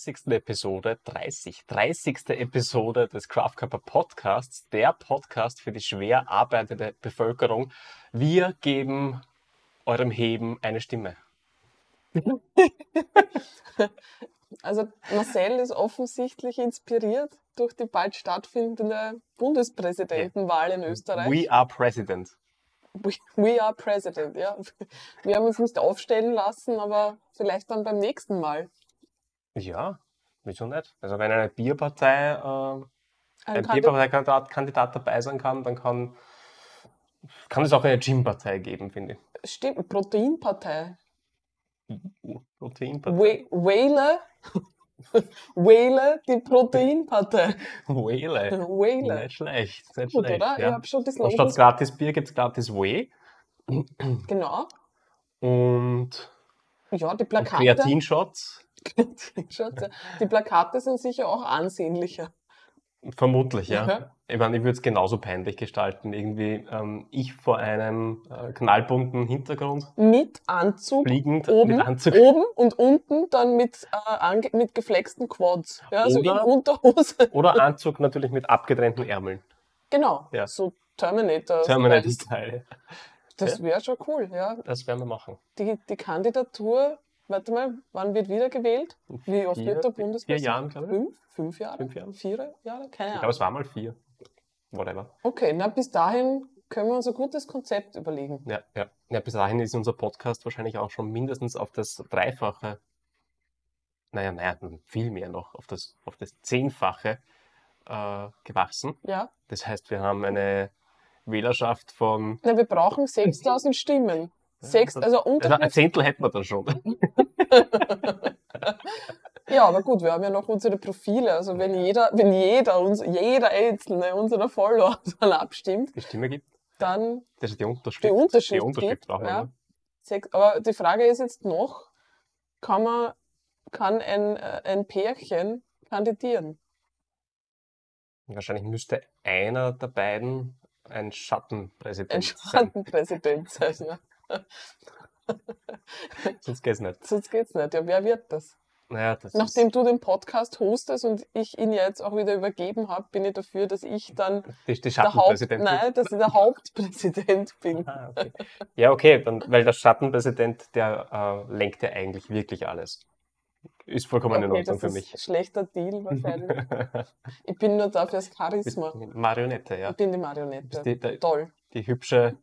30. Episode, 30, 30. Episode des Kraftkörper Podcasts, der Podcast für die schwer arbeitende Bevölkerung. Wir geben eurem Heben eine Stimme. Also Marcel ist offensichtlich inspiriert durch die bald stattfindende Bundespräsidentenwahl in Österreich. We are President. We, we are President, ja. Wir haben uns nicht aufstellen lassen, aber vielleicht dann beim nächsten Mal. Ja, wieso nicht? Also wenn eine Bierpartei, äh, ein Ein Bierparteikandidat Kandidat dabei sein kann, dann kann, kann es auch eine Gympartei geben, finde ich. Stimmt, Proteinpartei. Proteinpartei. Wh- Whale, Whale, die Proteinpartei. Whale. Whale. Nicht schlecht, nicht Gut, schlecht. oder? Ich Ja. habe schon das Und Logo. statt gratis Bier gibt es gratis Whey. Genau. Und, Ja, die Plakate. Kreatinshots. Die Plakate sind sicher auch ansehnlicher. Vermutlich, ja. Ja. Ich meine, ich würde es genauso peinlich gestalten. Irgendwie ähm, ich vor einem äh, knallbunten Hintergrund, Mit Anzug fliegend oben, mit Anzug. oben und unten dann mit, äh, mit geflexten Quads. Ja, so in Oder- Unterhose. Oder Anzug natürlich mit abgetrennten Ärmeln. Genau, Ja. so Terminator. Terminator-Style. Das wäre schon cool, ja. Das werden wir machen. Die, die Kandidatur, warte mal, wann wird wiedergewählt? Wie oft vier- wird der vier Bundespräsident? Jahren, glaube ich. Fünf? Fünf Jahre? Fünf Jahre. Vier Jahre? Keine Ich glaube, Ahnung. es war mal vier. Whatever. Okay, na bis dahin können wir uns ein gutes Konzept überlegen. Ja, ja. ja, bis dahin ist unser Podcast wahrscheinlich auch schon mindestens auf das Dreifache, naja, naja, viel mehr noch, auf das, auf das Zehnfache äh, gewachsen. Ja? Das heißt, wir haben eine Wählerschaft von, Na, wir brauchen 6000 Stimmen. Sechs, also unter also ein Zehntel hätten wir dann schon. Ja, aber gut, wir haben ja noch unsere Profile. Also wenn jeder, wenn jeder, uns, jeder einzelne unserer Follower dann abstimmt, Die Stimme gibt, dann das ist die Unterschrift. die Unterschrift, Die Unterschrift gibt. wir. ja. ne? Sechs, aber die Frage ist jetzt noch, kann man, kann ein, äh, ein Pärchen kandidieren? Wahrscheinlich müsste einer der beiden ein Schattenpräsident Ein. Schattenpräsident sein. Sonst geht's nicht. Sonst geht's nicht. Ja, wer wird das? Naja, das Nachdem ist du den Podcast hostest und ich ihn ja jetzt auch wieder übergeben habe, bin ich dafür, dass ich dann die, die der Haupt, nein, dass ich der Hauptpräsident bin. Ah, okay. Ja, okay, dann, weil der Schattenpräsident, der äh, lenkt ja eigentlich wirklich alles. Ist vollkommen in Okay, Ordnung das für ist mich. schlechter Deal wahrscheinlich. ich bin nur da fürs Charisma. Marionette, ja. Ich bin die Marionette. Die, die, Toll. die hübsche,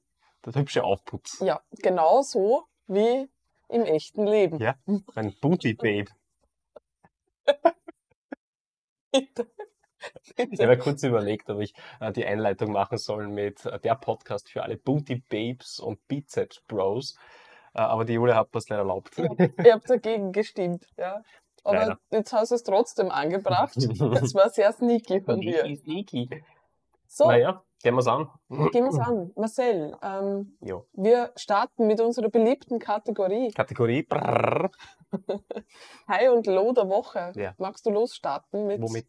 der hübsche Aufputz. Ja, genau so wie im echten Leben. Ja. Ein Booty Babe. Ich habe ja kurz überlegt, ob ich äh, die Einleitung machen soll mit äh, der Podcast für alle Booty Babes und Bizeps Bros. Äh, aber die Julia hat das nicht erlaubt. Ich habe dagegen gestimmt. Ja. Aber Leider. jetzt hast du es trotzdem angebracht. Das war sehr sneaky von dir. Sneaky, sneaky. So, Naja, gehen wir's an. gehen wir es an. Marcel, ähm, wir starten mit unserer beliebten Kategorie Kategorie. Brrr. High und Low der Woche. Ja. Magst du losstarten mit, Womit?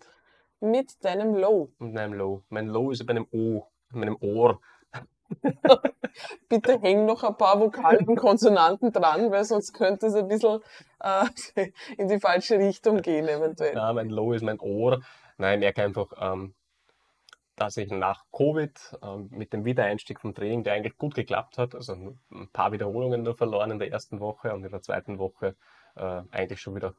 mit deinem Low? Mit meinem Low. Mein Low ist bei einem O. Bei meinem Ohr. Bitte häng noch ein paar Vokale und Konsonanten dran, weil sonst könnte es ein bisschen äh, in die falsche Richtung gehen, eventuell. Ja, mein Low ist mein Ohr. Nein, merke einfach, ähm, dass ich nach Covid ähm, mit dem Wiedereinstieg vom Training, der eigentlich gut geklappt hat, also ein paar Wiederholungen nur verloren in der ersten Woche und in der zweiten Woche äh, eigentlich schon wieder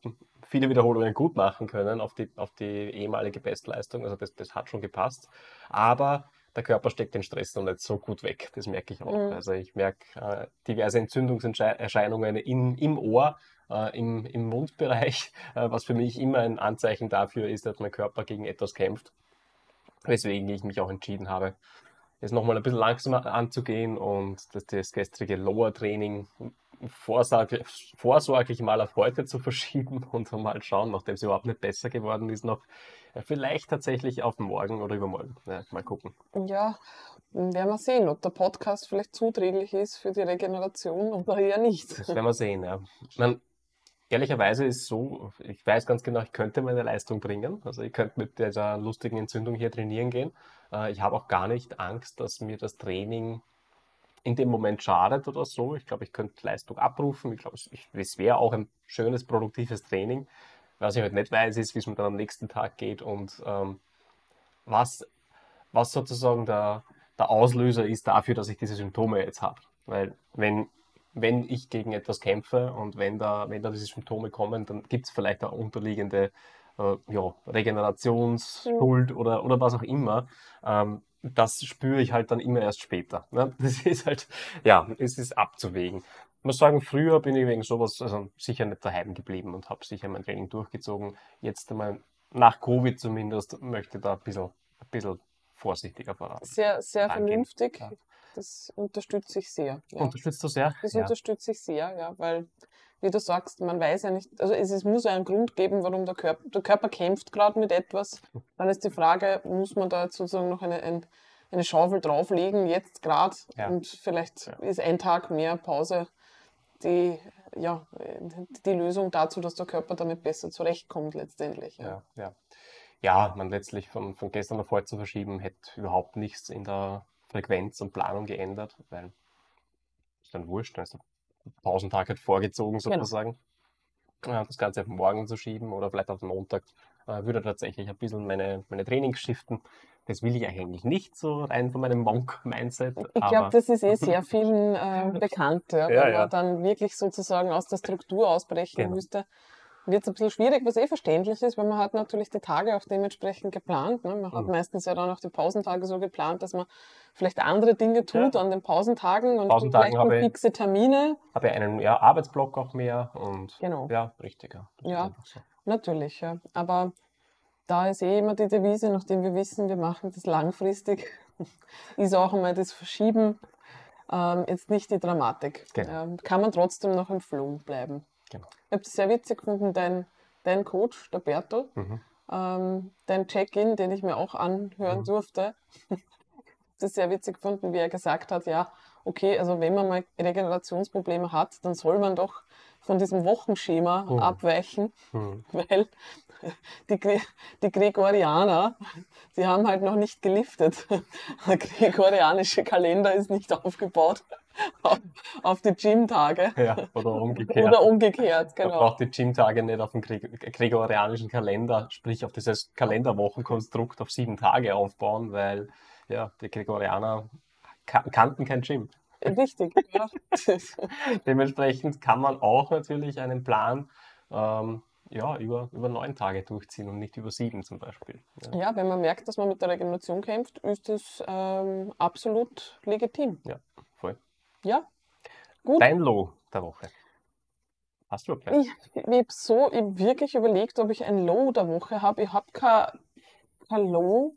viele Wiederholungen gut machen können auf die, auf die ehemalige Bestleistung. Also das, das hat schon gepasst. Aber der Körper steckt den Stress noch nicht so gut weg. Das merke ich auch. Mhm. Also ich merke äh, diverse Entzündungserscheinungen in, im Ohr, äh, im, im Mundbereich, äh, was für mich immer ein Anzeichen dafür ist, dass mein Körper gegen etwas kämpft. Weswegen ich mich auch entschieden habe, es nochmal ein bisschen langsamer anzugehen und das, das gestrige Lower-Training vorsorglich, vorsorglich mal auf heute zu verschieben und mal schauen, nachdem es überhaupt nicht besser geworden ist, noch vielleicht tatsächlich auf morgen oder übermorgen. Ja, mal gucken. Ja, werden wir sehen, ob der Podcast vielleicht zuträglich ist für die Regeneration oder eher nicht. Das werden wir sehen, ja. Mein, ehrlicherweise ist so, ich weiß ganz genau, ich könnte meine Leistung bringen. Also ich könnte mit dieser lustigen Entzündung hier trainieren gehen. Äh, Ich habe auch gar nicht Angst, dass mir das Training in dem Moment schadet oder so. Ich glaube, ich könnte Leistung abrufen. Ich glaube, es, wäre auch ein schönes, produktives Training. Was ich halt nicht weiß, ist, wie es mir dann am nächsten Tag geht und ähm, was, was sozusagen der, der Auslöser ist dafür, dass ich diese Symptome jetzt habe. Weil wenn, wenn ich gegen etwas kämpfe und wenn da, wenn da diese Symptome kommen, dann gibt es vielleicht eine unterliegende äh, ja, Regenerationsschuld oder, oder was auch immer. Ähm, das spüre ich halt dann immer erst später. Ne? Das ist halt, ja, es ist abzuwägen. Ich muss sagen, früher bin ich wegen sowas also sicher nicht daheim geblieben und habe sicher mein Training durchgezogen. Jetzt einmal nach Covid zumindest möchte ich da ein bisschen, ein bisschen vorsichtiger voran. Sehr, sehr vernünftig. Ja. Das unterstütze ich sehr. Ja. Unterstützt du sehr? Das Ja. unterstütze ich sehr, ja, weil, wie du sagst, man weiß ja nicht, also es, es muss ja einen Grund geben, warum der Körper, der Körper kämpft gerade mit etwas. Dann ist die Frage, muss man da jetzt sozusagen noch eine, ein, eine Schaufel drauflegen, jetzt gerade, Ja. und vielleicht ist ein Tag mehr Pause die, ja, die Lösung dazu, dass der Körper damit besser zurechtkommt letztendlich. Ja. Ja, ja. Ja, man letztlich von, von gestern auf heute zu verschieben, hätte überhaupt nichts in der Frequenz und Planung geändert, weil ist dann wurscht, dann ist der Pausentag halt vorgezogen Genau. sozusagen. Ja, das Ganze auf morgen zu schieben oder vielleicht auf den Montag äh, würde tatsächlich ein bisschen meine, meine Trainings shiften. Das will ich eigentlich nicht so rein von meinem Monk-Mindset. Ich glaube, das ist eh sehr vielen äh, bekannt, ja, Ja, wenn ja. man dann wirklich sozusagen aus der Struktur ausbrechen Genau. müsste. Wird es ein bisschen schwierig, was eh verständlich ist, weil man hat natürlich die Tage auch dementsprechend geplant. Ne? Man hat Mhm. meistens ja dann auch die Pausentage so geplant, dass man vielleicht andere Dinge tut Ja. an den Pausentagen und Pausentagen vielleicht habe ich- fixe Termine. habe ja einen ja, Arbeitsblock auch mehr und Genau. ja, richtig. Ja, so. Natürlich, ja. Aber da ist eh immer die Devise, nachdem wir wissen, wir machen das langfristig, ist auch einmal das Verschieben ähm, jetzt nicht die Dramatik. Genau. Ähm, kann man trotzdem noch im Flow bleiben. Genau. Ich habe das sehr witzig gefunden, dein, dein Coach, der Berto, Mhm. ähm, dein Check-in, den ich mir auch anhören Mhm. durfte. das sehr witzig gefunden, wie er gesagt hat, ja, okay, also wenn man mal Regenerationsprobleme hat, dann soll man doch von diesem Wochenschema Mhm. abweichen, Mhm. weil die, die Gregorianer, die haben halt noch nicht geliftet. Der gregorianische Kalender ist nicht aufgebaut auf, auf die Gymtage. Ja, oder umgekehrt. Oder umgekehrt, Man genau. braucht die Gymtage nicht auf den Gre- gregorianischen Kalender, sprich auf dieses Kalenderwochenkonstrukt auf sieben Tage aufbauen, weil ja, die Gregorianer ka kannten kein Gym. Richtig, ja. Dementsprechend kann man auch natürlich einen Plan ähm, ja, über, über neun Tage durchziehen und nicht über sieben zum Beispiel. Ja, Ja, wenn man merkt, dass man mit der Regeneration kämpft, ist das ähm, absolut legitim. voll. Ja, gut. Dein Low der Woche. Hast du gleich? Ich, ich habe so ich wirklich überlegt, ob ich ein Low der Woche habe. Ich habe kein, kein Low,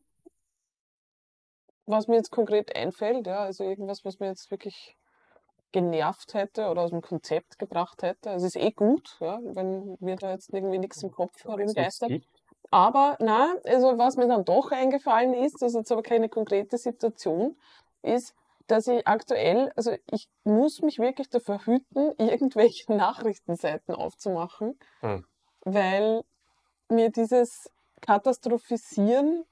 was mir jetzt konkret einfällt. Ja, also irgendwas, was mir jetzt wirklich genervt hätte oder aus dem Konzept gebracht hätte. Also es ist eh gut, ja, wenn mir da jetzt irgendwie nichts im Kopf herumgeistert. Aber nein, also was mir dann doch eingefallen ist, das ist jetzt aber keine konkrete Situation, ist, dass ich aktuell, also ich muss mich wirklich davor hüten, irgendwelche Nachrichtenseiten aufzumachen, Hm. weil mir dieses Katastrophisieren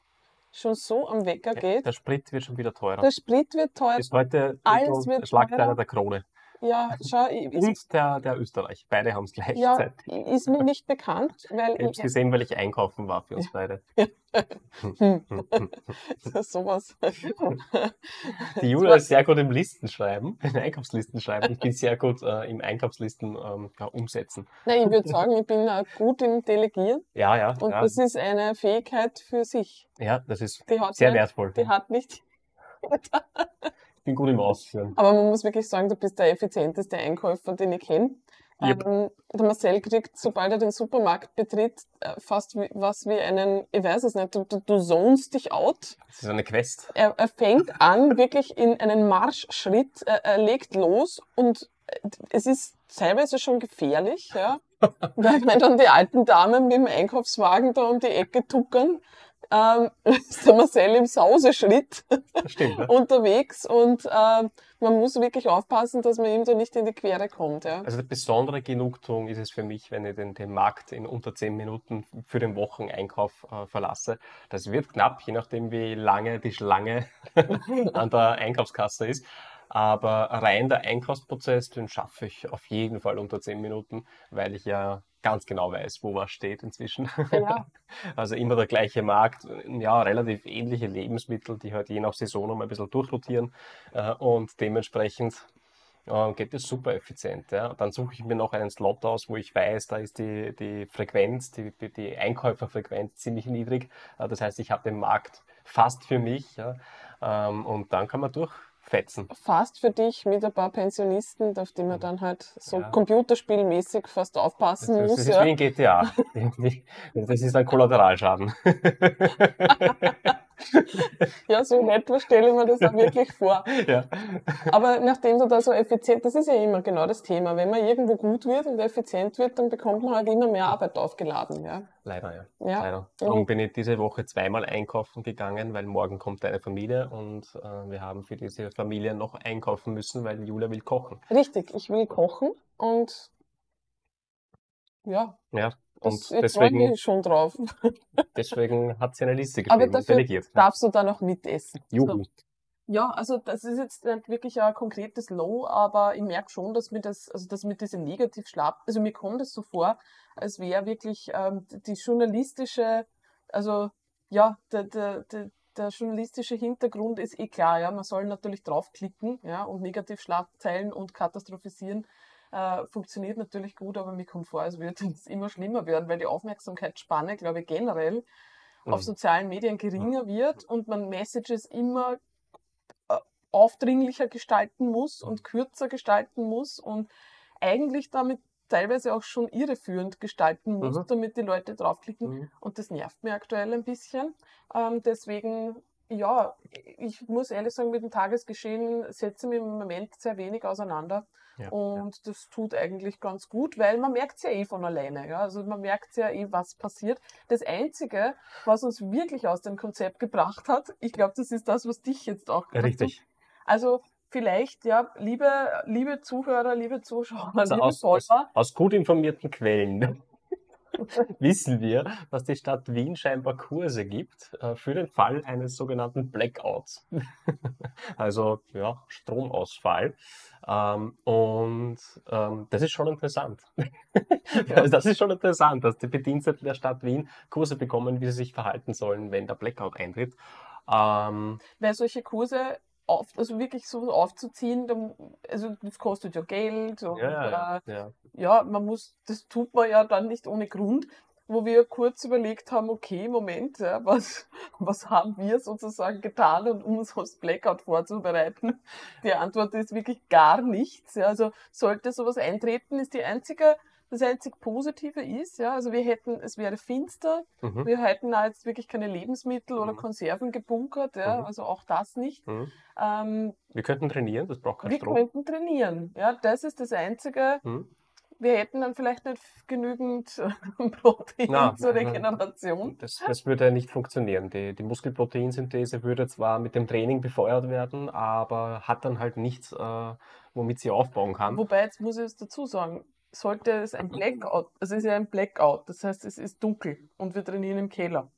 schon so am Wecker geht. Der Sprit wird schon wieder teurer. Der Sprit wird teuer. Bis heute Alles wird Schlagzeiler teurer. der Krone. Ja, schau, ich, Und der, der Österreich. Beide haben es ja, gleichzeitig. ist mir nicht bekannt, weil Ich habe es gesehen, weil ich einkaufen war für uns beide. hm, sowas. Die Julia ist sehr gut im Listenschreiben, in Einkaufslisten schreiben. Ich bin sehr gut äh, im Einkaufslisten ähm, ja, umsetzen. Nein, ich würde sagen, ich bin auch gut im Delegieren Ja, ja, und ja, das ist eine Fähigkeit für sich. ja, das ist sehr nicht, wertvoll. Die hat nicht. Ich bin gut im Ausführen. Aber man muss wirklich sagen, du bist der effizienteste Einkäufer, den ich kenne. Yep. Ähm, der Marcel kriegt, sobald er den Supermarkt betritt, äh, fast wie, was wie einen, ich weiß es nicht, du, du, du zonest dich out. Das ist eine Quest. Er, er fängt an, wirklich in einen Marschschritt, er, er legt los und äh, es ist teilweise schon gefährlich, ja. Weil wenn dann die alten Damen mit dem Einkaufswagen da um die Ecke tuckern, ähm, ist der Marcel im Sauseschritt stimmt. Ja? unterwegs und äh, man muss wirklich aufpassen, dass man ihm da nicht in die Quere kommt. Ja. Also eine besondere Genugtuung ist es für mich, wenn ich den, den Markt in unter 10 Minuten für den Wocheneinkauf äh, verlasse. Das wird knapp, je nachdem wie lange die Schlange an der Einkaufskasse ist. Aber rein der Einkaufsprozess, den schaffe ich auf jeden Fall unter 10 Minuten, weil ich ja ganz genau weiß, wo was steht inzwischen. Ja. Also immer der gleiche Markt, ja, relativ ähnliche Lebensmittel, die halt je nach Saison mal ein bisschen durchrotieren äh, und dementsprechend äh, geht das super effizient. Ja. Dann suche ich mir noch einen Slot aus, wo ich weiß, da ist die, die Frequenz, die, die, Einkäuferfrequenz ziemlich niedrig. Äh, das heißt, ich habe den Markt fast für mich ja. ähm, und dann kann man durchfetzen. Fast für dich mit ein paar Pensionisten, auf die man dann halt so Ja. computerspielmäßig fast aufpassen Das, muss. das ist ja. wie in GTA. Das ist ein Kollateralschaden. ja, so in etwa stelle ich mir das auch wirklich vor. ja. Aber nachdem du da so effizient, das ist ja immer genau das Thema. Wenn man irgendwo gut wird und effizient wird, dann bekommt man halt immer mehr Arbeit aufgeladen. Ja. Leider, ja. Ja. Leider. Ja. Darum bin ich diese Woche zweimal einkaufen gegangen, weil morgen kommt eine Familie und äh, wir haben für diese Familie noch einkaufen müssen, weil Julia will kochen. Richtig, ich will kochen und ja, Ja. Das, Und deswegen, schon drauf. deswegen hat sie eine Liste Aber geschrieben und dafür delegiert. darfst du da noch mitessen. So. Juhu. Ja, also das ist jetzt nicht wirklich ein konkretes Low, aber ich merke schon, dass mir das, also dass mir diese Negativschlaf, also mir kommt es so vor, als wäre wirklich ähm, die journalistische, also ja, der, der, der, der journalistische Hintergrund ist eh klar, ja, man soll natürlich draufklicken, ja, und Negativschlagzeilen und katastrophisieren äh, funktioniert natürlich gut, aber mir kommt vor, als würde es immer schlimmer werden, weil die Aufmerksamkeitsspanne, glaube ich, generell auf Mhm. sozialen Medien geringer wird und man Messages immer äh, aufdringlicher gestalten muss und kürzer gestalten muss und eigentlich damit teilweise auch schon irreführend gestalten muss, Mhm. damit die Leute draufklicken. Mhm. Und das nervt mir aktuell ein bisschen. Ähm, deswegen, ja, ich muss ehrlich sagen, mit dem Tagesgeschehen setze ich mich im Moment sehr wenig auseinander. Ja, ja. Und das tut eigentlich ganz gut, weil man merkt es ja eh von alleine. Ja? Also man merkt ja eh, was passiert. Das Einzige, was uns wirklich aus dem Konzept gebracht hat, ich glaube, das ist das, was dich jetzt auch Ja, Richtig. Also vielleicht, ja, liebe, liebe Zuhörer, liebe Zuschauer, Also liebe aus, aus, aus gut informierten Quellen wissen wir, dass die Stadt Wien scheinbar Kurse gibt äh, für den Fall eines sogenannten Blackouts. also ja, Stromausfall. Ähm, und ähm, das ist schon interessant. also das ist schon interessant, dass die Bediensteten der Stadt Wien Kurse bekommen, wie sie sich verhalten sollen, wenn der Blackout eintritt. Ähm, weil solche Kurse auf, also wirklich so aufzuziehen, dann, also das kostet ja Geld und ja, ja, äh, ja, ja. man muss, das tut man ja dann nicht ohne Grund, wo wir kurz überlegt haben, okay, Moment, ja, was, was haben wir sozusagen getan, um uns aufs Blackout vorzubereiten? Die Antwort ist wirklich gar nichts. Ja, also sollte sowas eintreten, ist die einzige, das einzig Positive ist, ja, also wir hätten, es wäre finster, Mhm. wir hätten da jetzt wirklich keine Lebensmittel oder Mhm. Konserven gebunkert, ja, Mhm. also auch das nicht. Mhm. Ähm, Wir könnten trainieren, das braucht keinen wir Strom. könnten trainieren, ja, das ist das Einzige, Mhm. wir hätten dann vielleicht nicht genügend Protein Na, zur. Regeneration. Das, das würde nicht funktionieren. Die, die Muskelproteinsynthese würde zwar mit dem Training befeuert werden, aber hat dann halt nichts, äh, womit sie aufbauen kann. Wobei, jetzt muss ich es dazu sagen, sollte es ein Blackout, also es ist ja ein Blackout, das heißt, es ist dunkel und wir trainieren im Keller.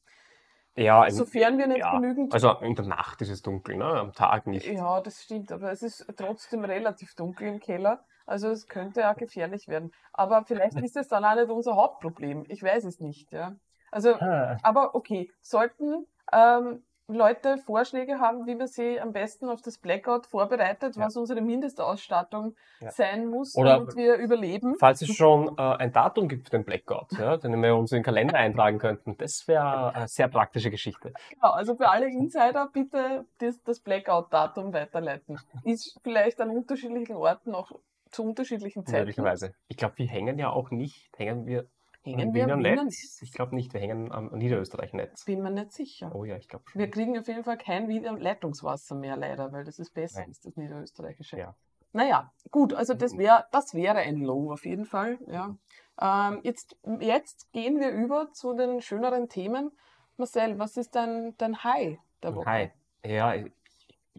Ja, Sofern wir nicht ja, genügend. also in der Nacht ist es dunkel, ne? am Tag nicht. Ja, das stimmt, aber es ist trotzdem relativ dunkel im Keller. Also es könnte auch gefährlich werden. Aber vielleicht ist es dann auch nicht unser Hauptproblem. Ich weiß es nicht, ja. Also, Ah, aber okay, sollten ähm, Leute Vorschläge haben, wie man sie am besten auf das Blackout vorbereitet, Ja. was unsere Mindestausstattung Ja. sein muss, Oder- damit wir überleben. Falls es schon äh, ein Datum gibt für den Blackout, ja, den wir uns in den Kalender eintragen könnten, das wäre eine sehr praktische Geschichte. Genau, also für alle Insider bitte das, das Blackout-Datum weiterleiten. Ist vielleicht an unterschiedlichen Orten auch zu unterschiedlichen Zeiten. Möglicherweise. Ich glaube, wir hängen ja auch nicht, hängen wir Hängen wir am Wiener Netz? Ich glaube nicht, wir hängen am Niederösterreich-Netz. Bin mir nicht sicher. Oh ja, ich glaube schon. Wir kriegen auf jeden Fall kein Leitungswasser mehr, leider, weil das ist besser Nein. als das niederösterreichische. Ja. Naja, gut, also das Mhm. wäre das wäre ein Low auf jeden Fall. Ja. Ähm, jetzt, jetzt gehen wir über zu den schöneren Themen. Marcel, was ist dein, dein High der Woche? Hi. Ja, ich,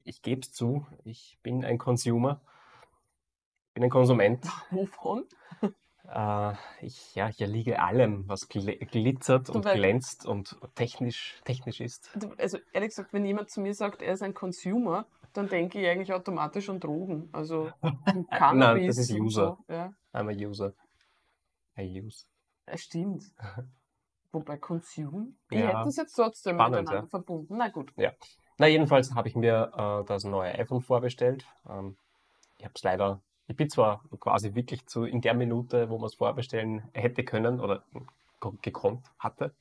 ich gebe es zu, ich bin ein Consumer, bin ein Konsument. Wovon? Äh, ich, ja, hier liege allem, was gl glitzert und weil- glänzt und technisch, technisch ist. Du, Also ehrlich gesagt, wenn jemand zu mir sagt, er ist ein Consumer, dann denke ich eigentlich automatisch an Drogen. Also Nein, Cannabis. das ist und User. So. Ja, I'm a user. I use. es stimmt. Wobei Consume, ich Ja, hätte es jetzt trotzdem spannend, miteinander ja. verbunden. Na gut. Na, jedenfalls habe ich mir äh, das neue iPhone vorbestellt. Ähm, ich habe es leider, ich bin zwar quasi wirklich zu, in der Minute, wo man es vorbestellen hätte können oder ge- gekonnt hatte,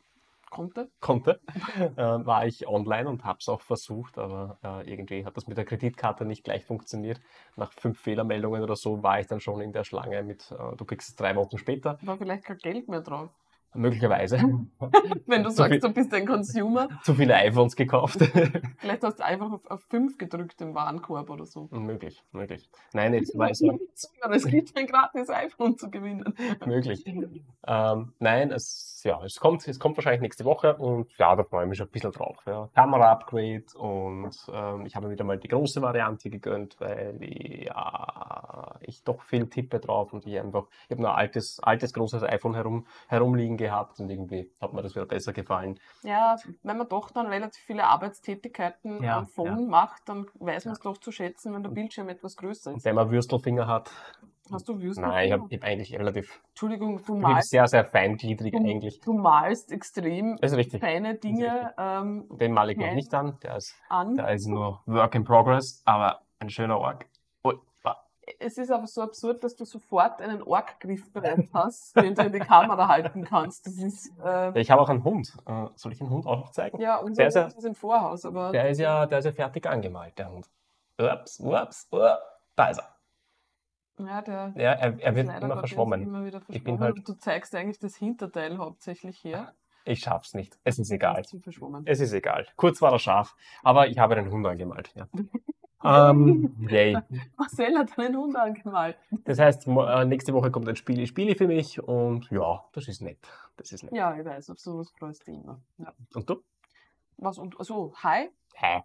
Konnte? konnte, äh, war ich online und habe es auch versucht, aber äh, irgendwie hat das mit der Kreditkarte nicht gleich funktioniert. Nach fünf Fehlermeldungen oder so war ich dann schon in der Schlange mit, äh, du kriegst es drei Wochen später, War vielleicht kein Geld mehr drauf. Möglicherweise. Wenn du Zu viel- sagst, du bist ein Consumer, Zu viele iPhones gekauft. vielleicht hast du einfach auf, auf 5 gedrückt im Warenkorb oder so. möglich, möglich. Nein, jetzt war es Es gibt ein gratis iPhone zu gewinnen. möglich. Ähm, nein, es, ja, es, kommt, es kommt wahrscheinlich nächste Woche und ja, da freue ich mich schon ein bisschen drauf. Ja. Kamera-Upgrade und ähm, ich habe mir wieder mal die große Variante gegönnt, weil ja, ich doch viel tippe drauf und ich einfach, ich habe ein altes, altes großes iPhone herum, herumliegen gehabt und irgendwie hat mir das wieder besser gefallen. Ja, wenn man doch dann relativ viele Arbeitstätigkeiten Ja, am Phone ja. macht, dann weiß man es doch zu schätzen, wenn der Bildschirm etwas größer Und ist. wenn man Würstelfinger hat, Hast du Würstel? nein, ich habe hab eigentlich relativ, Entschuldigung, du ich malst, sehr, sehr feingliedrig du, eigentlich. du malst extrem feine Dinge ähm, Den male ich noch nicht an, der ist, an. der ist nur Work in Progress, aber ein schöner Org. Ah, Es ist aber so absurd, dass du sofort einen Orggriff bereit hast, den du in die Kamera halten kannst. Das ist, äh, Ich habe auch einen Hund. Äh, Soll ich den Hund auch noch zeigen? ja, unser Der ist ja- Hund ist im Vorhaus, aber Der ist ja, der ist ja fertig angemalt, der Hund. Ups, ups, ups, da ist er. ja, der Ja, er, er wird immer verschwommen. Immer wieder Ich bin verschwommen. halt- du zeigst eigentlich das Hinterteil hauptsächlich her. Ich schaff's nicht. Es ist egal. Verschwommen. Es ist egal. Kurz war er scharf, aber ich habe den Hund angemalt. Ja. ähm, yay. Marcel hat einen Hund angemalt. Das heißt, äh, nächste Woche kommt ein Spieli Spieli für mich und ja, das ist nett. Das ist nett. Ja, ich weiß, auf sowas freust du immer. Ja. Und du? Was und also Hi, Hä?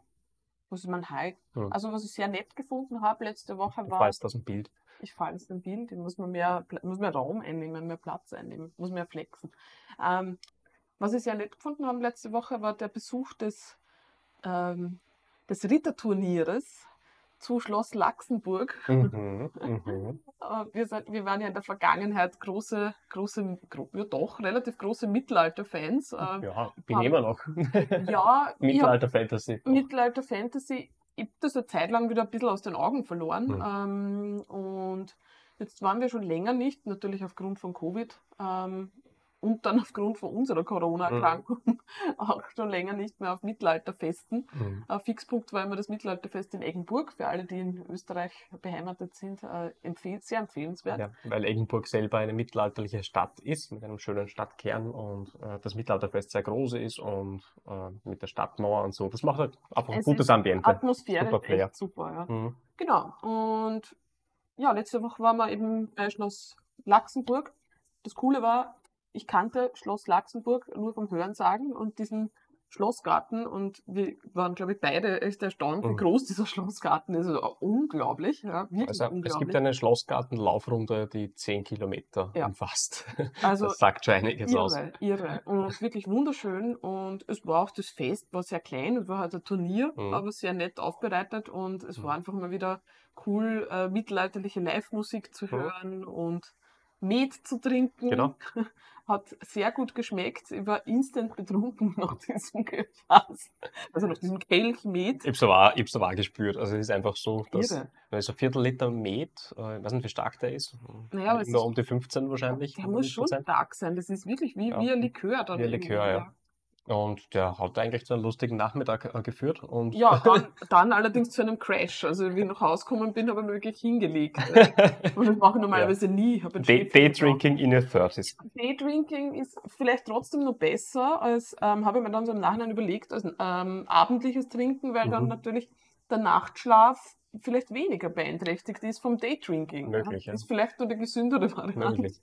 was ist mein Hi? Hm. Also was ich sehr nett gefunden habe letzte Woche Du war, weißt aus dem Bild. ich falle aus dem Bild, ich muss man mehr, muss mehr Raum einnehmen, mehr Platz einnehmen, muss mehr flexen. Ähm, was ich sehr nett gefunden habe letzte Woche war der Besuch des, ähm, des Ritterturnieres zu Schloss Laxenburg. Mhm, mhm. Äh, Wir, sind, wir waren ja in der Vergangenheit große, große, gro ja doch, relativ große Mittelalter-Fans. Ähm, Ja, bin immer noch. ja, Mittelalter-Fantasy. Mittelalter-Fantasy, ich habe das eine Zeit lang wieder ein bisschen aus den Augen verloren. Mhm. Ähm, und jetzt waren wir schon länger nicht, natürlich aufgrund von Covid ähm, und dann aufgrund von unserer Corona-Erkrankung auch schon länger nicht mehr auf Mittelalterfesten. Mhm. Äh, Fixpunkt war immer das Mittelalterfest in Eggenburg. Für alle, die in Österreich beheimatet sind, äh, empfehl sehr empfehlenswert. Ja, weil Eggenburg selber eine mittelalterliche Stadt ist, mit einem schönen Stadtkern und äh, das Mittelalterfest sehr groß ist und äh, mit der Stadtmauer und so. Das macht halt einfach ein Es gutes Ambiente. Atmosphäre Super ist echt super. Ja. Mhm. Genau. Und ja, letzte Woche waren wir eben bei Schloss Laxenburg. Das Coole war, ich kannte Schloss Laxenburg nur vom Hörensagen und diesen Schlossgarten und wir waren, glaube ich, beide echt erstaunt, wie Mhm. groß dieser Schlossgarten ist. Also unglaublich, ja, wirklich Also, es unglaublich. gibt eine Schlossgartenlaufrunde, die 10 Kilometer Ja. umfasst. also das sagt schon einiges aus. irre, irre und wirklich wunderschön und es war auch das Fest, war sehr klein und war halt ein Turnier, Mhm. aber sehr nett aufbereitet und es Mhm. war einfach mal wieder cool, äh, mittelalterliche Live-Musik zu Mhm. hören und Met zu trinken. Genau. Hat sehr gut geschmeckt. Ich war instant betrunken nach diesem Gefäß. Also nach diesem Kelch Met. Ich hab's aber, ich hab's aber gespürt. Also es ist einfach so, dass Irre. da ist ein Viertel Liter Met, äh, ich weiß nicht, wie stark der ist. Naja, aber es Nur ist- um die 15 wahrscheinlich. Der muss schon 10%. stark sein. Das ist wirklich wie, Ja. wie ein Likör. Dann Wie ein Likör, ja. Und der hat eigentlich zu einem lustigen Nachmittag äh, geführt. Und Ja, dann, dann allerdings zu einem Crash. Also wie ich nach Hause gekommen bin, habe ich mich wirklich hingelegt. Und das mache ich normalerweise nie. Habe einen Day, Schläfchen Day gebraucht. Drinking in your 30s. Daydrinking ist vielleicht trotzdem noch besser, als ähm, habe ich mir dann so im Nachhinein überlegt, als ähm, abendliches Trinken, weil dann Mhm. natürlich der Nachtschlaf vielleicht weniger beeinträchtigt ist vom Daydrinking. Möglich, ja. Ist vielleicht nur die gesündere Variante. Möglich.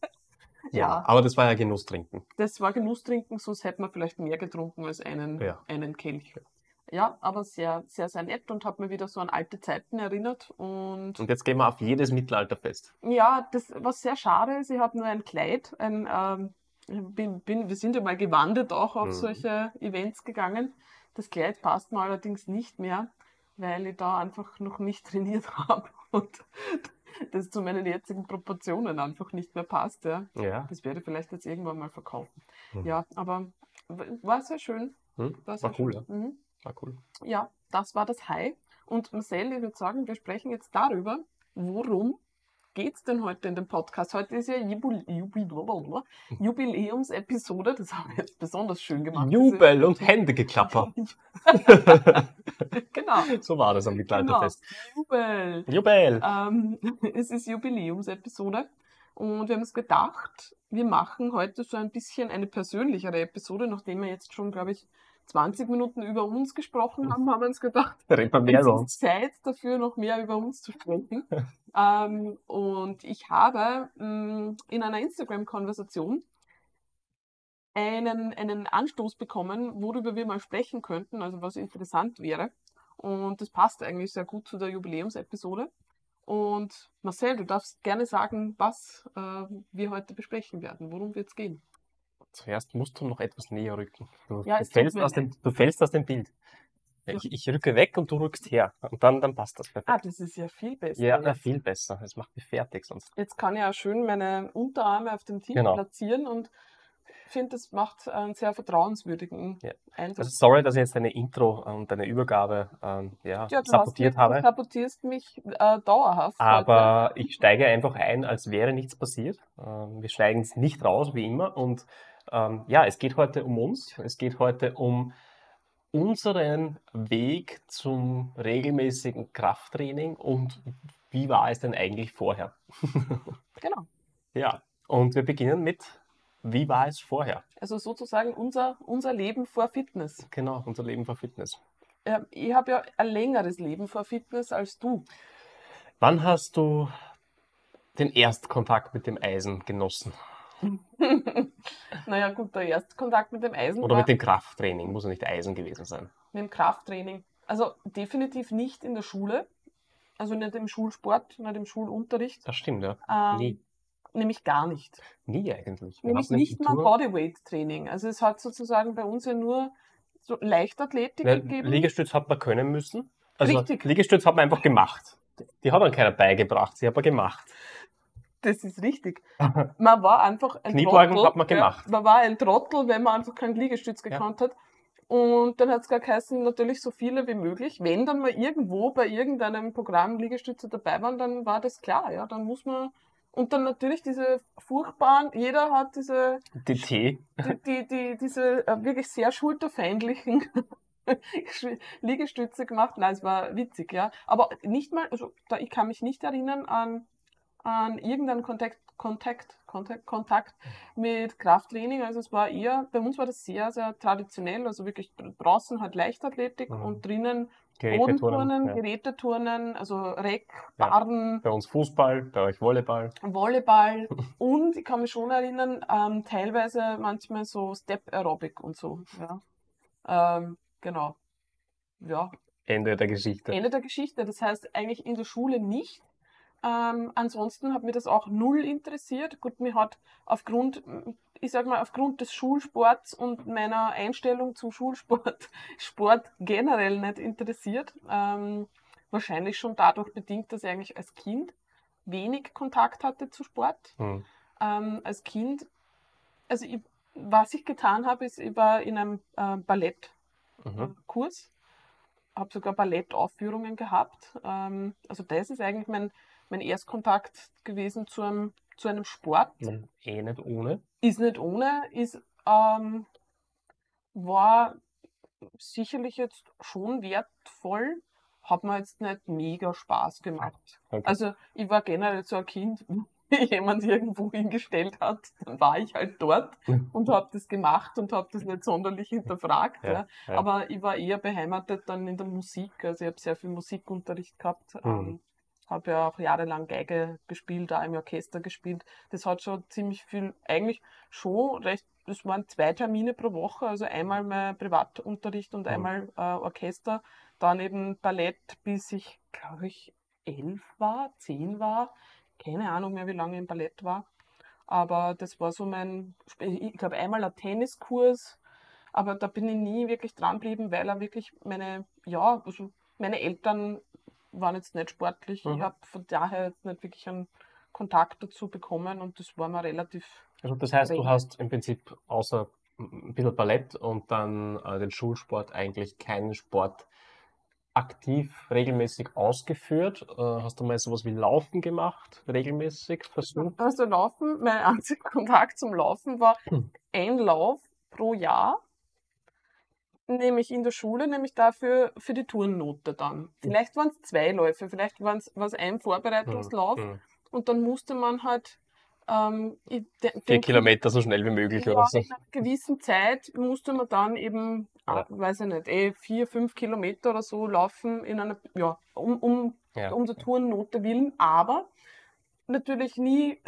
Ja. Aber das war ja Genusstrinken. Das war Genusstrinken, sonst hätte man vielleicht mehr getrunken als einen, Ja. einen Kelch. Ja, aber sehr, sehr, sehr nett und hat mir wieder so an alte Zeiten erinnert. Und Und jetzt gehen wir auf jedes Mittelalterfest. ja, das, was sehr schade ist, ich habe nur ein Kleid, ein, ähm, bin, bin, wir sind ja mal gewandert auch auf Mhm. solche Events gegangen. Das Kleid passt mir allerdings nicht mehr. weil ich da einfach noch nicht trainiert habe und das zu meinen jetzigen Proportionen einfach nicht mehr passt. Ja. Ja. Das werde ich vielleicht jetzt irgendwann mal verkaufen. Mhm. Ja, aber war sehr schön. Hm? War, sehr War cool, schön. ja. Mhm. War cool. Ja, das war das High. Und Marcel, ich würde sagen, wir sprechen jetzt darüber, worum geht es denn heute in dem Podcast? Heute ist ja Jubil Jubil Jubiläumsepisode, das haben wir jetzt besonders schön gemacht. Jubel und Händegeklapper. genau, So war das am genau. Mittelalterfest. Jubel. Jubel! Ähm, es ist Jubiläumsepisode und wir haben uns gedacht, wir machen heute so ein bisschen eine persönlichere Episode, nachdem wir jetzt schon, glaube ich, 20 Minuten über uns gesprochen haben, haben wir uns gedacht, es ist. Zeit dafür, noch mehr über uns zu sprechen. ähm, und ich habe mh, in einer Instagram-Konversation einen, einen Anstoß bekommen, worüber wir mal sprechen könnten, also was interessant wäre. Und das passt eigentlich sehr gut zu der Jubiläumsepisode. Und Marcel, du darfst gerne sagen, was äh, wir heute besprechen werden. Worum wird es gehen? Zuerst musst du noch etwas näher rücken. Du, Ja, du, es fällst, aus dem, du fällst aus dem Bild. Ich, ich rücke weg und du rückst her. Und dann, dann passt das perfekt. Ah, das ist ja viel besser. ja, jetzt. viel besser. Das macht mich fertig sonst. Jetzt kann ich auch schön meine Unterarme auf dem Tisch Genau. platzieren und finde, das macht einen sehr vertrauenswürdigen Ja. Eindruck. Also sorry, dass ich jetzt deine Intro und deine Übergabe ähm, ja, ja, du sabotiert hast, habe. Du sabotierst mich äh, dauerhaft. heute. Aber ich steige einfach ein, als wäre nichts passiert. Ähm, wir steigen jetzt nicht raus, wie immer. Und ähm, ja, es geht heute um uns. Es geht heute um unseren Weg zum regelmäßigen Krafttraining und wie war es denn eigentlich vorher? Genau. Ja, und wir beginnen mit, wie war es vorher? Also sozusagen unser, unser Leben vor Fitness. Genau, unser Leben vor Fitness. Ja, ich habe ja ein längeres Leben vor Fitness als du. Wann hast du den Erstkontakt mit dem Eisen genossen? naja, gut, der Erstkontakt mit dem Eisen Oder mit dem Krafttraining? Muss ja nicht Eisen gewesen sein. mit dem Krafttraining. Also definitiv nicht in der Schule. Also nicht im Schulsport, nicht im Schulunterricht. Das stimmt, ja. Ähm, Nie. Nämlich gar nicht. Nie eigentlich. Wir Nämlich nicht mal Bodyweight-Training. Also es hat sozusagen bei uns ja nur so Leichtathletik Ja, gegeben. Liegestütz hat man können müssen. Also Richtig. Liegestütz hat man einfach gemacht. Die hat man keiner beigebracht, sie hat man gemacht. Das ist richtig. Man war einfach ein Kniebeugen Trottel. hat man gemacht. Ja, man war ein Trottel, wenn man einfach keinen Liegestütz Ja. gekannt hat. Und dann hat es gar geheißen, natürlich so viele wie möglich. Wenn dann mal irgendwo bei irgendeinem Programm Liegestütze dabei waren, dann war das klar, ja. Dann muss man. Und dann natürlich diese furchtbaren, jeder hat diese, DT. die, die, die, diese äh, wirklich sehr schulterfeindlichen Liegestütze gemacht. Nein, es war witzig, ja. Aber nicht mal, also da, ich kann mich nicht erinnern an, an irgendeinen Kontakt, Kontakt, Kontakt, Kontakt mit Krafttraining. Also es war eher, bei uns war das sehr, sehr traditionell, also wirklich draußen halt Leichtathletik Mhm. und drinnen Geräteturnen. Bodenturnen, Ja. Geräteturnen, also Reck, Ja. Barren, Bei uns Fußball, bei euch Volleyball. Volleyball und ich kann mich schon erinnern, ähm, teilweise manchmal so Step Aerobic und so. Ja. Ähm, genau. Ja, Ende der Geschichte. Ende der Geschichte. Das heißt eigentlich in der Schule nicht. Ähm, ansonsten hat mir das auch null interessiert. Gut, mir hat aufgrund, ich sag mal, aufgrund des Schulsports und meiner Einstellung zum Schulsport Sport generell nicht interessiert. Ähm, wahrscheinlich schon dadurch bedingt, dass ich eigentlich als Kind wenig Kontakt hatte zu Sport. Hm. Ähm, als Kind, also ich, was ich getan habe, ist, ich war in einem äh, Ballettkurs, Mhm. habe sogar Ballettaufführungen gehabt. Ähm, also das ist eigentlich mein, mein Erstkontakt gewesen zu einem, zu einem Sport. Man, eh nicht ohne. Ist nicht ohne, ist, ähm, war sicherlich jetzt schon wertvoll, hat mir jetzt nicht mega Spaß gemacht. Okay. Also ich war generell so ein Kind, wenn jemand irgendwo hingestellt hat, dann war ich halt dort und habe das gemacht und habe das nicht sonderlich hinterfragt. Ja, ja, ja. Aber ich war eher beheimatet dann in der Musik. Also ich habe sehr viel Musikunterricht gehabt. Mhm. Habe ja auch jahrelang Geige gespielt, da im Orchester gespielt. Das hat schon ziemlich viel, eigentlich schon recht, das waren zwei Termine pro Woche, also einmal mein Privatunterricht und Mhm. einmal äh, Orchester, dann eben Ballett, bis ich, glaube ich, elf war, zehn war. Keine Ahnung mehr, wie lange ich im Ballett war. Aber das war so mein, ich glaube, einmal ein Tenniskurs, aber da bin ich nie wirklich dranbleiben, weil er wirklich meine, ja, also meine Eltern waren jetzt nicht sportlich. Ich Mhm. habe von daher jetzt nicht wirklich einen Kontakt dazu bekommen und das war mir relativ. Also das heißt, du Wenig. hast im Prinzip außer ein bisschen Ballett und dann äh, den Schulsport eigentlich keinen Sport aktiv regelmäßig ausgeführt. Äh, hast du mal sowas wie Laufen gemacht, regelmäßig versucht? Also Laufen, mein einziger Kontakt zum Laufen war Hm. ein Lauf pro Jahr. Nämlich in der Schule, nämlich dafür für die Turnnote dann. Vielleicht waren es zwei Läufe, vielleicht waren es ein Vorbereitungslauf Mhm. und dann musste man halt ähm, i- de- Vier den Kilometer so schnell wie möglich Ja, oder so. in einer gewissen Zeit musste man dann eben, Ja. ah, weiß ich nicht, eh vier, fünf Kilometer oder so laufen in einer, ja, um, um, Ja. um der Tourennote willen, aber natürlich nie,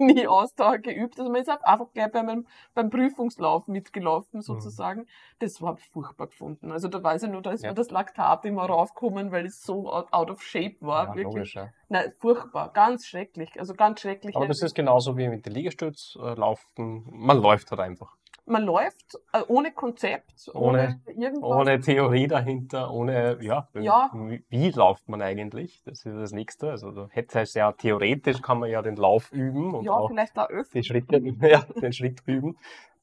nie Ausdauer geübt. Also man ist halt einfach gleich beim, beim Prüfungslauf Mhm. mitgelaufen sozusagen. Das war furchtbar gefunden. Also da weiß ich nur, da ist Ja. mir das Laktat immer raufgekommen, weil es so out out of shape war. Ja, wirklich. logisch, ja. Nein, furchtbar, ganz schrecklich. Also ganz schrecklich. Aber das ist genauso wie mit den Liegestütz äh, laufen. Man läuft halt einfach. Man läuft äh, ohne Konzept, ohne, irgendwas. Ohne Theorie dahinter, ohne, ja, Ja. Wie, wie läuft man eigentlich? Das ist das Nächste. Also da hätte es ja theoretisch kann man ja den Lauf üben und ja, auch vielleicht öfter. die Schritte, ja, den Schritt üben.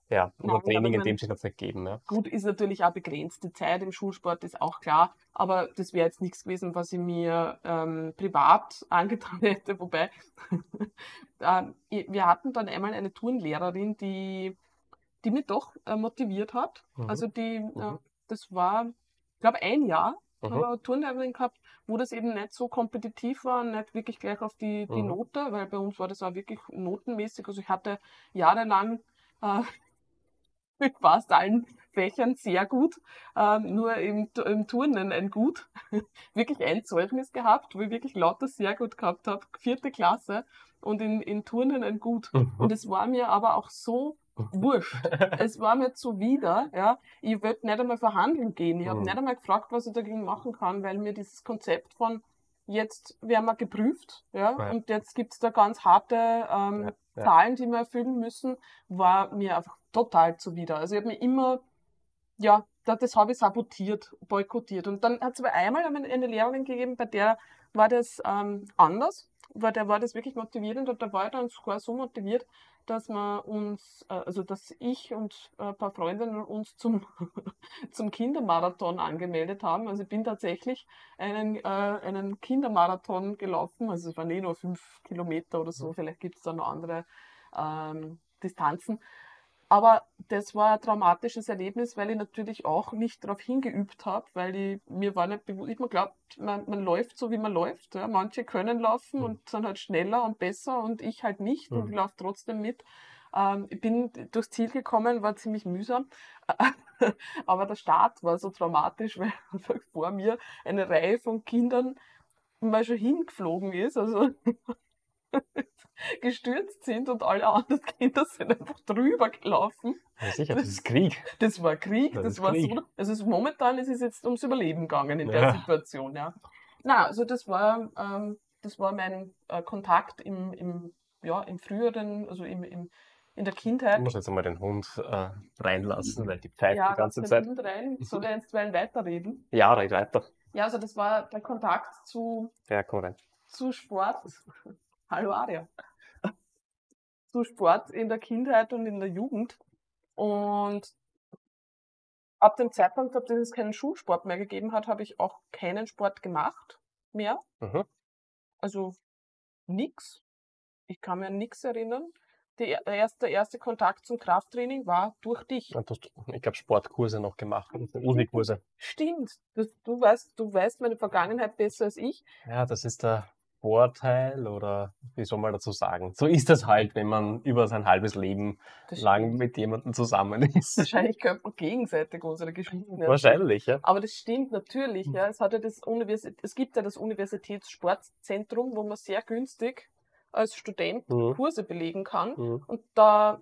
Ja, Nein, und Training aber in dem Sinne hat es nicht gegeben. Ja. Gut, ist natürlich auch begrenzte Zeit im Schulsport, ist auch klar. Aber das wäre jetzt nichts gewesen, was ich mir ähm, privat angetan hätte. Wobei, wir hatten dann einmal eine Turnlehrerin, die, die mich doch äh, motiviert hat. Mhm. Also die, äh, Mhm. das war, ich glaube, ein Jahr. Mhm. habe eine Turnlehrerin gehabt, wo das eben nicht so kompetitiv war, nicht wirklich gleich auf die, die Mhm. Note, weil bei uns war das auch wirklich notenmäßig. Also ich hatte jahrelang äh, mit fast allen Fächern sehr gut, ähm, nur im, im Turnen ein Gut. wirklich ein Zeugnis gehabt, wo ich wirklich lauter sehr gut gehabt habe, vierte Klasse und in, in Turnen ein Gut. Und es war mir aber auch so wurscht. Es war mir zuwider, ja. Ich wollte nicht einmal verhandeln gehen. Ich habe Mhm. nicht einmal gefragt, was ich dagegen machen kann, weil mir dieses Konzept von jetzt werden wir geprüft, ja, Ja. und jetzt gibt's da ganz harte ähm, Ja. Zahlen, die wir erfüllen müssen, war mir einfach total zuwider. Also ich habe mir immer, ja, da- das habe ich sabotiert, boykottiert. Und dann hat es aber einmal eine eine Lehrerin gegeben, bei der war das ähm, anders, weil der war das wirklich motivierend und da war ich dann sogar so motiviert, dass wir uns, äh, also dass ich und äh, ein paar Freundinnen uns zum, zum Kindermarathon angemeldet haben. Also ich bin tatsächlich einen, äh, einen Kindermarathon gelaufen. Also es waren eh nur fünf Kilometer oder so, vielleicht gibt es da noch andere ähm, Distanzen. Aber das war ein traumatisches Erlebnis, weil ich natürlich auch nicht darauf hingeübt habe, weil ich, mir war nicht bewusst, ich mir glaubt, man, man läuft so, wie man läuft. Ja. Manche können laufen Mhm. und sind halt schneller und besser und ich halt nicht und Mhm. ich laufe trotzdem mit. Ähm, ich bin durchs Ziel gekommen, war ziemlich mühsam, aber der Start war so traumatisch, weil einfach vor mir eine Reihe von Kindern mal schon hingeflogen ist, also gestürzt sind und alle anderen Kinder sind einfach drüber gelaufen. Ja, sicher, das ist Krieg. Das war Krieg, Das das, ist war Krieg. so. Also es, momentan ist es jetzt ums Überleben gegangen in der Ja. Situation, ja. Na, also das war, ähm, das war mein äh, Kontakt im, im, ja, im früheren, also im, im, in der Ich Kindheit. muss jetzt einmal den Hund äh, reinlassen, weil die pfeift Ja, die ganze lass Zeit. den Hund rein. Soll er einstweilen weiterreden? Ja, red weiter. Ja, also das war der Kontakt zu, Ja, komm rein. zu Sport. Hallo Aria. Zu Sport in der Kindheit und in der Jugend. Und ab dem Zeitpunkt, ab dem es keinen Schulsport mehr gegeben hat, habe ich auch keinen Sport gemacht mehr. Mhm. Also nix. Ich kann mir an nix erinnern. Die, der, erste, der erste Kontakt zum Krafttraining war durch dich. Und du hast, ich glaube, Sportkurse noch gemacht, Uni-Kurse. Stimmt. Das, du, weißt, du weißt meine Vergangenheit besser als ich. Ja, das ist der Vorteil oder wie soll man dazu sagen? So ist das halt, wenn man über sein halbes Leben Das lang stimmt. mit jemandem zusammen ist. Wahrscheinlich könnte man gegenseitig unsere Geschichten. Wahrscheinlich, ja. Aber das stimmt natürlich, Hm. ja. Es hat ja das Universi es gibt ja das Universitätssportzentrum, wo man sehr günstig als Student Mhm. Kurse belegen kann. Mhm. Und da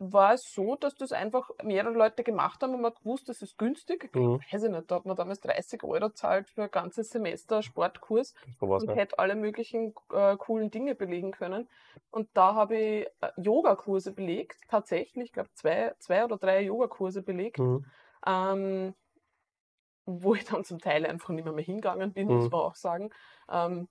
war es so, dass das einfach mehrere Leute gemacht haben und man hat gewusst, das ist günstig. Mhm. Weiß ich nicht, da hat man damals 30 Euro zahlt für ein ganzes Semester Sportkurs und ja. hätte alle möglichen äh, coolen Dinge belegen können. Und da habe ich äh, Yogakurse belegt, tatsächlich, ich glaube zwei, zwei oder drei Yogakurse belegt. Mhm. Ähm, wo ich dann zum Teil einfach nicht mehr, mehr hingegangen bin, Mhm. muss man auch sagen. Ähm,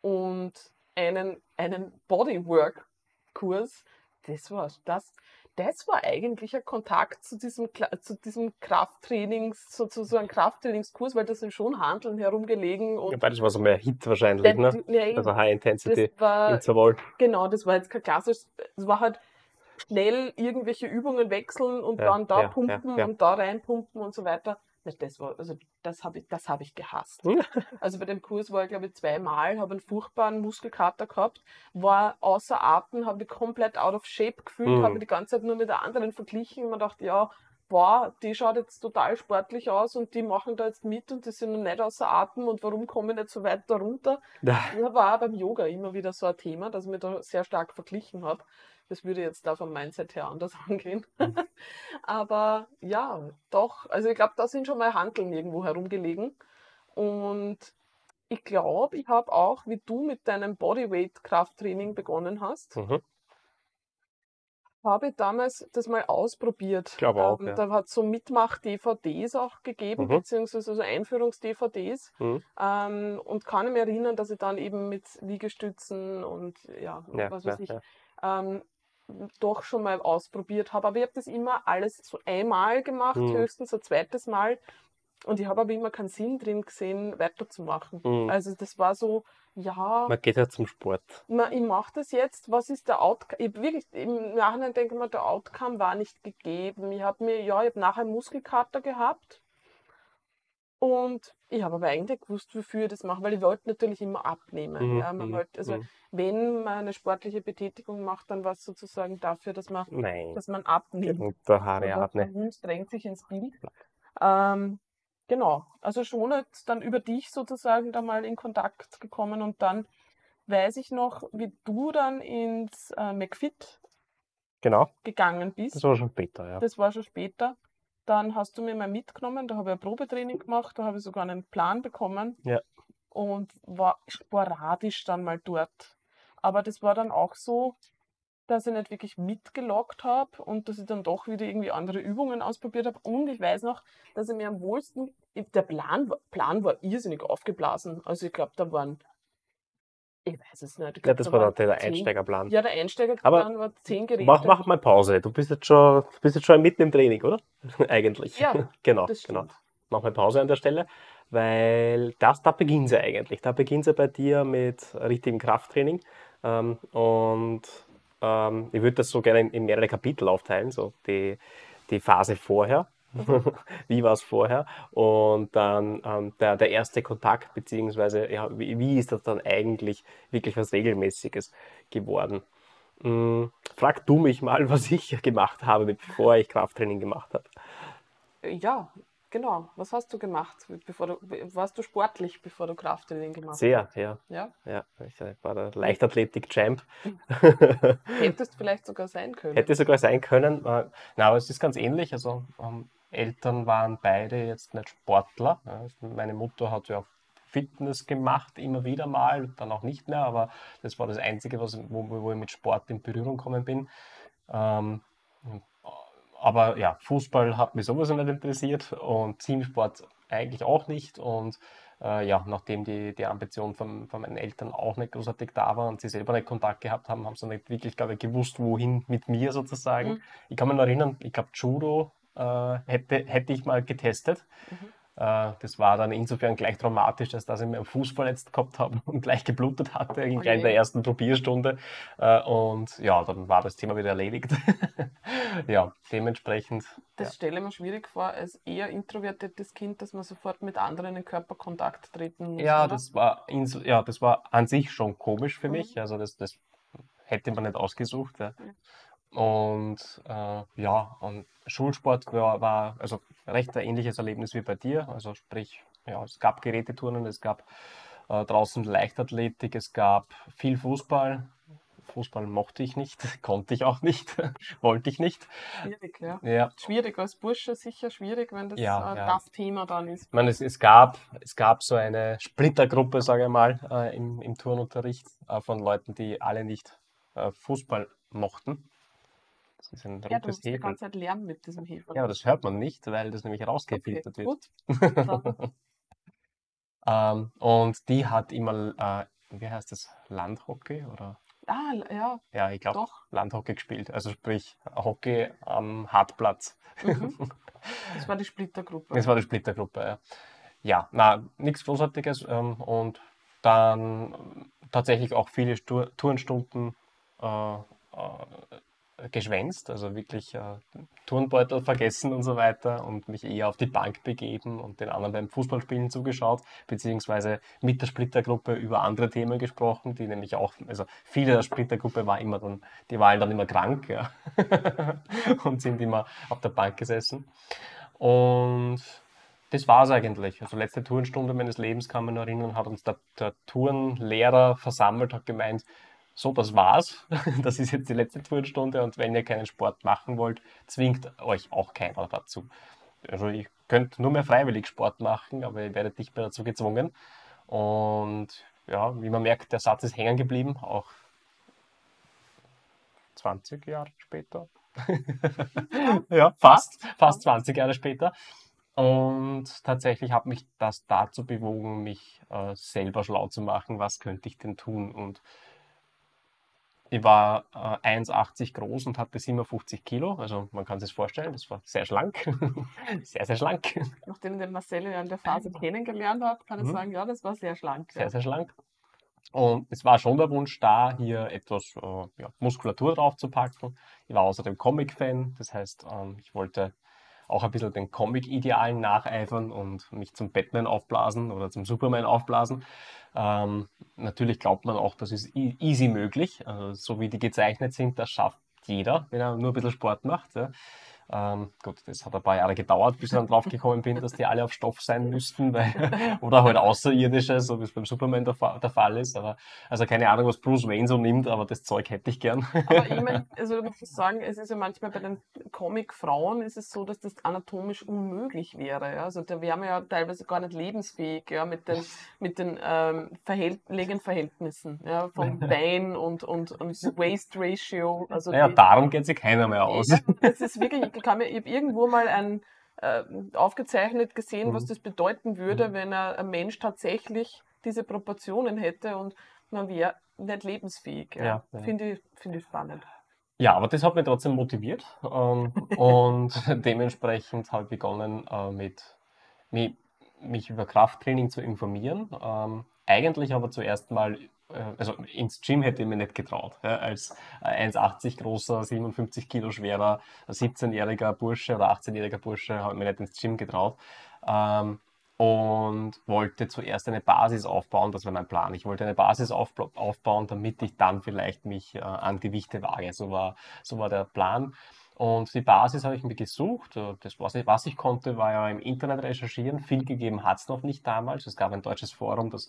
und einen, einen Bodywork-Kurs, das war das. Das war eigentlich ein Kontakt zu diesem, zu diesem Krafttrainings, sozusagen Krafttrainingskurs, weil das sind schon Handeln herumgelegen Ja, und beides war so mehr Hit wahrscheinlich, ne? Ja. Also High Intensity das war, Interval. Genau, das war jetzt kein klassisches, es war halt schnell irgendwelche Übungen wechseln und Ja, dann da ja, pumpen ja, ja. und da reinpumpen und so weiter. Das war, also das habe ich, das habe ich gehasst. Also bei dem Kurs war ich glaube ich zweimal, habe einen furchtbaren Muskelkater gehabt, war außer Atem, habe mich komplett out of shape gefühlt, Hm. habe mich die ganze Zeit nur mit der anderen verglichen und man dachte, ja, boah, die schaut jetzt total sportlich aus und die machen da jetzt mit und die sind noch nicht außer Atem und warum komme ich nicht so weit darunter? Ja. Das war auch beim Yoga immer wieder so ein Thema, dass ich mich da sehr stark verglichen habe. Das würde jetzt da vom Mindset her anders angehen. Aber ja, doch. Also ich glaube, da sind schon mal Handeln irgendwo herumgelegen. Und ich glaube, ich habe auch, wie du mit deinem Bodyweight-Krafttraining begonnen hast, Mhm. habe ich damals das mal ausprobiert. Ich glaube auch, Ähm, ja. Da hat es so Mitmach-DVDs auch gegeben, Mhm. beziehungsweise so Einführungs-DVDs. Mhm. Ähm, und kann mich erinnern, dass ich dann eben mit Liegestützen und ja, Ja, was ja, weiß ich, ja. ähm, doch schon mal ausprobiert habe. Aber ich habe das immer alles so einmal gemacht, Mhm. höchstens ein zweites Mal. Und ich habe aber immer keinen Sinn drin gesehen, weiterzumachen. Mhm. Also das war so, ja, Man geht halt zum Sport. na, ich mache das jetzt, was ist der Outcome? Ich wirklich, im Nachhinein denke ich mir, der Outcome war nicht gegeben. Ich habe mir, ja, ich habe nachher einen Muskelkater gehabt und ich habe aber eigentlich gewusst, wofür ich das mache, weil ich wollte natürlich immer abnehmen. Mhm, Ja, man mhm, wollte, also mhm. wenn man eine sportliche Betätigung macht, dann war es sozusagen dafür, dass man, Nein. dass man abnimmt. Und der Haare hat ne. der Hund drängt sich ins Bild. Ähm, genau, also schon jetzt dann über dich sozusagen da mal in Kontakt gekommen und dann weiß ich noch, wie du dann ins äh, McFit Genau. gegangen Das bist. war schon später, ja. Das war schon später. Dann hast du mir mal mitgenommen, da habe ich ein Probetraining gemacht, da habe ich sogar einen Plan bekommen Ja. und war sporadisch dann mal dort. Aber das war dann auch so, dass ich nicht wirklich mitgelockt habe und dass ich dann doch wieder irgendwie andere Übungen ausprobiert habe. Und ich weiß noch, dass ich mir am wohlsten, der Plan, Plan war irrsinnig aufgeblasen. Also ich glaube, da waren, ich weiß es nicht. Ich Ja, glaub, das da war waren der, der Einsteigerplan. Ja, der Einsteigerplan Aber war zehn Geräte. Mach, mach mal Pause. Du bist jetzt schon, bist jetzt schon mitten im Training, oder? Eigentlich. Ja, genau, genau. Mach mal Pause an der Stelle, weil das, da beginnt sie eigentlich. Da beginnt sie bei dir mit richtigem Krafttraining. Ähm, und ähm, ich würde das so gerne in, in mehrere Kapitel aufteilen, so die, die Phase vorher. wie war es vorher? Und dann ähm, der, der erste Kontakt, beziehungsweise ja, wie, wie ist das dann eigentlich wirklich was Regelmäßiges geworden? Hm, frag du mich mal, was ich gemacht habe, bevor ich Krafttraining gemacht habe. Ja, genau. Was hast du gemacht, bevor du, warst du sportlich, bevor du Krafttraining gemacht hast? Sehr, ja. Ja? Ja, ich war der Leichtathletik-Champ. Hättest vielleicht sogar sein können. Hätte sogar sein können. äh, Na, aber es ist ganz ähnlich. Also ähm, Eltern waren beide jetzt nicht Sportler. Also Meine Mutter hat ja Fitness gemacht, immer wieder mal, dann auch nicht mehr, aber das war das Einzige, was, wo, wo ich mit Sport in Berührung gekommen bin. Ähm, aber ja, Fußball hat mich sowieso nicht interessiert und Teamsport eigentlich auch nicht. Und äh, ja, nachdem die, die Ambition von, von meinen Eltern auch nicht großartig da war und sie selber nicht Kontakt gehabt haben, haben sie nicht wirklich, glaube ich, gewusst, wohin mit mir sozusagen. Mhm. Ich kann mich noch erinnern, ich glaube, Judo hätte, hätte ich mal getestet. Mhm. Äh, das war dann insofern gleich traumatisch, dass dass ich mir einen Fuß verletzt gehabt habe und gleich geblutet hatte, in Oh gleich in der ersten Probierstunde. Äh, und ja, dann war das Thema wieder erledigt. ja, dementsprechend. Das stelle ich mir schwierig vor, als eher introvertiertes Kind, dass man sofort mit anderen in Körperkontakt treten muss. Ja, oder? das war, ja, das war an sich schon komisch für Mhm. mich. Also das, das hätte man nicht ausgesucht. Ja. Und äh, ja, und Schulsport war, war also recht ein ähnliches Erlebnis wie bei dir. Also sprich, ja, es gab Geräteturnen, es gab äh, draußen Leichtathletik, es gab viel Fußball. Fußball mochte ich nicht, konnte ich auch nicht, wollte ich nicht. Schwierig, ja. Ja, Schwierig als Bursche, sicher schwierig, wenn das Ja, äh, ja. das Thema dann ist. Ich meine, es, es, gab, es gab so eine Splittergruppe, sage ich mal, äh, im, im Turnunterricht äh, von Leuten, die alle nicht äh, Fußball mochten. Das ist ein Ja, du musst die ganze Zeit lernen mit diesem Hebel. Ja, aber das hört man nicht, weil das nämlich okay, rausgefiltert wird. gut. Dann, Ähm, und die hat immer, äh, wie heißt das, Landhockey oder? ah, ja, Ja, ich glaube. Landhockey gespielt. Also sprich Hockey am Hartplatz. Mhm. Das war die Splittergruppe. Das war die Splittergruppe, ja. Ja, na, nichts Großartiges. Ähm, und dann tatsächlich auch viele Stu Turnstunden äh, äh, geschwänzt, also wirklich äh, Turnbeutel vergessen und so weiter und mich eher auf die Bank begeben und den anderen beim Fußballspielen zugeschaut, beziehungsweise mit der Splittergruppe über andere Themen gesprochen, die nämlich auch, also viele der Splittergruppe war immer dann, die waren dann immer krank, ja, und sind immer auf der Bank gesessen. Und das war es eigentlich. Also letzte Turnstunde meines Lebens kann man erinnern, hat uns der, der Turnlehrer versammelt, hat gemeint, so, das war's. Das ist jetzt die letzte Turnstunde und wenn ihr keinen Sport machen wollt, zwingt euch auch keiner dazu. Also ihr könnt nur mehr freiwillig Sport machen, aber ihr werdet nicht mehr dazu gezwungen. Und ja, wie man merkt, der Satz ist hängen geblieben, auch 20 Jahre später. ja, fast, fast 20 Jahre später. Und tatsächlich hat mich das dazu bewogen, mich äh, selber schlau zu machen, was könnte ich denn tun. Und ich war äh, 1,80 groß und hatte 57 Kilo. Also man kann sich vorstellen, das war sehr schlank. sehr, sehr schlank. Nachdem ich den Marcel in der Phase kennengelernt habe, kann ich Mhm. sagen, ja, das war sehr schlank. Sehr, Ja. sehr schlank. Und es war schon der Wunsch da, hier etwas äh, ja, Muskulatur draufzupacken. Ich war außerdem Comic-Fan, das heißt, ähm, ich wollte auch ein bisschen den Comic-Idealen nacheifern und mich zum Batman aufblasen oder zum Superman aufblasen. Ähm, natürlich glaubt man auch, das ist e easy möglich. Also, so wie die gezeichnet sind, das schafft jeder, wenn er nur ein bisschen Sport macht. Ja. Ähm, gut, das hat ein paar Jahre gedauert, bis ich dann drauf gekommen bin, dass die alle auf Stoff sein müssten, weil, oder halt Außerirdische, so wie es beim Superman der, der Fall ist. Aber, also keine Ahnung, was Bruce Wayne so nimmt, aber das Zeug hätte ich gern. Aber ich mein, also ich muss sagen, es ist ja manchmal bei den Comic-Frauen ist es so, dass das anatomisch unmöglich wäre. Ja? Also da wären wir ja teilweise gar nicht lebensfähig, ja, mit den, mit den ähm, Verhält Legenverhältnissen, ja, vom Bein und, und, und Waist Ratio. Also Naja, darum geht sich keiner mehr aus. Das ist wirklich, ich, kann mir, ich habe irgendwo mal ein, äh, aufgezeichnet gesehen, was Mhm. das bedeuten würde, Mhm. wenn er, ein Mensch tatsächlich diese Proportionen hätte und man wäre nicht lebensfähig. Ja. Ja, ja. Finde ich, finde ich spannend. Ja, aber das hat mich trotzdem motiviert ähm, und dementsprechend habe ich begonnen, äh, mit, mich, mich über Krafttraining zu informieren. Ähm, eigentlich aber zuerst mal, also ins Gym hätte ich mir nicht getraut. Ja, als äh, 1,80 großer, 57 Kilo schwerer, 17-jähriger Bursche oder 18-jähriger Bursche habe ich mir nicht ins Gym getraut. Ähm, und wollte zuerst eine Basis aufbauen, das war mein Plan. Ich wollte eine Basis aufbau- aufbauen, damit ich dann vielleicht mich äh, an Gewichte wage. So war, so war der Plan. Und die Basis habe ich mir gesucht. Äh, Das, was ich, was ich konnte, war ja im Internet recherchieren. Viel gegeben hat es noch nicht damals. Es gab ein deutsches Forum, das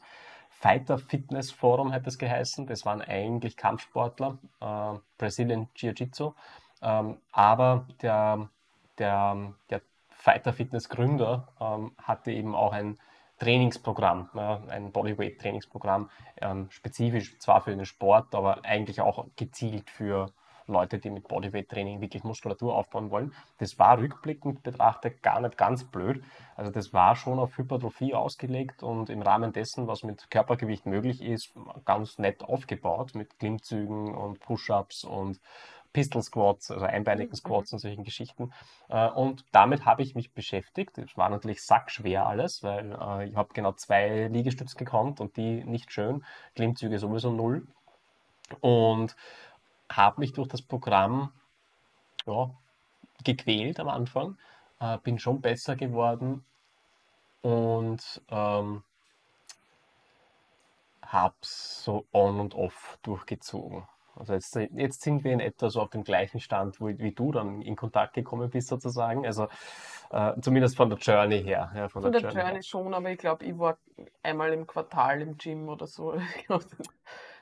Fighter Fitness Forum hat es geheißen. Das waren eigentlich Kampfsportler, äh, Brazilian Jiu-Jitsu. Ähm, aber der, der, der Fighter Fitness Gründer ähm, hatte eben auch ein Trainingsprogramm, ja, ein Bodyweight Trainingsprogramm, ähm, spezifisch zwar für den Sport, aber eigentlich auch gezielt für Leute, die mit Bodyweight Training wirklich Muskulatur aufbauen wollen. Das war rückblickend betrachtet gar nicht ganz blöd. Also das war schon auf Hypertrophie ausgelegt und im Rahmen dessen, was mit Körpergewicht möglich ist, ganz nett aufgebaut mit Klimmzügen und Push-ups und Pistol Squats, also einbeinigen Mhm. Squats und solchen Geschichten. Äh, Und damit habe ich mich beschäftigt. Es war natürlich sackschwer alles, weil äh, ich habe genau zwei Liegestütze gekonnt und die nicht schön. Klimmzüge sowieso null. Und habe mich durch das Programm ja, gequält am Anfang, äh, bin schon besser geworden und ähm, habe so on und off durchgezogen. Also jetzt, jetzt sind wir in etwa so auf dem gleichen Stand, wo, wie du dann in Kontakt gekommen bist sozusagen. Also Äh, zumindest von der Journey her. Ja, von, von der, der, Journey, Journey schon, aber ich glaube, ich war einmal im Quartal im Gym oder so.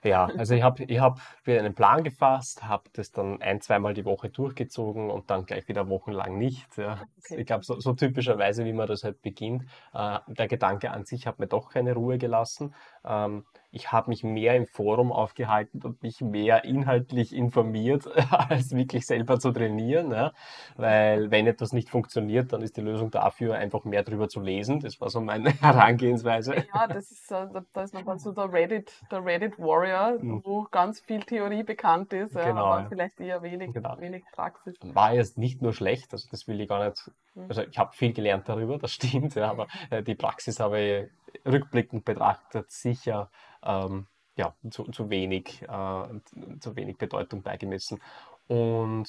Ja, also ich habe ich hab mir einen Plan gefasst, habe das dann ein, zweimal die Woche durchgezogen und dann gleich wieder wochenlang nicht. Ja. Okay. Ich glaube, so, so, typischerweise, wie man das halt beginnt. Äh, der Gedanke an sich hat mir doch keine Ruhe gelassen. Ähm, ich habe mich mehr im Forum aufgehalten und mich mehr inhaltlich informiert, als wirklich selber zu trainieren. Ja. Weil wenn etwas nicht funktioniert, dann ist die Lösung dafür, einfach mehr darüber zu lesen. Das war so meine Herangehensweise. Ja, das ist, da ist nochmal so der Reddit, der Reddit Warrior, mhm. wo ganz viel Theorie bekannt ist, genau, aber ja. vielleicht eher wenig, genau. wenig Praxis. War jetzt nicht nur schlecht, also das will ich gar nicht. Also ich habe viel gelernt darüber, das stimmt, ja, aber äh, die Praxis habe ich rückblickend betrachtet sicher ähm, ja, zu, zu, wenig, äh, zu wenig Bedeutung beigemessen. Und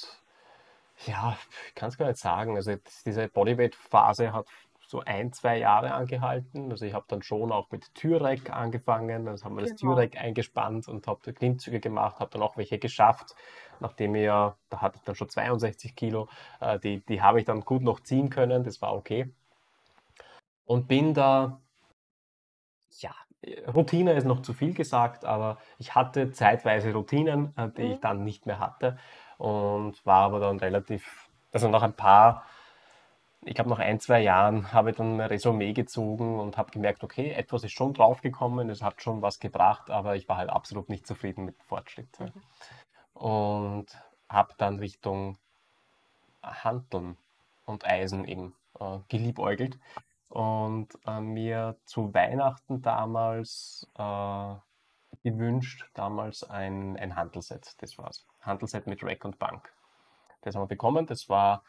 ja, ich kann es gar nicht sagen. Also diese Bodyweight-Phase hat so ein, zwei Jahre angehalten. Also ich habe dann schon auch mit Türek angefangen. Also haben wir genau. das Türek eingespannt und habe Klimmzüge gemacht, habe dann auch welche geschafft. Nachdem ich ja, da hatte ich dann schon 62 Kilo, äh, die, die habe ich dann gut noch ziehen können, das war okay. Und bin da ja, Routine ist noch zu viel gesagt, aber ich hatte zeitweise Routinen, äh, die mhm. ich dann nicht mehr hatte und war aber dann relativ, also nach ein paar, ich glaube nach ein, zwei Jahren habe ich dann ein Resümee gezogen und habe gemerkt, okay, etwas ist schon draufgekommen, es hat schon was gebracht, aber ich war halt absolut nicht zufrieden mit dem Fortschritt. Mhm. Und habe dann Richtung Handeln und Eisen eben äh, geliebäugelt und äh, mir zu Weihnachten damals äh, gewünscht, damals ein, ein Handelset. Das war's. Handelset mit Rack und Bank. Das haben wir bekommen. Das war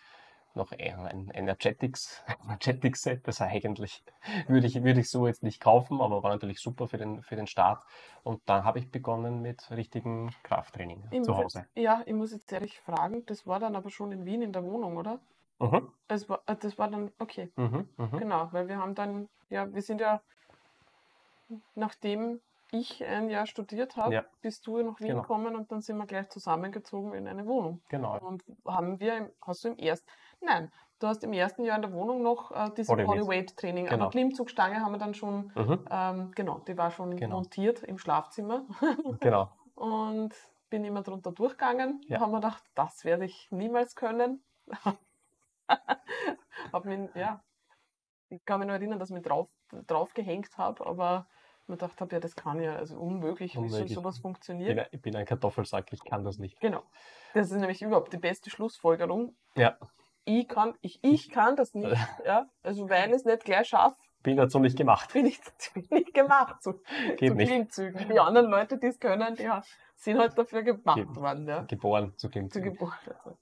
noch ein Energetics, Energetics Set, das eigentlich würde ich, würde ich so jetzt nicht kaufen, aber war natürlich super für den, für den Start. Und dann habe ich begonnen mit richtigem Krafttraining ich zu Hause. Jetzt, ja, ich muss jetzt ehrlich fragen, das war dann aber schon in Wien in der Wohnung, oder? Mhm. Das, war, äh, das war dann, okay. Mhm, mh. Genau, weil wir haben dann, ja, wir sind ja, nachdem ich ein Jahr studiert habe, ja. bist du nach Wien genau. gekommen und dann sind wir gleich zusammengezogen in eine Wohnung. Genau. Und haben wir, im, hast du im ersten, nein, du hast im ersten Jahr in der Wohnung noch äh, dieses Bodyweight-Training, genau. aber Klimmzugstange haben wir dann schon, mhm. ähm, genau, die war schon genau. montiert im Schlafzimmer. genau. Und bin immer drunter durchgegangen, ja. haben wir gedacht, das werde ich niemals können. hab mich, ja, ich kann mich nur erinnern, dass ich mich drauf, drauf gehängt habe, aber mir gedacht habe, ja, das kann ja, also unmöglich, unmöglich. wie sowas funktioniert. Ich bin, ich bin ein Kartoffelsack, ich kann das nicht. Genau. Das ist nämlich überhaupt die beste Schlussfolgerung. Ja. Ich kann, ich, ich kann das nicht, ja. Also ich es nicht gleich schaffe. Bin dazu nicht gemacht. Bin ich bin nicht gemacht zu, Geht zu nicht. Klimmzügen. Die anderen Leute, die es können, die sind halt dafür gemacht Ge worden. Ja. Geboren zu Klimmzügen. Zu geboren. Also.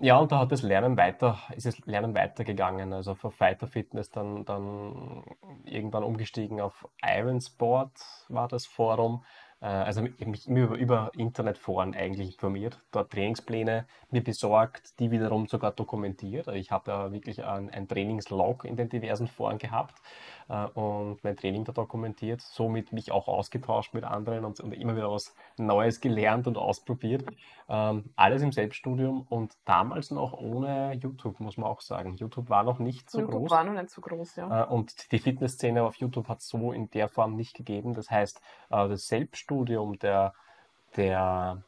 Ja, und da hat das Lernen weiter, ist das Lernen weitergegangen. Also auf Fighter Fitness dann, dann irgendwann umgestiegen auf Iron Sport war das Forum. Äh, also mich über, über Internetforen eigentlich informiert, dort Trainingspläne mir besorgt, die wiederum sogar dokumentiert. Also ich habe ja wirklich ein, ein Trainingslog in den diversen Foren gehabt äh, und mein Training da dokumentiert, somit mich auch ausgetauscht mit anderen und, und immer wieder was Neues gelernt und ausprobiert. Ähm, alles im Selbststudium und damals noch ohne YouTube, muss man auch sagen. YouTube war noch nicht so YouTube groß. war noch nicht so groß, ja. Äh, und die Fitnessszene auf YouTube hat es so in der Form nicht gegeben. Das heißt, äh, das Selbststudium der, der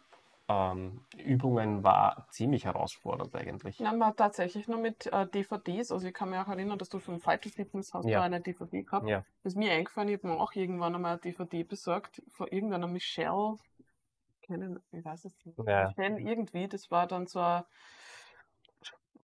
ähm, Übungen war ziemlich herausfordernd eigentlich. Ja, man tatsächlich nur mit äh, DVDs. Also ich kann mich auch erinnern, dass du von Vital Fitness hast ja. eine DVD gehabt. Ja. Das ist mir eingefallen, ich habe mir auch irgendwann einmal eine DVD besorgt von irgendeiner Michelle. Kennen, ich weiß es nicht. Ja. irgendwie, das war dann so ein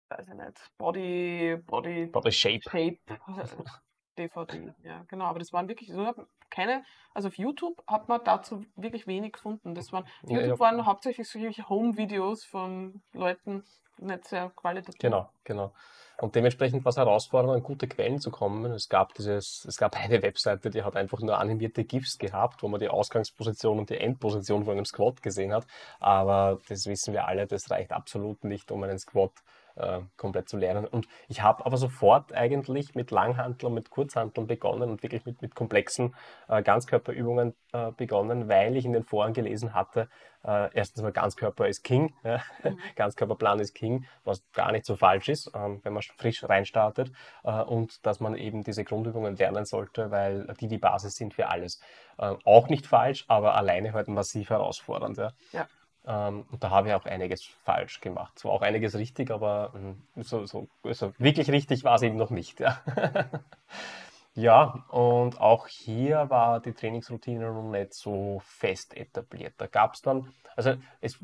weiß ich nicht, Body, Body, Body Shape. Shape DVD. Ja, genau. Aber das waren wirklich so keine, also auf YouTube hat man dazu wirklich wenig gefunden. Das waren, ja, YouTube ja. waren hauptsächlich solche Home-Videos von Leuten, nicht sehr qualitativ. Genau, genau. Und dementsprechend war es herausfordernd, an gute Quellen zu kommen. Es gab dieses, es gab eine Webseite, die hat einfach nur animierte GIFs gehabt, wo man die Ausgangsposition und die Endposition von einem Squat gesehen hat. Aber das wissen wir alle, das reicht absolut nicht, um einen Squat äh, komplett zu lernen. Und ich habe aber sofort eigentlich mit Langhanteln, mit Kurzhanteln begonnen und wirklich mit, mit komplexen äh, Ganzkörperübungen äh, begonnen, weil ich in den Foren gelesen hatte, äh, erstens mal Ganzkörper ist King, ja? mhm. Ganzkörperplan ist King, was gar nicht so falsch ist, ähm, wenn man frisch reinstartet äh, und dass man eben diese Grundübungen lernen sollte, weil die die Basis sind für alles. Ähm, auch nicht falsch, aber alleine halt massiv herausfordernd. Ja. ja. Ähm, und da habe ich auch einiges falsch gemacht. Zwar auch einiges richtig, aber ähm, so, so, so wirklich richtig war es eben noch nicht. Ja. ja, und auch hier war die Trainingsroutine noch nicht so fest etabliert. Da gab es dann, also es,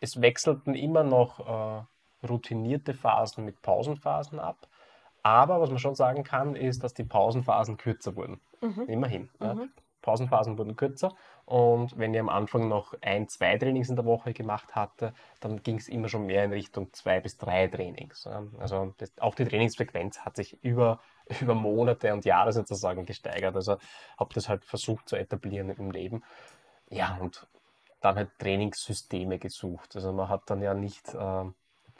es wechselten immer noch äh, routinierte Phasen mit Pausenphasen ab. Aber was man schon sagen kann, ist, dass die Pausenphasen kürzer wurden. Mhm. Immerhin. Mhm. Ja. Pausenphasen wurden kürzer und wenn ich am Anfang noch ein, zwei Trainings in der Woche gemacht hatte, dann ging es immer schon mehr in Richtung zwei bis drei Trainings. Also das, auch die Trainingsfrequenz hat sich über, über Monate und Jahre sozusagen gesteigert. Also habe das halt versucht zu etablieren im Leben. Ja, und dann halt Trainingssysteme gesucht. Also man hat dann ja nicht äh,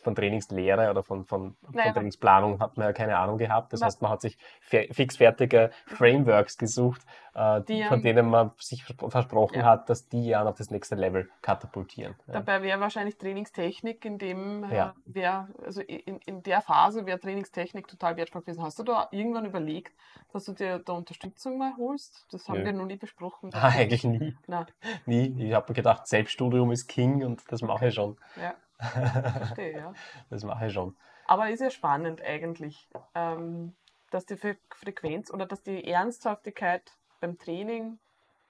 von Trainingslehre oder von, von, naja. von, Trainingsplanung hat man ja keine Ahnung gehabt. Das Na. heißt, man hat sich fixfertige Frameworks gesucht, äh, die, von denen man sich versprochen ja. hat, dass die ja auf das nächste Level katapultieren. Dabei wäre wahrscheinlich Trainingstechnik in dem, äh, wär, also in, in der Phase wäre Trainingstechnik total wertvoll gewesen. Hast du da irgendwann überlegt, dass du dir da Unterstützung mal holst? Das haben Nö. wir noch nie besprochen. Ah, eigentlich nie. Na. Nie. Ich habe mir gedacht, Selbststudium ist King und das mache ich schon. Ja. Verstehe, ja. Das mache ich schon. Aber ist ja spannend eigentlich, ähm, dass die Frequenz oder dass die Ernsthaftigkeit beim Training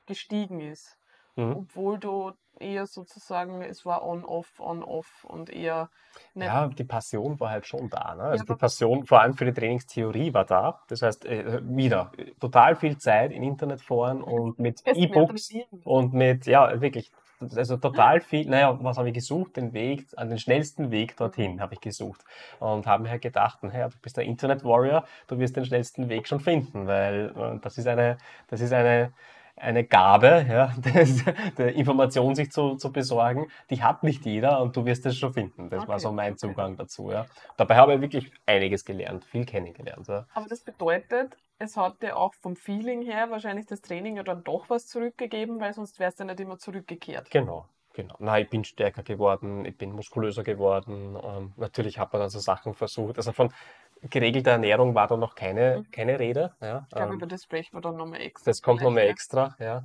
gestiegen ist. Mhm. Obwohl du eher sozusagen, es war on-off, on-off und eher. Nicht ja, die Passion war halt schon da. Ne? Also ja, die Passion vor allem für die Trainingstheorie war da. Das heißt, äh, wieder total viel Zeit in Internetforen und mit E-Books und mit, ja, wirklich also total viel, naja, was habe ich gesucht? Den Weg, an den schnellsten Weg dorthin habe ich gesucht. Und habe mir halt gedacht, naja, du bist der Internet Warrior, du wirst den schnellsten Weg schon finden, weil äh, das ist eine, das ist eine, eine Gabe, ja, das, der Information sich zu, zu besorgen, die hat nicht jeder und du wirst es schon finden. Das okay. war so mein Zugang dazu. Ja. Dabei habe ich wirklich einiges gelernt, viel kennengelernt. Ja. Aber das bedeutet, es hat dir auch vom Feeling her wahrscheinlich das Training ja dann doch was zurückgegeben, weil sonst wärst du nicht immer zurückgekehrt. Genau. Genau. Na, ich bin stärker geworden, ich bin muskulöser geworden. Ähm, natürlich hat man dann so Sachen versucht. Also von geregelter Ernährung war da noch keine, mhm. keine Rede. Ja. Ich glaube, ähm, über das sprechen wir dann nochmal extra. Das kommt nochmal extra, ja.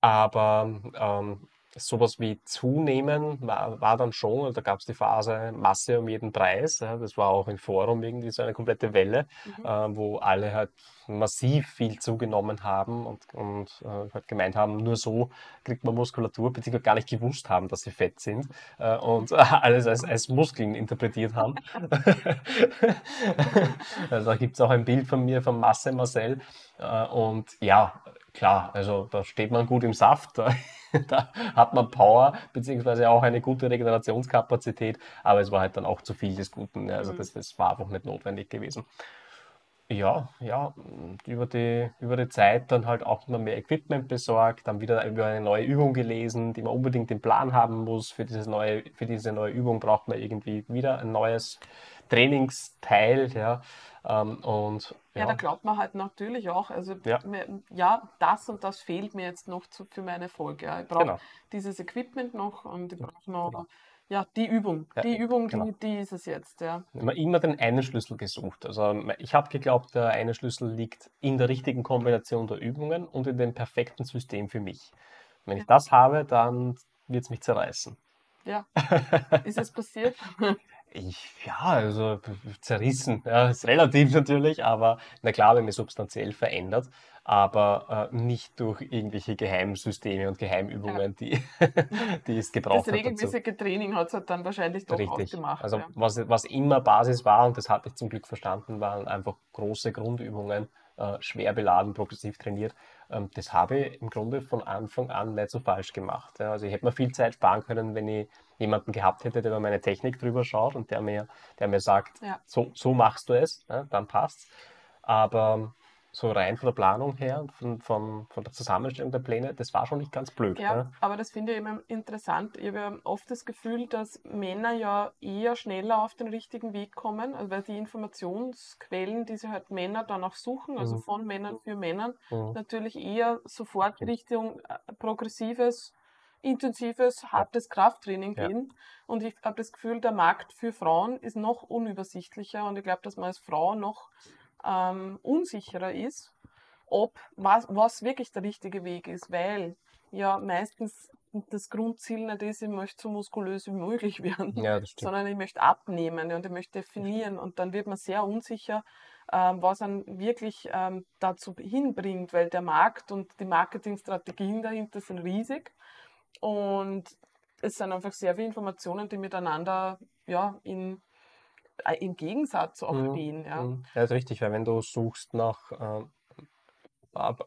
Aber ähm, sowas wie Zunehmen war, war dann schon, also da gab es die Phase Masse um jeden Preis. Ja, das war auch im Forum irgendwie so eine komplette Welle, mhm. äh, wo alle halt massiv viel zugenommen haben und, und äh, halt gemeint haben, nur so kriegt man Muskulatur, beziehungsweise gar nicht gewusst haben, dass sie fett sind äh, und alles als, als Muskeln interpretiert haben. also da gibt es auch ein Bild von mir, von Masse Marcel. Äh, und ja, klar, also da steht man gut im Saft. da hat man Power, beziehungsweise auch eine gute Regenerationskapazität, aber es war halt dann auch zu viel des Guten. Also mhm. das, das war einfach nicht notwendig gewesen. Ja, ja, über die, über die Zeit dann halt auch immer mehr Equipment besorgt, dann wieder über eine neue Übung gelesen, die man unbedingt den Plan haben muss. Für, dieses neue, für diese neue Übung braucht man irgendwie wieder ein neues Trainingsteil. Ja. Ähm, und, ja. ja. da glaubt man halt natürlich auch, also ja, mir, ja das und das fehlt mir jetzt noch zu, für meine Folge. Ja. Ich brauche genau. dieses Equipment noch und ich brauche noch genau. ja, die Übung. Die Übung, genau. die, die, ist es jetzt. Ja. Immer, immer den einen Schlüssel gesucht. Also ich habe geglaubt, der eine Schlüssel liegt in der richtigen Kombination der Übungen und in dem perfekten System für mich. Wenn ich das habe, dann wird es mich zerreißen. Ja. Ist es passiert? Ich, ja, also zerrissen, ja, ist relativ natürlich, aber na klar, wenn mich substanziell verändert, aber äh, nicht durch irgendwelche Geheimsysteme und Geheimübungen, ja. die, die es gebraucht Das regelmäßige dazu. Training hat es halt dann wahrscheinlich doch Richtig. ausgemacht. Also ja. was, was immer Basis war, und das hatte ich zum Glück verstanden, waren einfach große Grundübungen, äh, schwer beladen, progressiv trainiert. Ähm, das habe ich im Grunde von Anfang an nicht so falsch gemacht. Ja. Also ich hätte mir viel Zeit sparen können, wenn ich jemanden gehabt hätte, der über meine Technik drüber schaut und der mir, der mir sagt, ja. so, so machst du es, ja, dann passt's. Aber so rein von der Planung her und von, von, von der Zusammenstellung der Pläne, das war schon nicht ganz blöd. Ja, Ne? aber das finde ich immer interessant. Ich habe ja oft das Gefühl, dass Männer ja eher schneller auf den richtigen Weg kommen, also weil die Informationsquellen, die sie halt Männer dann auch suchen, also Mhm. von Männern für Männern, Mhm. natürlich eher sofort Richtung äh, progressives, intensives, hartes Krafttraining Ja. gehen. Und ich habe das Gefühl, der Markt für Frauen ist noch unübersichtlicher. Und ich glaube, dass man als Frau noch ähm, unsicherer ist, ob was, was wirklich der richtige Weg ist, weil ja meistens das Grundziel nicht ist, ich möchte so muskulös wie möglich werden, Ja, sondern ich möchte abnehmen und ich möchte definieren. Und dann wird man sehr unsicher, ähm, was einen wirklich ähm, dazu hinbringt, weil der Markt und die Marketingstrategien dahinter sind riesig und es sind einfach sehr viele Informationen, die miteinander ja, in, äh, im Gegensatz auch Mhm, stehen. Ja. Mhm. Ja, ist richtig, weil wenn du suchst nach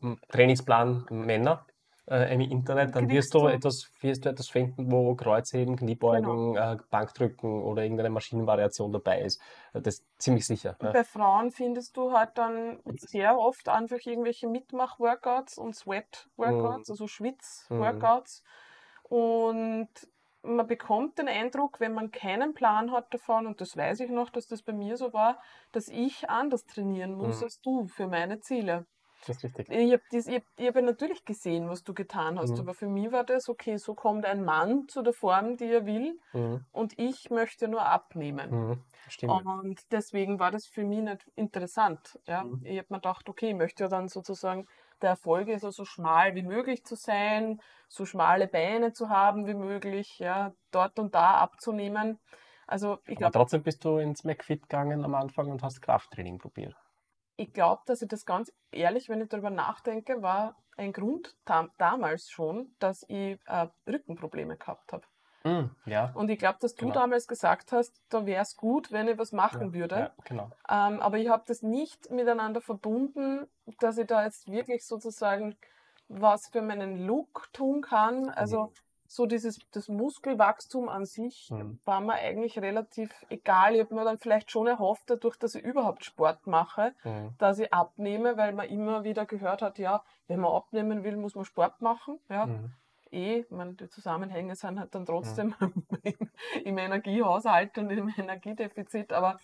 m- Trainingsplan Männer äh, im Internet, dann wirst du etwas, wirst du etwas finden, wo Kreuzheben, Kniebeugen, äh, Bankdrücken oder irgendeine Maschinenvariation dabei ist. Äh, Das ist ziemlich sicher. Ja. Bei Frauen findest du halt dann sehr oft einfach irgendwelche Mitmach-Workouts und Sweat-Workouts, Mhm. also Schwitz-Workouts. Und man bekommt den Eindruck, wenn man keinen Plan hat davon, und das weiß ich noch, dass das bei mir so war, dass ich anders trainieren muss Mhm. als du für meine Ziele. Das ist richtig. Ich habe hab, hab ja natürlich gesehen, was du getan hast, Mhm. aber für mich war das, okay, so kommt ein Mann zu der Form, die er will, Mhm. und ich möchte nur abnehmen. Mhm. Stimmt. Und deswegen war das für mich nicht interessant. Ja? Mhm. Ich habe mir gedacht, okay, ich möchte ja dann sozusagen, der Erfolg ist ja so schmal wie möglich zu sein, so schmale Beine zu haben wie möglich, ja, dort und da abzunehmen. Also ich glaube, trotzdem bist du ins McFit gegangen am Anfang und hast Krafttraining probiert. ich glaub, dass ich das ganz ehrlich, wenn ich darüber nachdenke, war ein Grund da, damals schon, dass ich äh, Rückenprobleme gehabt habe. Mhm. Ja. Und ich glaube, dass du Genau. damals gesagt hast, da wäre es gut, wenn ich was machen ja. würde. Ja, genau. Ähm, aber ich habe das nicht miteinander verbunden, dass ich da jetzt wirklich sozusagen was für meinen Look tun kann. Also Mhm. so dieses das Muskelwachstum an sich Mhm. war mir eigentlich relativ egal. Ich habe mir dann vielleicht schon erhofft, dadurch, dass ich überhaupt Sport mache, Mhm. dass ich abnehme, weil man immer wieder gehört hat, ja, wenn man abnehmen will, muss man Sport machen. Ja, Mhm. Eh, ich meine, die Zusammenhänge sind halt dann trotzdem im, im Energiehaushalt und im Energiedefizit, aber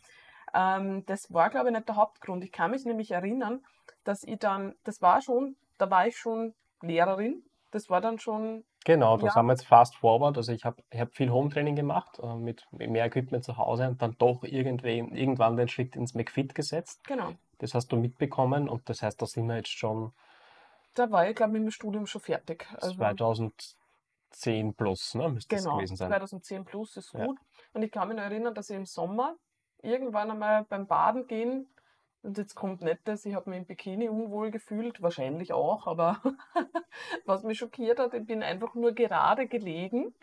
ähm, das war, glaube ich, nicht der Hauptgrund. Ich kann mich nämlich erinnern, dass ich dann, das war schon, da war ich schon Lehrerin, das war dann schon, Genau, da Ja. sind wir jetzt fast forward. Also ich habe ich hab viel Home-Training gemacht, äh, mit mehr Equipment zu Hause und dann doch irgendwie, irgendwann den Schritt ins McFit gesetzt. genau, Das hast du mitbekommen und das heißt, da sind wir jetzt schon da war ich, glaube ich, mit dem Studium schon fertig. Also, 2010 plus, ne, müsste das Genau, gewesen sein. 2010 plus ist Ja. gut. Und ich kann mich noch erinnern, dass ich im Sommer irgendwann einmal beim Baden gehen, und jetzt kommt nicht das, ich habe mich im Bikini unwohl gefühlt, wahrscheinlich auch, aber was mich schockiert hat, ich bin einfach nur gerade gelegen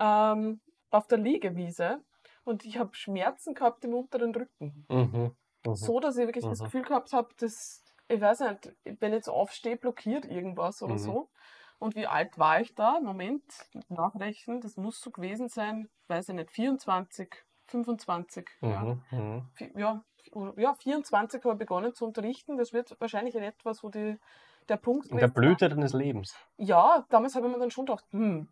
ähm, auf der Liegewiese und ich habe Schmerzen gehabt im unteren Rücken. Mhm. Mhm. So, dass ich wirklich das Mhm. Gefühl gehabt habe, dass, ich weiß nicht, wenn ich jetzt aufstehe, blockiert irgendwas oder Mhm. so. Und wie alt war ich da? Moment, nachrechnen, das muss so gewesen sein, weiß ich nicht, 24, 25. Ja. Mhm. Mhm. Vi- Ja, ja, 24 habe ich begonnen zu unterrichten. Das wird wahrscheinlich in etwas, wo die, der Punkt In der. Blüte deines Lebens. Ja, damals habe ich mir dann schon gedacht, hm,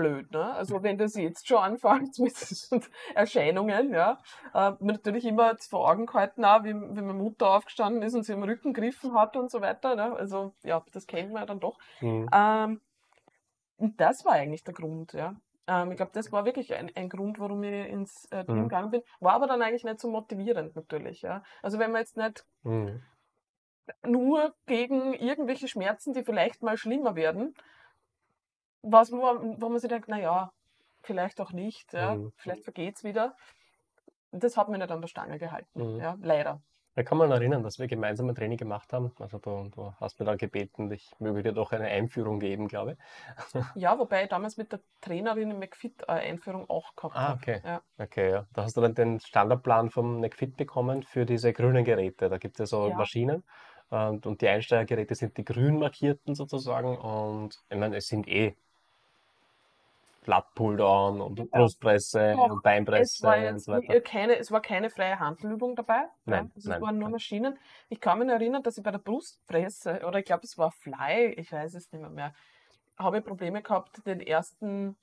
blöd, ne? Also wenn das jetzt schon anfängt mit Erscheinungen, ja, äh, natürlich immer vor Augen gehalten, auch, wie, wie meine Mutter aufgestanden ist und sie im Rücken gegriffen hat und so weiter, ne? Also ja, das kennt man ja dann doch. Mhm. Ähm, und das war eigentlich der Grund, ja. Ähm, ich glaube, das war wirklich ein, ein Grund, warum ich ins äh, Team Mhm. gegangen bin. War aber dann eigentlich nicht so motivierend natürlich, ja. Also wenn man jetzt nicht Mhm. nur gegen irgendwelche Schmerzen, die vielleicht mal schlimmer werden, was nur, wo man sich denkt, naja, vielleicht auch nicht, ja, Mhm. vielleicht vergeht's wieder. Das hat mich nicht an der Stange gehalten, Mhm. ja, leider. Ich kann mich erinnern, dass wir gemeinsam ein Training gemacht haben. Also du, du hast mir dann gebeten, ich möge dir doch eine Einführung geben, glaube ich. Ja, wobei ich damals mit der Trainerin im McFit eine Einführung auch gehabt Ah, habe. okay. Ja. Okay, ja. Da hast du dann den Standardplan vom McFit bekommen für diese grünen Geräte. Da gibt es ja so Ja. Maschinen und, und die Einsteigergeräte sind die grün markierten sozusagen. Und ich meine, es sind eh Lat Pulldown und Brustpresse Doch, und Es Beinpresse und so weiter. keine, es war keine freie Handelübung dabei. Nein. Also nein, es waren nur. Maschinen. Ich kann mich erinnern, dass ich bei der Brustpresse, oder ich glaube, es war Fly, ich weiß es nicht mehr, mehr habe ich Probleme gehabt, den ersten,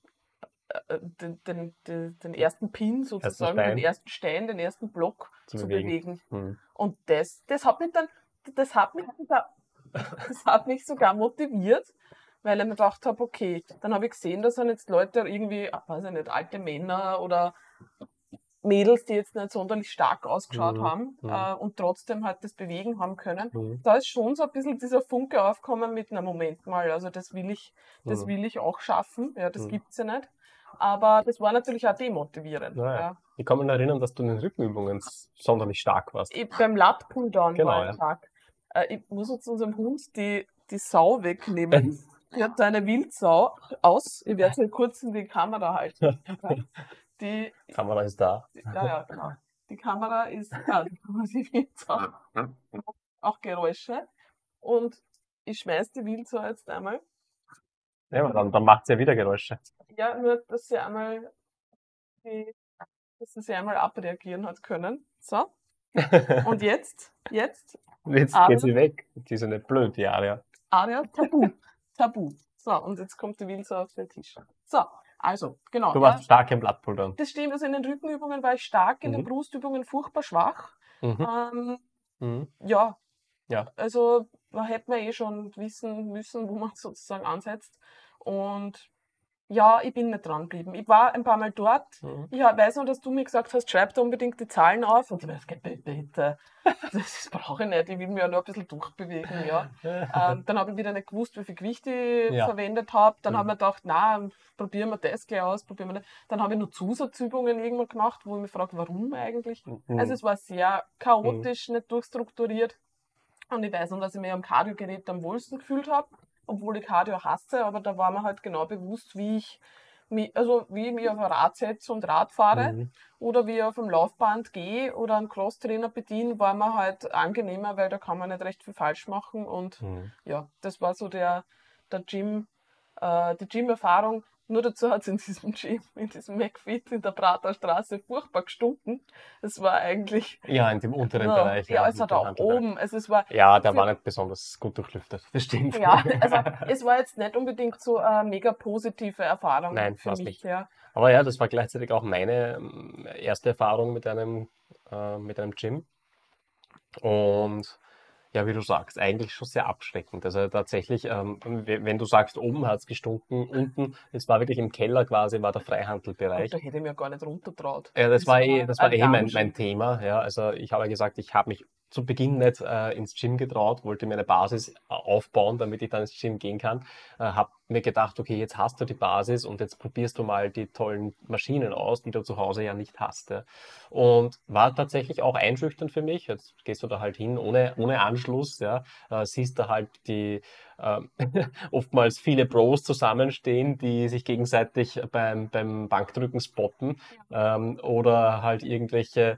äh, den, den, den, den ersten Pin sozusagen, Stein. den ersten Stein, den ersten Block Zu zu, bewegen. bewegen. Hm. Und das, das hat mich dann, das hat mich sogar, das hat mich sogar motiviert, weil ich mir gedacht habe, okay, dann habe ich gesehen, da sind jetzt Leute irgendwie, ah, weiß ich nicht, alte Männer oder Mädels, die jetzt nicht sonderlich stark ausgeschaut Mhm, haben mhm. äh, und trotzdem halt das bewegen haben können. Hm. Da ist schon so ein bisschen dieser Funke aufgekommen mit, na Moment mal, also das will ich, das Mhm. will ich auch schaffen. Ja, das Mhm. gibt's ja nicht. Aber das war natürlich auch demotivierend. Naja. Ja. Ich kann mich erinnern, dass du in den Rückenübungen sonderlich stark warst. Ich, beim Lat Pulldown Genau, war ja. ein Tag. Äh, ich muss jetzt unserem Hund die, die Sau wegnehmen. Die hat da eine Wildsau aus. Ich werde sie kurz in die Kamera halten. Die, Kamera ist da. die, ja, ja, genau. Die Kamera ist, ja, die Wildsau. Auch Geräusche. Und ich schmeiß die Wildsau jetzt einmal. Ja, dann, dann macht sie ja wieder Geräusche. Ja, nur, dass sie einmal, die, dass sie einmal abreagieren hat können. So. Und jetzt, jetzt, Jetzt Aber- geht sie weg. Die ist ja nicht blöd, die Aria. Aria, Tabu. Tabu. So, und jetzt kommt die Wildsau auf den Tisch. So, also, genau. Du ja, warst stark im Blattpulvern. das stimmt, also in den Rückenübungen war ich stark, in den Mhm. Brustübungen furchtbar schwach. Mhm. Ähm, Mhm. ja. Ja. Also, da hätte man eh schon wissen müssen, wo man sozusagen ansetzt. Und ja, ich bin nicht dran geblieben. Ich war ein paar Mal dort. Mhm. Ich weiß noch, dass du mir gesagt hast, schreib da unbedingt die Zahlen auf. Und ich weiß, bitte, bitte. Das brauche ich nicht. Ich will mich ja nur ein bisschen durchbewegen, ja. Ähm, dann habe ich wieder nicht gewusst, wie viel Gewicht ich Ja. verwendet habe. Dann Mhm. habe ich mir gedacht, na, probieren wir das gleich aus, probieren wir das. Dann habe ich noch Zusatzübungen irgendwann gemacht, wo ich mich frage, warum eigentlich? Mhm. Also es war sehr chaotisch, nicht durchstrukturiert. Und ich weiß noch, dass ich mich am Kardiogerät am wohlsten gefühlt habe, obwohl ich Cardio hasse, aber da war mir halt genau bewusst, wie ich mich, also wie ich mich auf ein Rad setze und Rad fahre Mhm. oder wie ich auf dem Laufband gehe oder einen Crosstrainer bediene, war mir halt angenehmer, weil da kann man nicht recht viel falsch machen und Mhm. ja, das war so der, der Gym, äh, die Gym-Erfahrung. Nur dazu hat es in diesem Gym, in diesem McFit in der Prater Straße furchtbar gestunken. Es war eigentlich, Ja, in dem unteren ja, Bereich. ja, es mit hat auch Handelbereich. oben, also es war, Ja, der war nicht besonders gut durchlüftet. Das stimmt. ja, also es war jetzt nicht unbedingt so eine mega positive Erfahrung Nein, für mich. nicht. Ja. Aber ja, das war gleichzeitig auch meine ähm, erste Erfahrung mit einem, äh, mit einem Gym. Und ja, wie du sagst, eigentlich schon sehr abschreckend. Also tatsächlich, ähm, we- wenn du sagst, oben hat es gestunken, unten, es war wirklich im Keller quasi, war der Freihandelbereich. Da hätte ich mir gar nicht runtertraut. Ja, das, war eh, das war eh mein, mein Thema. Ja, also ich habe ja gesagt, ich habe mich zu Beginn nicht äh, ins Gym getraut, wollte mir eine Basis äh, aufbauen, damit ich dann ins Gym gehen kann. Äh, habe mir gedacht, okay, jetzt hast du die Basis und jetzt probierst du mal die tollen Maschinen aus, die du zu Hause ja nicht hast. Ja. Und war tatsächlich auch einschüchternd für mich. Jetzt gehst du da halt hin ohne, ohne Anschluss, ja, äh, siehst da halt die ähm, oftmals viele Pros zusammenstehen, die sich gegenseitig beim, beim Bankdrücken spotten ähm, oder halt irgendwelche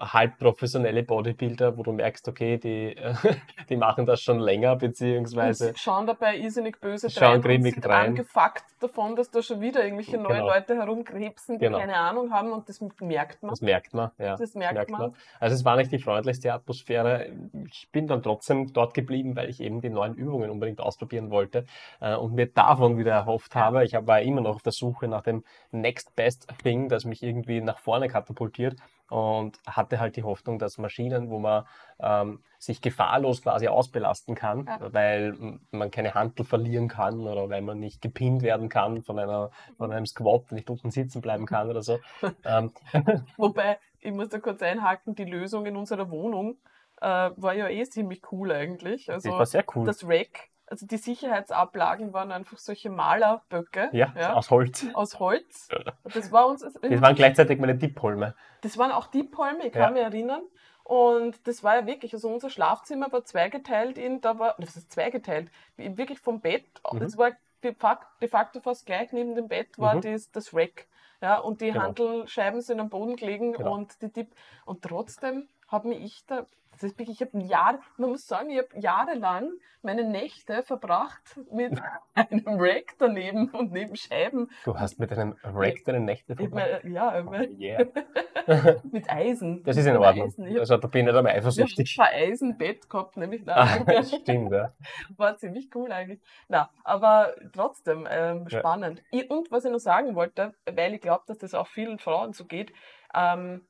halbprofessionelle Bodybuilder, wo du merkst, okay, die, die machen das schon länger, beziehungsweise Und schauen dabei irrsinnig böse Schauen und grimmig sind rein. angefuckt davon, dass da schon wieder irgendwelche neuen Genau. Leute herumkrebsen, die Genau. keine Ahnung haben und das merkt man. das merkt man. Ja, Das merkt man. Also es war nicht die freundlichste Atmosphäre. Ich bin dann trotzdem dort geblieben, weil ich eben die neuen Übungen unbedingt ausprobieren wollte äh, und mir davon wieder erhofft habe. Ich war immer noch auf der Suche nach dem Next Best Thing, das mich irgendwie nach vorne katapultiert und hatte halt die Hoffnung, dass Maschinen, wo man ähm, sich gefahrlos quasi ausbelasten kann, Ja. weil man keine Hantel verlieren kann oder weil man nicht gepinnt werden kann von einer von einem Squat, nicht unten sitzen bleiben kann oder so. ähm, Wobei, ich muss da kurz einhaken, die Lösung in unserer Wohnung äh, war ja eh ziemlich cool eigentlich. das Also war sehr cool. das Rack, also die Sicherheitsablagen waren einfach solche Malerböcke ja, aus Holz. aus Holz. Das war uns Das waren gleichzeitig meine Dippholme. Das waren auch die Palme, ich Ja. kann mich erinnern. Und das war ja wirklich, also unser Schlafzimmer war zweigeteilt in, da war, das ist zweigeteilt, wirklich vom Bett, Mhm. das war de facto, fast gleich neben dem Bett war Mhm. das, das Rack. Ja, und die Genau. Handelscheiben sind am Boden gelegen Genau. und die Tipp, und trotzdem habe mich ich da Das ist wirklich, ich habe Jahre, man muss sagen, ich habe jahrelang meine Nächte verbracht mit einem Rack daneben und neben Scheiben. Du hast mit einem Rack deine Nächte Ich verbracht? mein, ja, Oh, yeah. mit Eisen. Das ist in Ordnung. Ich habe Also da bin ich nicht einmal ein eifersüchtig. Eisenbett gehabt, nämlich. Ah, Nein, stimmt, ja. war ziemlich cool eigentlich. Na, aber trotzdem ähm, Ja. spannend. Ich, und was ich noch sagen wollte, weil ich glaube, dass das auch vielen Frauen so geht, ähm,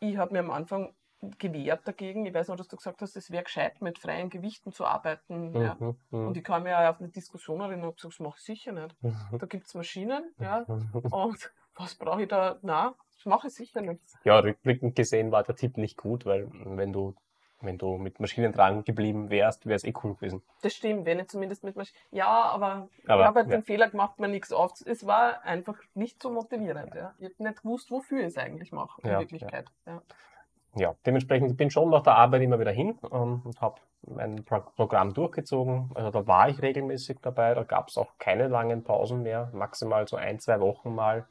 ich habe mir am Anfang gewehrt dagegen. Ich weiß noch, dass du gesagt hast, es wäre gescheit, mit freien Gewichten zu arbeiten. Ja. Mhm, mhm, Und ich kann mich ja auf eine Diskussion erinnern und habe gesagt, das mache ich sicher nicht. mhm. Da gibt es Maschinen, ja, und was brauche ich da? Na, das mache ich sicher nicht. Ja, rückblickend gesehen war der Tipp nicht gut, weil wenn du, wenn du mit Maschinen dran geblieben wärst, wäre es eh cool gewesen. Das stimmt, wenn ich zumindest mit Maschinen. Ja, aber, Aber, ich habe halt ja. den Fehler gemacht, mir nichts auf. Es war einfach nicht so motivierend. Ja. Ich habe nicht gewusst, wofür ich es eigentlich mache, in Ja, Wirklichkeit. Ja. Ja, dementsprechend ich bin schon nach der Arbeit immer wieder hin ähm, und habe mein Pro Programm durchgezogen. Also da war ich regelmäßig dabei, da gab es auch keine langen Pausen mehr, maximal so ein, zwei Wochen mal.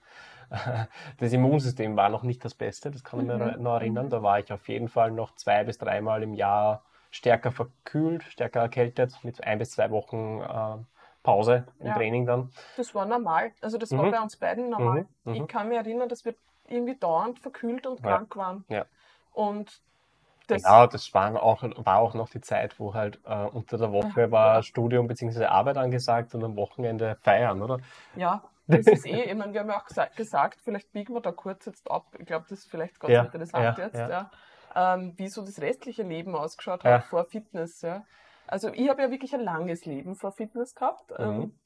Das Immunsystem war noch nicht das Beste, das kann ich mir Mhm, noch erinnern. Da war ich auf jeden Fall noch zwei bis dreimal im Jahr stärker verkühlt, stärker erkältet, mit ein bis zwei Wochen äh, Pause im Ja. Training dann. Das war normal. Also das war Mhm. bei uns beiden normal. Mhm, mhm. Ich kann mich erinnern, dass wir irgendwie dauernd verkühlt und Ja. krank waren. Ja. Und das, Ja, das war auch, war auch noch die Zeit, wo halt äh, unter der Woche war. Studium bzw. Arbeit angesagt und am Wochenende feiern, oder? ja, das ist eh, ich meine, wir haben ja auch gesagt, gesagt, vielleicht biegen wir da kurz jetzt ab. Ich glaube, das ist vielleicht ganz Ja, interessant ja, jetzt, ja. Ähm, wie so das restliche Leben ausgeschaut hat vor Fitness. Ja. Also ich habe ja wirklich ein langes Leben vor Fitness gehabt. Ähm,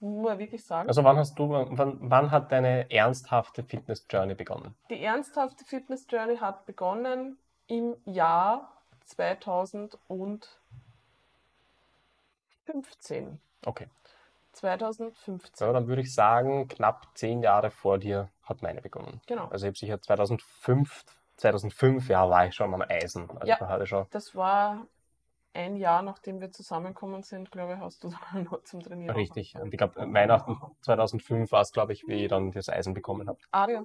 muss man wirklich sagen. Also wann hast du, wann, wann hat deine ernsthafte Fitness-Journey begonnen? Die ernsthafte Fitness Journey hat begonnen im Jahr 2015. Okay. 2015. So, dann würde ich sagen, knapp zehn Jahre vor dir hat meine begonnen. Genau. Also ich habe sicher 2005, 2005, ja, war ich schon am Eisen. Also Ja. Das war ein Jahr, nachdem wir zusammengekommen sind, glaube ich, hast du dann noch zum Trainieren. richtig. Und ich glaube, Weihnachten 2005 war es, glaube ich, wie ich dann das Eisen bekommen habe. Ah, ja.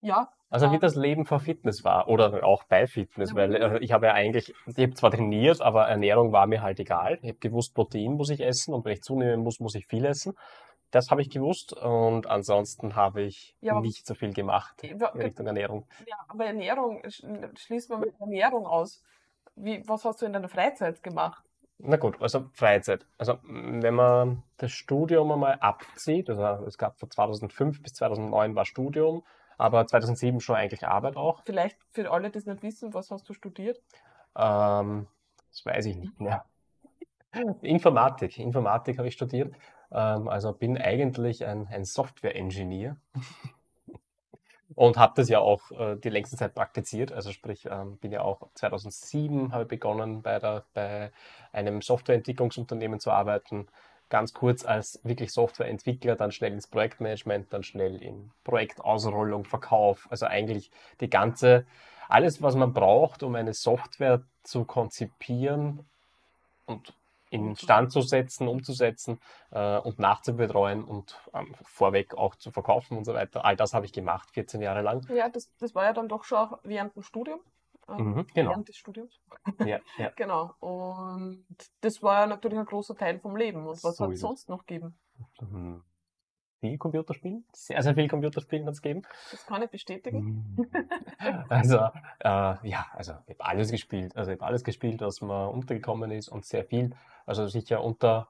Ja. Also wie Ah. das Leben vor Fitness war oder auch bei Fitness, Ja. weil äh, ich habe ja eigentlich, ich habe zwar trainiert, aber Ernährung war mir halt egal. Ich habe gewusst, Protein muss ich essen und wenn ich zunehmen muss, muss ich viel essen. Das habe ich gewusst und ansonsten habe ich Ja, nicht so viel gemacht in Richtung Ernährung. ja, aber Ernährung, sch- schließt man mit Ernährung aus. Wie, was hast du in deiner Freizeit gemacht? Na gut, also Freizeit. Also m, wenn man das Studium einmal abzieht, also es gab von 2005 bis 2009 war Studium, aber 2007 schon eigentlich Arbeit auch. Vielleicht für alle, die es nicht wissen, was hast du studiert? Ähm, das weiß ich nicht mehr. Informatik. Informatik habe ich studiert. Ähm, also bin eigentlich ein, ein Software-Engineer. Und habe das ja auch äh, die längste Zeit praktiziert. Also sprich, ähm, bin ja auch 2007 habe begonnen bei, der, bei einem Softwareentwicklungsunternehmen zu arbeiten. Ganz kurz als wirklich Softwareentwickler, dann schnell ins Projektmanagement, dann schnell in Projektausrollung, Verkauf. Also eigentlich die ganze, alles, was man braucht, um eine Software zu konzipieren und in Stand zu setzen, umzusetzen äh, und nachzubetreuen und ähm, vorweg auch zu verkaufen und so weiter. All das habe ich gemacht, 14 Jahre lang. Ja, das, das war ja dann doch schon auch während dem Studium. ähm, Mhm, genau. Während des Studiums. Ja, ja. Genau. Und das war ja natürlich ein großer Teil vom Leben. Und was So hat es sonst noch gegeben? Hm. Viel Computerspielen? Sehr, sehr viel Computerspielen hat es gegeben. Das kann ich bestätigen. Also, äh, ja, also ich habe alles gespielt. Also ich habe alles gespielt, was mir untergekommen ist und sehr viel. Also sicher unter,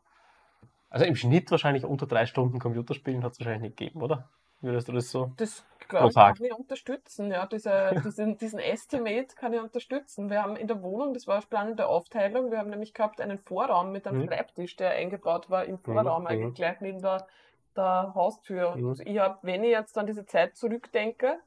also im Schnitt wahrscheinlich unter drei Stunden Computerspielen hat es wahrscheinlich nicht gegeben, oder? Würdest du das so? Das Pro glaub ich, kann ich unterstützen. Ja, diese, diesen, diesen Estimate kann ich unterstützen. Wir haben in der Wohnung, das war eine spannende Aufteilung, wir haben nämlich gehabt einen Vorraum mit einem Mhm. Schreibtisch, der eingebaut war im Vorraum, mhm. eigentlich gleich neben der, der Haustür. Mhm. Und ich habe, wenn ich jetzt an diese Zeit zurückdenke,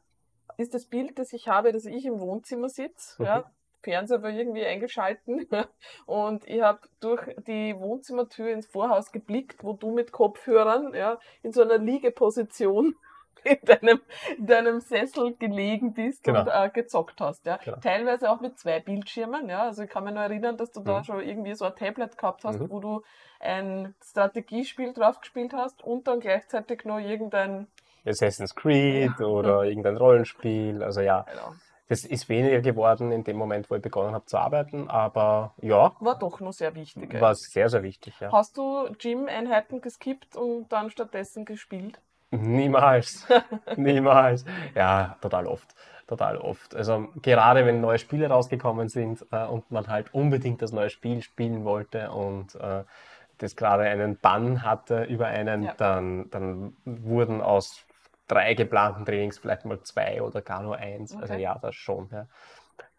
ist das Bild, das ich habe, dass ich im Wohnzimmer sitze, Mhm. ja, Fernseher war irgendwie eingeschalten und ich habe durch die Wohnzimmertür ins Vorhaus geblickt, wo du mit Kopfhörern ja, in so einer Liegeposition in deinem, in deinem Sessel gelegen bist Genau. und äh, gezockt hast. Ja. Genau. Teilweise auch mit zwei Bildschirmen. Ja. Also ich kann mich nur erinnern, dass du da Mhm. schon irgendwie so ein Tablet gehabt hast, Mhm. wo du ein Strategiespiel drauf gespielt hast und dann gleichzeitig noch irgendein Assassin's Creed Ja. oder irgendein Rollenspiel. Also ja, genau, das ist weniger geworden in dem Moment, wo ich begonnen habe zu arbeiten, aber ja. War doch noch sehr wichtig. War sehr, sehr wichtig, ja. Hast du Gym-Einheiten geskippt und dann stattdessen gespielt? Niemals. Niemals. Ja, total oft. Total oft. Also gerade wenn neue Spiele rausgekommen sind äh, und man halt unbedingt das neue Spiel spielen wollte und äh, das gerade einen Bann hatte über einen, ja. dann, dann wurden aus drei geplanten Trainings vielleicht mal zwei oder gar nur eins. Also okay. Also ja, das schon. Ja.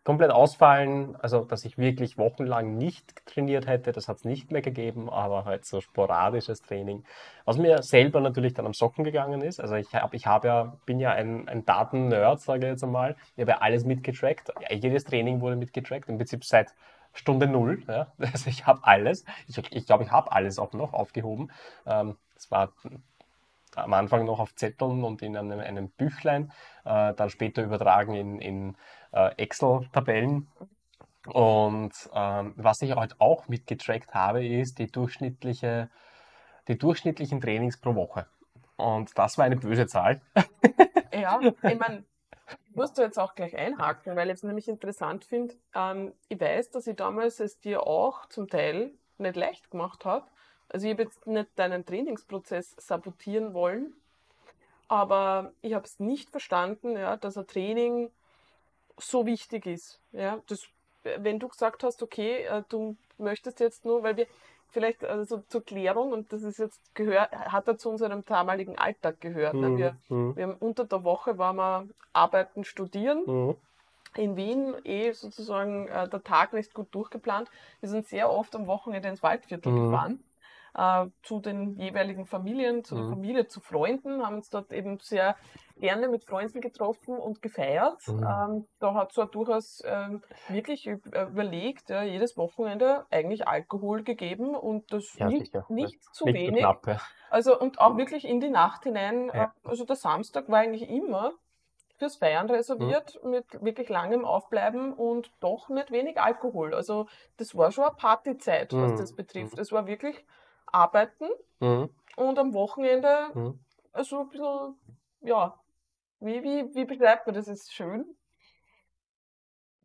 Komplett ausfallen, also dass ich wirklich wochenlang nicht trainiert hätte, das hat es nicht mehr gegeben, aber halt so sporadisches Training. Was mir selber natürlich dann am Socken gegangen ist, also ich, hab, ich hab ja, bin ja ein, ein Daten-Nerd, sage ich jetzt einmal. Ich habe ja alles mitgetrackt, ja, jedes Training wurde mitgetrackt, im Prinzip seit Stunde Null. Ja. Also ich habe alles, ich glaube, ich, glaub, ich habe alles auch noch aufgehoben. Ähm, das war am Anfang noch auf Zetteln und in einem, einem Büchlein, äh, dann später übertragen in, in äh, Excel-Tabellen. Und ähm, was ich halt auch mitgetrackt habe, ist die, durchschnittliche, die durchschnittlichen Trainings pro Woche. Und das war eine böse Zahl. Ja, ich meine, musst du jetzt auch gleich einhaken, weil ich es nämlich interessant finde. Ähm, ich weiß, dass ich damals es dir auch zum Teil nicht leicht gemacht habe, also ich habe jetzt nicht deinen Trainingsprozess sabotieren wollen, aber ich habe es nicht verstanden, ja, dass ein Training so wichtig ist. Ja, das, wenn du gesagt hast, okay, äh, du möchtest jetzt nur, weil wir vielleicht also zur Klärung und das ist jetzt gehört, hat er zu unserem damaligen Alltag gehört. Ne? Wir, mhm. wir haben unter der Woche waren wir arbeiten, studieren. Mhm. In Wien eh sozusagen äh, der Tag nicht gut durchgeplant. Wir sind sehr oft am Wochenende ins Waldviertel mhm. gefahren äh, zu den jeweiligen Familien, zu mhm. der Familie, zu Freunden, haben uns dort eben sehr gerne mit Freunden getroffen und gefeiert. Mhm. Ähm, da hat es durchaus ähm, wirklich äh, überlegt, ja, jedes Wochenende eigentlich Alkohol gegeben und das ja, nicht, nicht zu nicht wenig. Knapp, ja. Also und auch wirklich in die Nacht hinein. Äh, also der Samstag war eigentlich immer fürs Feiern reserviert, mhm. mit wirklich langem Aufbleiben und doch nicht wenig Alkohol. Also das war schon eine Partyzeit, was mhm. das betrifft. Mhm. Es war wirklich arbeiten mhm. und am Wochenende mhm. so ein bisschen, ja, wie, wie, wie beschreibt man das? Ist schön.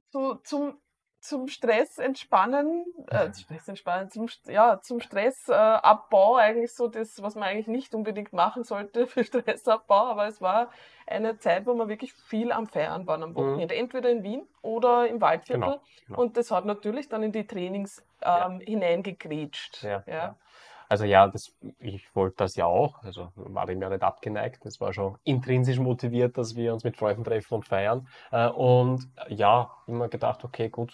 So, zum, zum Stress entspannen, äh, Stress entspannen, zum, ja, zum Stressabbau äh, eigentlich so das, was man eigentlich nicht unbedingt machen sollte für Stressabbau, aber es war eine Zeit, wo man wirklich viel am Feiern waren am mhm. Wochenende, mhm. entweder in Wien oder im Waldviertel genau, genau. und das hat natürlich dann in die Trainings ähm, ja. hineingegrätscht. Ja, ja. Also ja, das, ich wollte das ja auch, also war dem ja nicht abgeneigt. Das war schon intrinsisch motiviert, dass wir uns mit Freunden treffen und feiern. Äh, und ja, immer gedacht, okay, gut,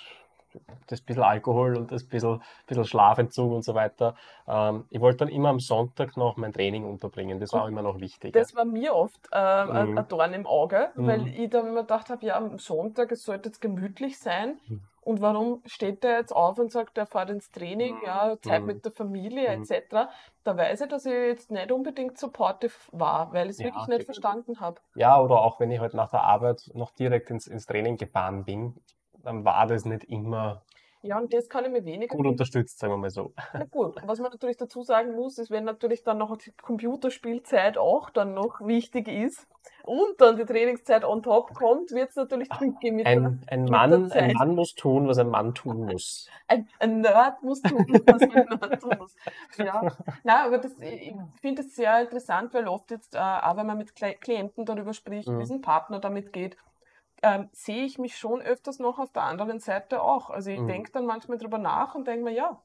das bisschen Alkohol und das bisschen, bisschen Schlafentzug und so weiter. Ähm, ich wollte dann immer am Sonntag noch mein Training unterbringen. Das war immer noch wichtig. Das war mir oft äh, mhm. ein Dorn im Auge, mhm. weil ich dann immer gedacht habe, ja, am Sonntag, es sollte jetzt gemütlich sein. Mhm. Und warum steht der jetzt auf und sagt, er fährt ins Training, mhm. ja, Zeit mhm. mit der Familie mhm. etc. Da weiß ich, dass ich jetzt nicht unbedingt supportive war, weil ich es ja, wirklich nicht verstanden habe. Ja, oder auch wenn ich halt nach der Arbeit noch direkt ins, ins Training gefahren bin, dann war das nicht immer ja, und das kann ich mir weniger. Gut unterstützt, sagen wir mal so. Na gut, was man natürlich dazu sagen muss, ist, wenn natürlich dann noch die Computerspielzeit auch dann noch wichtig ist und dann die Trainingszeit on top kommt, wird es natürlich tricky mit, ein, ein mit Mann, Ein Mann muss tun, was ein Mann tun muss. Ein, ein Nerd muss tun, was ein Nerd tun muss. Ja, Nein, aber das, ich finde es sehr interessant, weil oft jetzt, äh, auch wenn man mit Klienten darüber spricht, mhm. wie es ein Partner damit geht, ähm, sehe ich mich schon öfters noch auf der anderen Seite auch. Also ich mhm. denke dann manchmal drüber nach und denke mir, ja,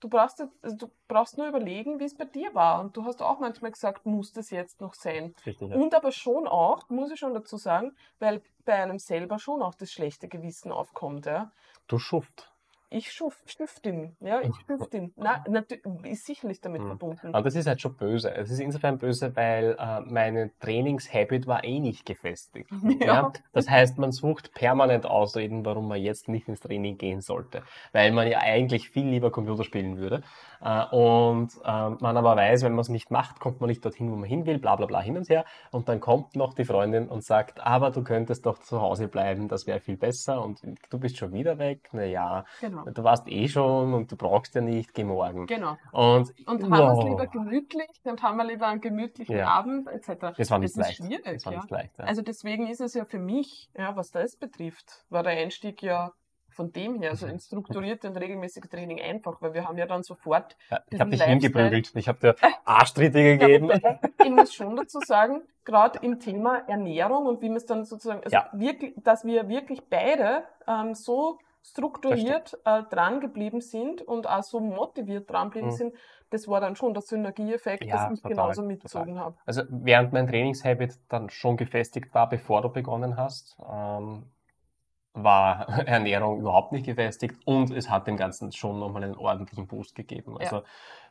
du brauchst, jetzt, also du brauchst nur überlegen, wie es bei dir war. Und du hast auch manchmal gesagt, muss das jetzt noch sein? Richtig, ja. Und aber schon auch, muss ich schon dazu sagen, weil bei einem selber schon auch das schlechte Gewissen aufkommt. Ja. Du Schuft ich Stiftin, ja, ich Stiftin. Na, ist sicherlich damit mhm. verbunden. Aber das ist halt schon böse. Es ist insofern böse, weil äh, meine Trainingshabit war eh nicht gefestigt. Ja. ja. Das heißt, man sucht permanent Ausreden, warum man jetzt nicht ins Training gehen sollte. Weil man ja eigentlich viel lieber Computer spielen würde. Äh, und äh, man aber weiß, wenn man es nicht macht, kommt man nicht dorthin, wo man hin will, bla bla bla hin und her. Und dann kommt noch die Freundin und sagt, aber du könntest doch zu Hause bleiben, das wäre viel besser und du bist schon wieder weg. Naja, genau Genau. Du warst eh schon und du brauchst ja nicht, geh morgen. Genau. Und, Und haben wir es wow. lieber gemütlich, dann haben wir lieber einen gemütlichen Ja. Abend, etc. Das war nicht ist leicht. Das war ja. nicht leicht. Ja. Also deswegen ist es ja für mich, ja, was das betrifft, war der Einstieg ja von dem her, also Mhm. ins strukturierte und regelmäßige Training einfach, weil wir haben ja dann sofort, ja, ich habe dich hingeprügelt. Ich habe dir Arschtritte gegeben. ich muss schon dazu sagen, gerade im Thema Ernährung und wie man es dann sozusagen, also Ja. wirklich, dass wir wirklich beide ähm, so strukturiert äh, dran geblieben sind und auch so motiviert dran geblieben Mhm. sind, das war dann schon der Synergieeffekt, Ja, dass ich total, genauso mitgezogen habe. Also während mein Trainingshabit dann schon gefestigt war, bevor du begonnen hast, ähm, war Ernährung überhaupt nicht gefestigt und es hat dem Ganzen schon nochmal einen ordentlichen Boost gegeben. Ja. Also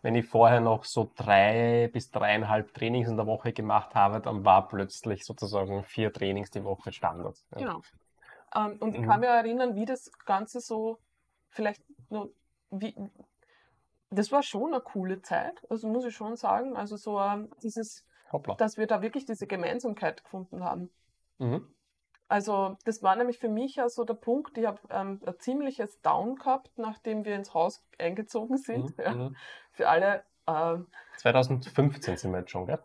wenn ich vorher noch so drei bis dreieinhalb Trainings in der Woche gemacht habe, dann war plötzlich sozusagen vier Trainings die Woche Standard. Ja. Genau. Ähm, und ich Mhm. kann mich erinnern, wie das Ganze so vielleicht nur, wie, das war schon eine coole Zeit, also muss ich schon sagen. Also so ähm, dieses, Hoppla. dass wir da wirklich diese Gemeinsamkeit gefunden haben. Mhm. Also das war nämlich für mich ja so der Punkt, ich habe ähm, ein ziemliches Down gehabt, nachdem wir ins Haus eingezogen sind. Mhm. Ja. Mhm. Für alle, ähm, 2015 sind wir jetzt schon, gell?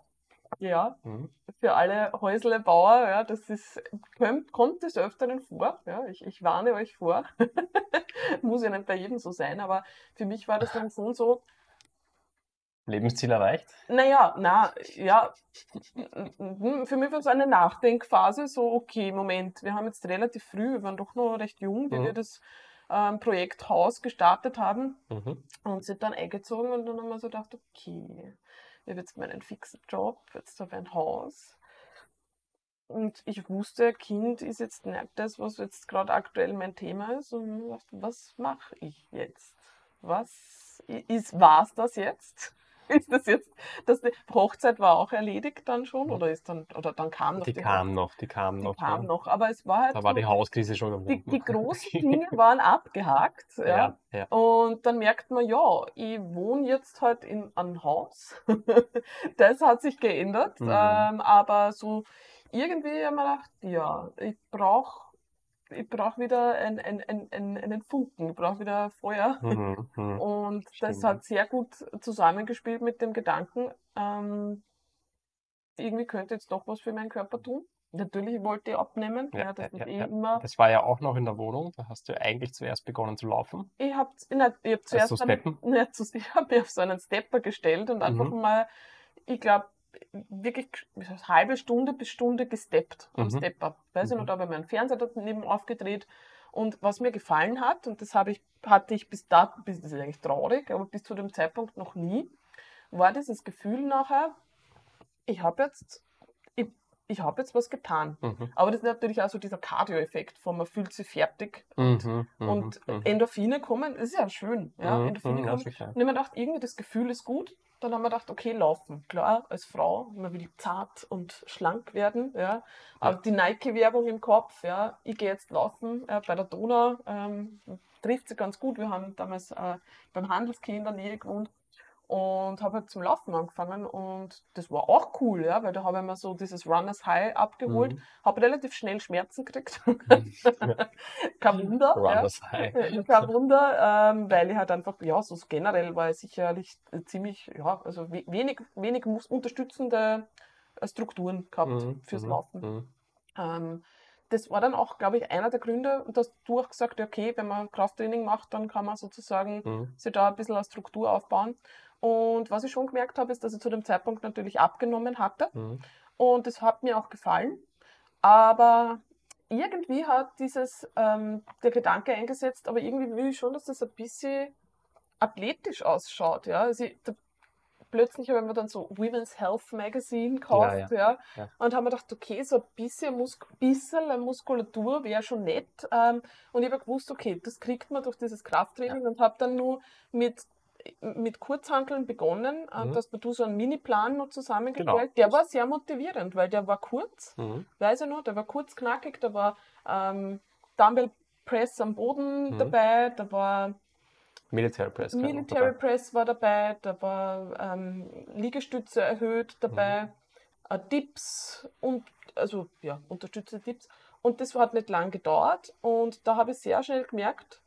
Ja, Mhm. für alle Häuslebauer, ja, das ist, kommt, kommt des Öfteren vor. Ja, ich, ich warne euch vor. Muss ja nicht bei jedem so sein, aber für mich war das dann schon so, Lebensziel erreicht? naja, na, ja, für mich war es eine Nachdenkphase, so, okay, Moment, wir haben jetzt relativ früh, wir waren doch noch recht jung, wie Mhm. wir das ähm, Projekt Haus gestartet haben Mhm. und sind dann eingezogen und dann haben wir so gedacht, okay, ich habe jetzt meinen fixen Job, jetzt habe ich ein Haus. Und ich wusste, Kind ist jetzt nicht das, was jetzt gerade aktuell mein Thema ist. Und ich dachte, was mache ich jetzt? Was ist, war es das jetzt? Ist das jetzt, das, die Hochzeit war auch erledigt dann schon? Oder ist dann, oder dann kam noch Die die, kam noch, die kam die noch. kam ja. noch. Aber es war halt Da war die Hauskrise schon am die, die großen Dinge waren abgehakt. ja. Ja, ja. Und dann merkt man, ja, ich wohne jetzt halt in einem Haus. das hat sich geändert. Mhm. Ähm, aber so irgendwie haben wir gedacht, ja, ich brauche ich brauch wieder ein, ein, ein, ein, einen Funken, ich brauche wieder Feuer. Mhm, mhm. Und das Stimmt. hat sehr gut zusammengespielt mit dem Gedanken, ähm, irgendwie könnte jetzt doch was für meinen Körper tun. Natürlich wollte ich abnehmen, ja, Ja, das ja, eh ja. immer. Das war ja auch noch in der Wohnung. Da hast du eigentlich zuerst begonnen zu laufen. Ich habe ich hab zuerst zu einen-? Ja, zu, ich habe mich auf so einen Stepper gestellt und einfach Mhm. mal, ich glaube, wirklich das, halbe Stunde bis Stunde gesteppt am Mhm. Stepper. Weiß ich Mhm. noch, da habe ich meinen Fernseher daneben aufgedreht. Und was mir gefallen hat, und das habe ich, hatte ich bis da, bis, das ist eigentlich traurig, aber bis zu dem Zeitpunkt noch nie, war dieses Gefühl nachher, ich habe jetzt, ich, ich habe jetzt was getan. Mhm. Aber das ist natürlich auch so dieser Cardio-Effekt von man fühlt sich fertig Mhm, mhm, und mhm. Endorphine kommen, das ist ja schön. Ja? Mhm, Endorphine mhm, kommen. Und ich mir gedacht, irgendwie das Gefühl ist gut. Dann haben wir gedacht, okay, laufen. Klar, als Frau, man will zart und schlank werden. Ja. Aber die Nike-Werbung im Kopf, ja, ich gehe jetzt laufen äh, bei der Donau, ähm, trifft sie ganz gut. Wir haben damals äh, beim Handelskind in der Nähe gewohnt und habe halt zum Laufen angefangen und das war auch cool, ja, weil da habe ich mir so dieses Runners High abgeholt, Mhm. habe relativ schnell Schmerzen gekriegt. Kein Wunder. ja. Runners High. Ja, Kein Wunder, ähm, weil ich halt einfach, ja, so generell war ich sicherlich ziemlich, ja, also we wenig, wenig unterstützende Strukturen gehabt Mhm, fürs mhm, Laufen. mhm. Ähm, das war dann auch, glaube ich, einer der Gründe, dass du auch gesagt hast, okay, wenn man Krafttraining macht, dann kann man sozusagen Mhm. sich da ein bisschen eine Struktur aufbauen. Und was ich schon gemerkt habe, ist, dass ich zu dem Zeitpunkt natürlich abgenommen hatte. Mhm. Und das hat mir auch gefallen. Aber irgendwie hat dieses, ähm, der Gedanke eingesetzt, aber irgendwie will ich schon, dass das ein bisschen athletisch ausschaut. Ja? Also ich, da, plötzlich habe ich mir dann so Women's Health Magazine gekauft. Ja, Ja, ja. Und habe mir gedacht, okay, so ein bisschen, Mus bisschen Muskulatur wäre schon nett. Ähm, und ich habe gewusst, okay, das kriegt man durch dieses Krafttraining und habe dann nur mit mit Kurzhanteln begonnen, äh, Mhm. dass du so einen Mini-Plan noch zusammengestellt. Genau. Der war sehr motivierend, weil der war kurz, Mhm. weiß ich noch, der war kurz knackig, da war ähm, Dumbbell Press am Boden Mhm. dabei, da war Military Press. noch Military dabei. Press war dabei, da war ähm, Liegestütze erhöht dabei, äh, Dips und also ja, unterstützte Dips. Und das hat nicht lang gedauert und da habe ich sehr schnell gemerkt,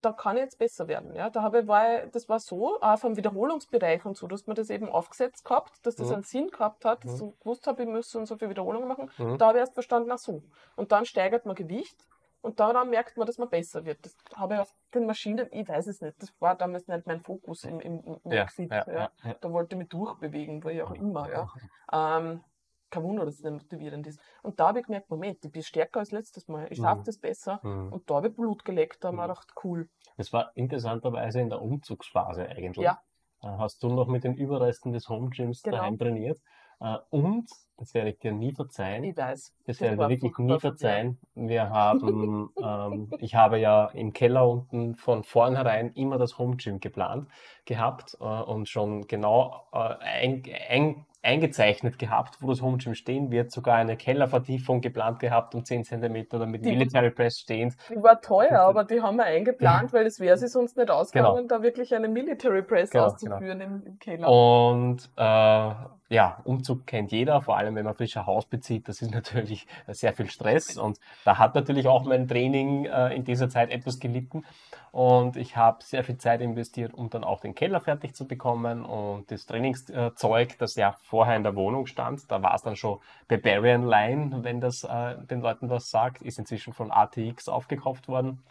da kann ich jetzt besser werden. Ja, da habe ich, war ich, das war so, auch vom Wiederholungsbereich und so, dass man das eben aufgesetzt gehabt, dass das Mhm. einen Sinn gehabt hat, dass Mhm. ich gewusst habe, ich muss so und so viele Wiederholungen machen. Mhm. Da habe ich erst verstanden, ach so. Und dann steigert man Gewicht und daran merkt man, dass man besser wird. Das habe ich auf den Maschinen, ich weiß es nicht, das war damals nicht mein Fokus im, im, im Ja, Exit, ja, ja. ja, ja. Da wollte ich mich durchbewegen, wo ich auch immer, ja. Ähm, kein Wunder, dass es nicht motivierend ist. Und da habe ich gemerkt, Moment, ich bin stärker als letztes Mal, ich schaffe Mhm. das besser. Mhm. Und da habe ich Blut geleckt, da habe ich mir Mhm. gedacht, cool. Das war interessanterweise in der Umzugsphase eigentlich. Ja. Äh, Hast du noch mit den Überresten des Home Gyms Genau. daheim trainiert? Äh, Und, das werde ich dir nie verzeihen, Ich weiß. das das werde ich dir wirklich nie verzeihen. Wir haben, ähm, ich habe ja im Keller unten von vornherein immer das Home Gym geplant gehabt äh, und schon genau äh, ein, ein, eingezeichnet gehabt, wo das Home Gym stehen wird, sogar eine Kellervertiefung geplant gehabt um 10 cm oder mit Die- Military Press stehend. Die war teuer, aber die haben wir eingeplant, weil es wäre sich sonst nicht ausgegangen, Genau. da wirklich eine Military Press Genau, auszuführen im, im Keller. Und äh, ja, Umzug kennt jeder, vor allem wenn man frischer Haus bezieht. Das ist natürlich sehr viel Stress und da hat natürlich auch mein Training äh, in dieser Zeit etwas gelitten. Und ich habe sehr viel Zeit investiert, um dann auch den Keller fertig zu bekommen und das Trainingszeug, das ja vorher in der Wohnung stand, da war es dann schon Barbarian Line, wenn das äh, den Leuten was sagt, ist inzwischen von ATX aufgekauft worden.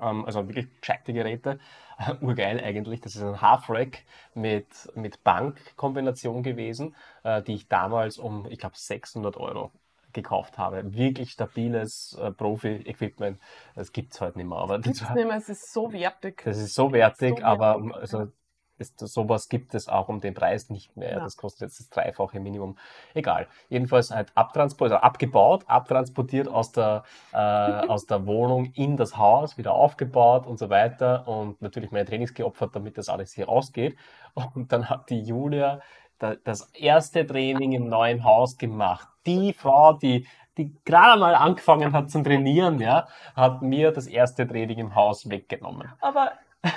Ähm, also wirklich gescheite Geräte. Urgeil eigentlich. Das ist ein Half-Rack mit, mit Bankkombination gewesen, äh, die ich damals um, ich glaube, 600 Euro gekauft habe. Wirklich stabiles äh, Profi-Equipment. Das gibt es heute nicht mehr. Aber das, Gibt's war, nicht mehr, es ist so wertig. das ist so wertig, So aber wertig, also, ist, sowas gibt es auch um den Preis nicht mehr. Ja. Das kostet jetzt das dreifache Minimum. Egal. Jedenfalls halt abtransportiert, also abgebaut, abtransportiert aus der, äh, aus der Wohnung in das Haus, wieder aufgebaut und so weiter. Und natürlich meine Trainings geopfert, damit das alles hier rausgeht. Und dann hat die Julia da, das erste Training im neuen Haus gemacht. Die Frau, die, die gerade mal angefangen hat zu trainieren, ja, hat mir das erste Training im Haus weggenommen. Aber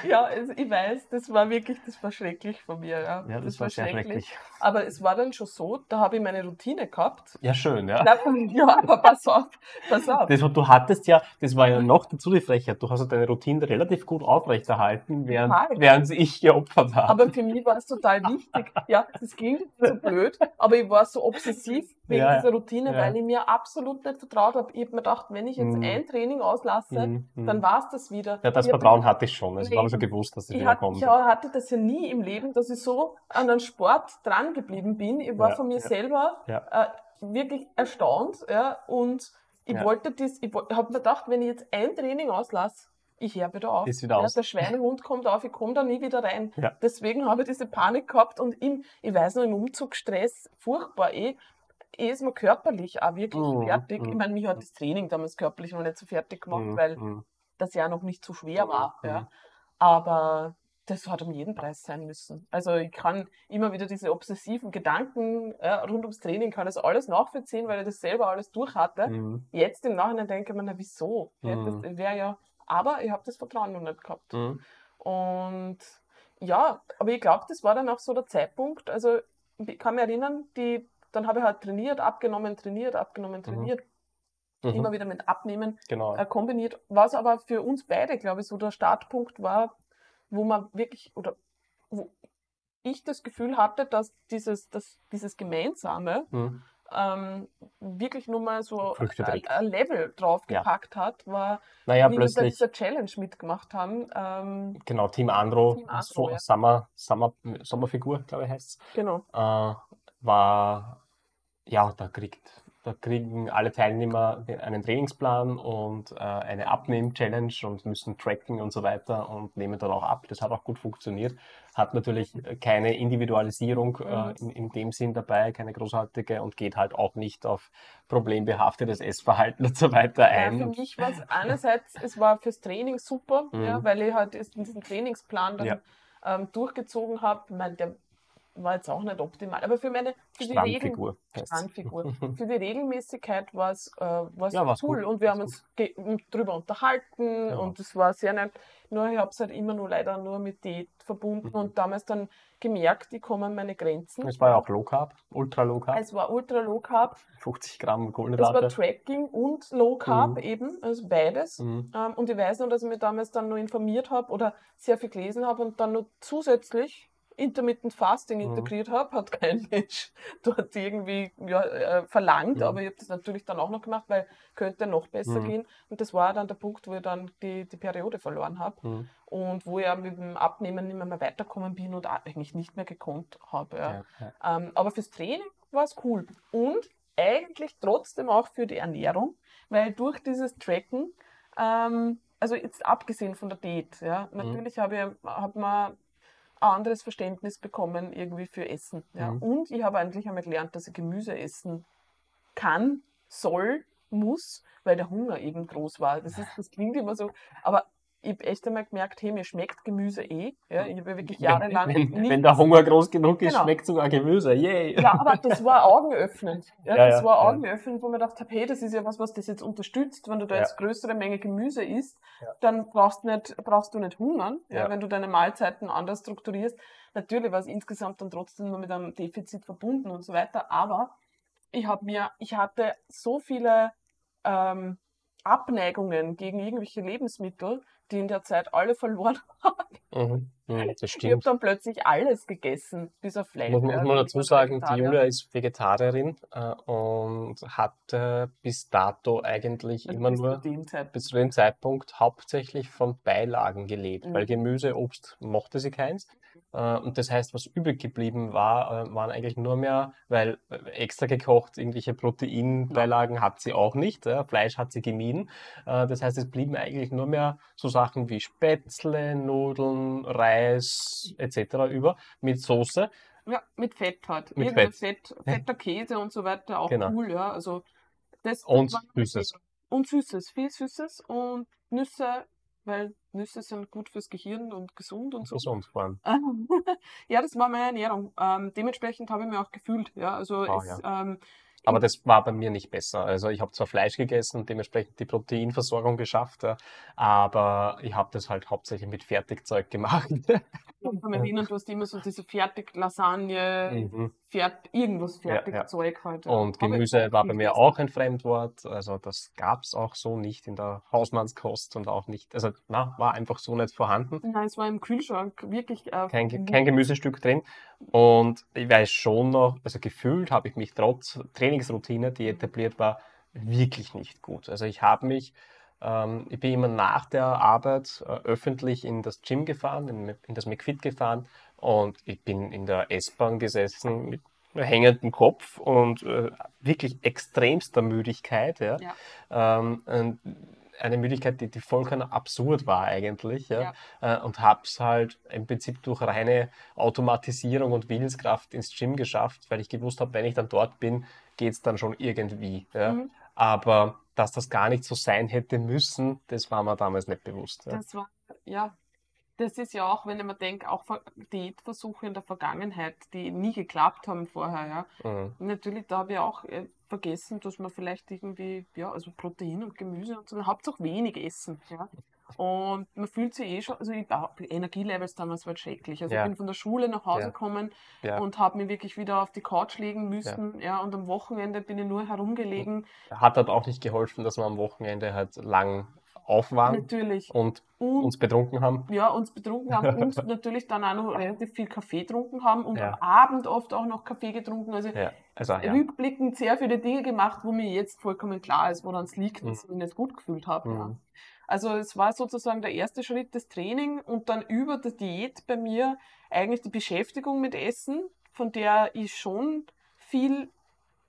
ja, ich weiß, das war wirklich, das war schrecklich von mir. Ja, Ja, das, war sehr schrecklich. Aber es war dann schon so, da habe ich meine Routine gehabt. Ja, schön, ja. Nein, ja, aber pass auf, pass auf. Das, du hattest ja, das war ja noch dazu die Frechheit, du hast ja deine Routine relativ gut aufrechterhalten, während, Total. während ich geopfert habe. Aber für mich war es total wichtig. Ja, das klingt so blöd, aber ich war so obsessiv wegen Ja, dieser Routine, ja. weil ich mir absolut nicht vertraut habe. Ich habe mir gedacht, wenn ich jetzt Mhm. ein Training auslasse, Mhm, mhm. dann war es das wieder. ja, das ich Vertrauen hatte ich schon. Also, Nee, ich habe schon gewusst, dass das Ich, wieder hat, kommt. ich hatte das ja nie im Leben, dass ich so an den Sport dran geblieben bin. Ich war Ja, von mir ja. selber äh, wirklich erstaunt. Ja, und ich wollte das, ich habe mir gedacht, wenn ich jetzt ein Training auslasse, ich höre wieder auf. Ist wieder ja, aus. Der Schweinehund kommt auf, ich komme da nie wieder rein. Ja. Deswegen habe ich diese Panik gehabt und im, ich weiß noch, im Umzugsstress, furchtbar eh, eh ist man körperlich auch wirklich Mhm, fertig. mhm. Ich meine, mich hat das Training damals körperlich noch nicht so fertig gemacht, Mhm, weil mhm. das ja noch nicht so schwer Mhm, war. mhm. Ja. Aber das hat um jeden Preis sein müssen. Also ich kann immer wieder diese obsessiven Gedanken ja, rund ums Training, kann das alles nachvollziehen, weil ich das selber alles durch hatte. Mhm. Jetzt im Nachhinein denke ich mir, na wieso? Mhm. das wäre ja, aber ich habe das Vertrauen noch nicht gehabt. Mhm. Und ja, aber ich glaube, das war dann auch so der Zeitpunkt. Also ich kann mich erinnern, die, dann habe ich halt trainiert, abgenommen, trainiert, abgenommen, trainiert, immer Mhm. wieder mit Abnehmen Genau. äh, kombiniert, was aber für uns beide, glaube ich, so der Startpunkt war, wo man wirklich, oder wo ich das Gefühl hatte, dass dieses, dass dieses Gemeinsame Mhm. ähm, wirklich nur mal so ein, Level draufgepackt hat, war, Naja, wie wir bei plötzlich, dieser Challenge mitgemacht haben. Ähm, genau, Team Andro, Team Andro, so, ja. Sommer, Sommer, Sommerfigur, glaube ich, heißt es. genau. äh, war, ja, da kriegt, da kriegen alle Teilnehmer einen Trainingsplan und äh, eine Abnehm-Challenge und müssen tracken und so weiter und nehmen dann auch ab. Das hat auch gut funktioniert. Hat natürlich keine Individualisierung äh, Mhm. in, in dem Sinn dabei, keine großartige und geht halt auch nicht auf problembehaftetes Essverhalten und so weiter Ja, ein. für Und- mich war es einerseits, es war fürs Training super, Mhm. ja, weil ich halt diesen Trainingsplan dann Ja. ähm, durchgezogen habe. Ich meine, der war jetzt auch nicht optimal. Aber für meine für die Regel, Strandfigur. Strandfigur. Für die Regelmäßigkeit war es äh, war's Ja, cool gut, und wir haben uns drüber unterhalten Ja. und es war sehr nett. Nur ich habe es halt immer nur leider nur mit Diät verbunden Mhm. und damals dann gemerkt, ich komme an meine Grenzen. Es war ja auch Low Carb, Ultra Low Carb, Es war ultra low carb, 50 Gramm es war Kohlenhydrate. Tracking und Low Carb Mhm. eben, also beides. Mhm. Ähm, und ich weiß noch, dass ich mich damals dann noch informiert habe oder sehr viel gelesen habe und dann noch zusätzlich Intermittent Fasting Mhm. integriert habe, hat kein Mensch dort irgendwie ja, äh, verlangt, Mhm. aber ich habe das natürlich dann auch noch gemacht, weil könnte noch besser Mhm. gehen. Und das war dann der Punkt, wo ich dann die, die Periode verloren habe Mhm. und wo ich ja mit dem Abnehmen nicht mehr, mehr weitergekommen bin und eigentlich nicht mehr gekonnt habe. Ja. Ja. Ähm, aber fürs Training war es cool. Und eigentlich trotzdem auch für die Ernährung, weil durch dieses Tracken, ähm, also jetzt abgesehen von der Diät, ja, Mhm. natürlich habe ich hab man anderes Verständnis bekommen irgendwie für Essen. Ja. Mhm. Und ich habe eigentlich einmal gelernt, dass ich Gemüse essen kann, soll, muss, weil der Hunger eben groß war. Das, ist, das klingt immer so, aber ich habe echt einmal gemerkt, hey, mir schmeckt Gemüse eh. Ja, ich habe ja wirklich jahrelang wenn, nicht wenn der Hunger groß genug ist, Genau. schmeckt sogar Gemüse. Yay! ja, aber das war augenöffnend. Ja, Ja, das ja, war augenöffnend, wo man gedacht habe, hey, das ist ja was, was das jetzt unterstützt. Wenn du da jetzt größere Menge Gemüse isst, dann brauchst, nicht, brauchst du nicht hungern, ja. Ja. wenn du deine Mahlzeiten anders strukturierst. Natürlich war es insgesamt dann trotzdem nur mit einem Defizit verbunden und so weiter, aber ich habe mir, ich hatte so viele ähm, Abneigungen gegen irgendwelche Lebensmittel, die in der Zeit alle verloren Mhm. Mhm, das Ich habe dann plötzlich alles gegessen, bis auf Fleisch. Muss, muss man dazu sagen, die. Julia ist Vegetarierin äh, und hat äh, bis dato eigentlich Also immer nur bis zu dem Zeitpunkt hauptsächlich von Beilagen gelebt, Mhm. weil Gemüse, Obst mochte sie keins. Äh, und das heißt, was übrig geblieben war, äh, waren eigentlich nur mehr, weil äh, extra gekocht, irgendwelche Proteinbeilagen hat sie auch nicht. Fleisch hat sie gemieden. Das heißt, es blieben eigentlich nur mehr so Sachen wie Spätzle, Nudeln, Reis etc. über mit Soße. Ja, mit Fett halt. Mit Fett. Fett. fetter Käse und so weiter, auch Genau. cool, ja. Also das, Und Süßes. Und Süßes, viel Süßes und Nüsse, weil Nüsse sind gut fürs Gehirn und gesund und so. Gesund vor allem. ja, das war meine Ernährung. Ähm, dementsprechend habe ich mich auch gefühlt. Ja, also Ah, es, ähm, Aber das war bei mir nicht besser. Also ich habe zwar Fleisch gegessen und dementsprechend die Proteinversorgung geschafft, ja, aber ich habe das halt hauptsächlich mit Fertigzeug gemacht. mich erinnern, du hast immer so diese Fertig-Lasagne, Mhm. Fert irgendwas Ja, ja. Fertigzeug halt. ja. Und Gemüse war bei mir auch ein Fremdwort. Also das gab es auch so nicht in der Hausmannskost und auch nicht, also na, war einfach so nicht vorhanden. Nein, es war im Kühlschrank wirklich äh, Kein, kein Gemüsestück drin. Und ich weiß schon noch, also gefühlt habe ich mich trotz Trainingsroutine, die etabliert war, wirklich nicht gut. Also ich habe mich, ähm, ich bin immer nach der Arbeit äh, öffentlich in das Gym gefahren, in, in das McFit gefahren und ich bin in der S-Bahn gesessen mit hängendem Kopf und äh, wirklich extremster Müdigkeit. Ja. Ja. Ähm, eine Müdigkeit, die, die vollkommen absurd war eigentlich. Ja. Ja. Äh, und habe es halt im Prinzip durch reine Automatisierung und Willenskraft ins Gym geschafft, weil ich gewusst habe, wenn ich dann dort bin, geht es dann schon irgendwie. Ja. Mhm. Aber dass das gar nicht so sein hätte müssen, das war mir damals nicht bewusst. Ja. Das war, ja, das ist ja auch, wenn ich mir denke, auch Ver- Diätversuche in der Vergangenheit, die nie geklappt haben vorher, ja. Mhm. Natürlich, da habe ich auch äh, vergessen, dass man vielleicht irgendwie, ja, also Protein und Gemüse und so, hauptsächlich wenig essen, ja. Und man fühlt sich eh schon, also ich, Energielevels damals war schrecklich. Also Ja. ich bin von der Schule nach Hause gekommen Ja. und habe mich wirklich wieder auf die Couch legen müssen, ja. Und am Wochenende bin ich nur herumgelegen. Hat halt auch nicht geholfen, dass wir am Wochenende halt lang auf waren Natürlich. und Und uns betrunken haben. ja, uns betrunken haben und natürlich dann auch noch relativ viel Kaffee getrunken haben und Ja. am Abend oft auch noch Kaffee getrunken. Also Ja, also ja. rückblickend sehr viele Dinge gemacht, wo mir jetzt vollkommen klar ist, woran es liegt, dass Mhm. ich mich nicht gut gefühlt habe. Ja. Mhm. Also es war sozusagen der erste Schritt des Training und dann über der Diät bei mir eigentlich die Beschäftigung mit Essen, von der ich schon viel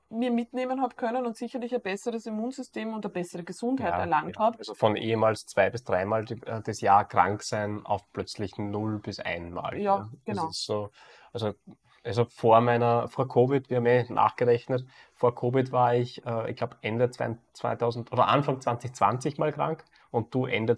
mir mitnehmen habe können und sicherlich ein besseres Immunsystem und eine bessere Gesundheit Ja, erlangt ja. habe. Also von ehemals zwei bis dreimal äh, das Jahr krank sein auf plötzlich null bis einmal. Ja, Das genau. so, also, also vor meiner, vor Covid, wir haben eh nachgerechnet, vor Covid war ich, äh, ich glaube Ende 2000 oder Anfang 2020 mal krank und du Ende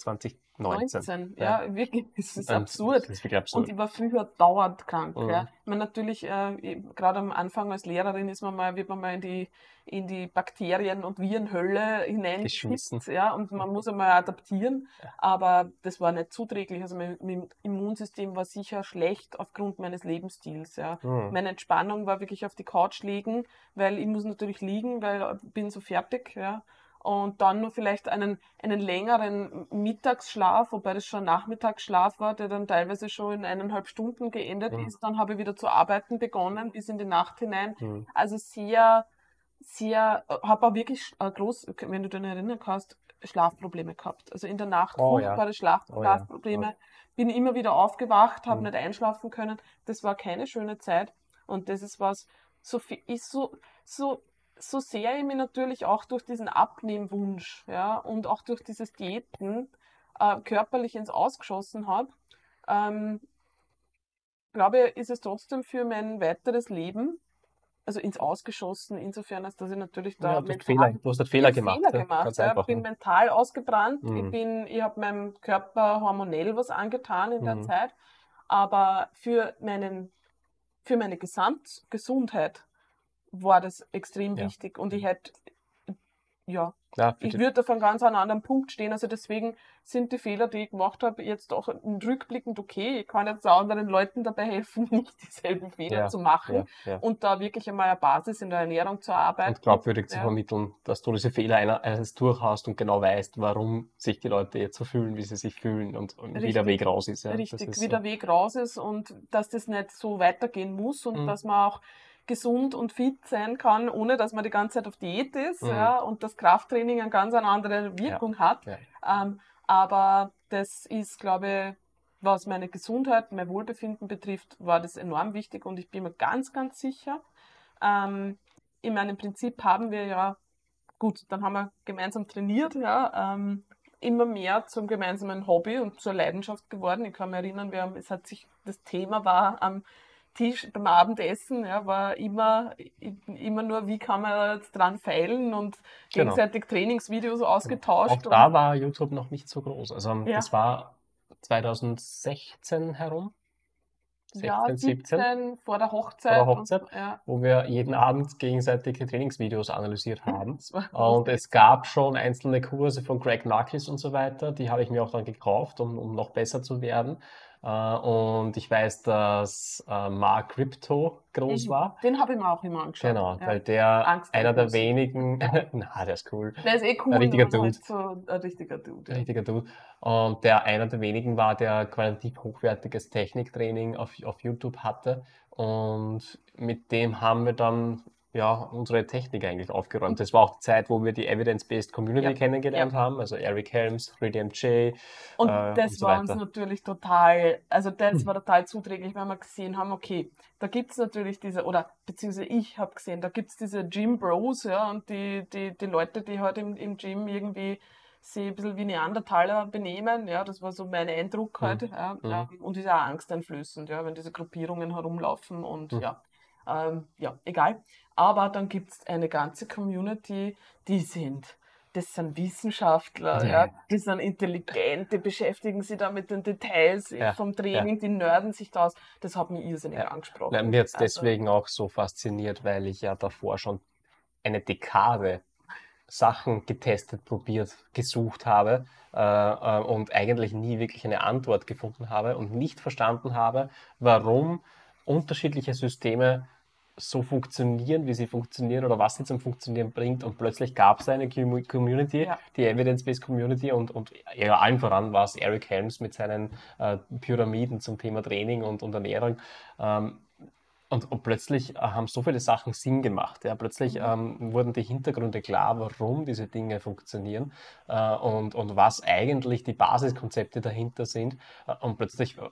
19. 19, ja, wirklich, das ist Ähm, absurd. Das ist wirklich absurd. Und ich war früher dauernd krank. Mhm. Ja. Meine, natürlich, äh, gerade am Anfang als Lehrerin ist man mal, wird man mal in die, in die Bakterien- und Virenhölle Geschmissen. hineingeschmissen. Ja, und man muss einmal adaptieren. Aber das war nicht zuträglich. Also mein, mein Immunsystem war sicher schlecht aufgrund meines Lebensstils. Ja. Mhm. Meine Entspannung war wirklich auf die Couch liegen, weil ich muss natürlich liegen, weil ich bin so fertig, ja. Und dann nur vielleicht einen, einen längeren Mittagsschlaf, wobei das schon Nachmittagsschlaf war, der dann teilweise schon in eineinhalb Stunden geendet Mhm. ist. Dann habe ich wieder zu arbeiten begonnen, bis in die Nacht hinein. Mhm. Also sehr, sehr, habe auch wirklich äh, groß, wenn du dich erinnern kannst, Schlafprobleme gehabt. Also in der Nacht Oh ja. furchtbare Schlaf, Oh ja. Schlafprobleme. Bin immer wieder aufgewacht, habe Mhm. nicht einschlafen können. Das war keine schöne Zeit. Und das ist was, so viel, ist so, so, so sehr ich mich natürlich auch durch diesen Abnehmwunsch, ja, und auch durch dieses Diäten äh, körperlich ins Ausgeschossen habe, ähm, glaube ich, ist es trotzdem für mein weiteres Leben, also ins Ausgeschossen, insofern, als dass ich natürlich da Ja, du, hast mental- Fehler, du hast halt Fehler ich hab gemacht. Fehler ja. gemacht. Ja. Ich bin ne? mental ausgebrannt. Ich Mhm. bin, ich habe meinem Körper hormonell was angetan in der Mhm. Zeit. Aber für meinen, für meine Gesamtgesundheit war das extrem Ja. wichtig. Und ich hätte, ja, Ja, ich würde auf einem ganz an einem anderen Punkt stehen. Also deswegen sind die Fehler, die ich gemacht habe, jetzt auch rückblickend okay. Ich kann jetzt auch anderen Leuten dabei helfen, nicht dieselben Fehler Ja, zu machen und da wirklich einmal eine Basis in der Ernährung zu arbeiten. und glaubwürdig zu vermitteln, dass du diese Fehler eines durchhast und genau weißt, warum sich die Leute jetzt so fühlen, wie sie sich fühlen und, und wie der. Weg raus ist. Richtig, ist wie so. der Weg raus ist und dass das nicht so weitergehen muss und Mhm. dass man auch gesund und fit sein kann, ohne dass man die ganze Zeit auf Diät ist Mhm. ja, und das Krafttraining eine ganz eine andere Wirkung hat. Ja. Ähm, aber das ist, glaube ich, was meine Gesundheit, mein Wohlbefinden betrifft, war das enorm wichtig und ich bin mir ganz, ganz sicher. Ähm, in meinem Prinzip haben wir ja, gut, dann haben wir gemeinsam trainiert, ja, ähm, immer mehr zum gemeinsamen Hobby und zur Leidenschaft geworden. Ich kann mich erinnern, wir haben, es hat sich, das Thema war am Tisch beim Abendessen, ja, war immer, immer nur, wie kann man jetzt dran feilen und Genau. gegenseitig Trainingsvideos ausgetauscht. Auch da war YouTube noch nicht so groß. Also Ja. das war 2016 herum, und, ja, 16, 17, 17 vor der Hochzeit. Vor der Hochzeit? Und, ja, wo wir jeden Abend gegenseitig die Trainingsvideos analysiert haben. Und es gab schon einzelne Kurse von Greg Knuckles und so weiter, die habe ich mir auch dann gekauft, um, um noch besser zu werden. Äh, Und ich weiß, dass äh, Mark Crypto groß Mhm. war. Den habe ich mir auch immer angeschaut. Genau, ja. weil der Angst einer der wenigen, na, der ist cool, Der ist eh cool, Ein richtiger halt Dude. so ein richtiger Dude. ein richtiger Dude. Und der einer der wenigen war, der qualitativ hochwertiges Techniktraining auf, auf YouTube hatte. Und mit dem haben wir dann ja unsere Technik eigentlich aufgeräumt. Das war auch die Zeit, wo wir die Evidence-Based Community Ja, kennengelernt haben, also Eric Helms, Radiant J. Und äh, das und so war uns natürlich total, also das Hm. war total zuträglich, weil wir gesehen haben, okay, da gibt es natürlich diese, oder beziehungsweise ich habe gesehen, da gibt es diese Gym Bros, ja, und die, die, die Leute, die halt im, im Gym irgendwie sich ein bisschen wie Neandertaler benehmen, ja, das war so mein Eindruck Mhm. halt, ja, Mhm. ja, und ist auch angsteinflößend, ja, wenn diese Gruppierungen herumlaufen und Mhm. ja, ähm, ja, egal. Aber dann gibt es eine ganze Community, die sind, das sind Wissenschaftler, Ja. ja, die sind intelligent, die beschäftigen sich da mit den Details Ja, vom Training, die nörden sich da aus. Das hat mich irrsinnig Ja. angesprochen. Na, mir hat es Also, deswegen auch so fasziniert, weil ich ja davor schon eine Dekade Sachen getestet, probiert, gesucht habe äh, äh, und eigentlich nie wirklich eine Antwort gefunden habe und nicht verstanden habe, warum unterschiedliche Systeme so funktionieren, wie sie funktionieren oder was sie zum Funktionieren bringt. Und plötzlich gab es eine Commu- Community, Ja. die Evidence-Based Community und, und ja, allen voran war es Eric Helms mit seinen äh, Pyramiden zum Thema Training und, und Ernährung. Ähm, und, und plötzlich äh, haben so viele Sachen Sinn gemacht. Ja? Plötzlich ähm, wurden die Hintergründe klar, warum diese Dinge funktionieren äh, und, und was eigentlich die Basiskonzepte dahinter sind. Äh, und plötzlich äh,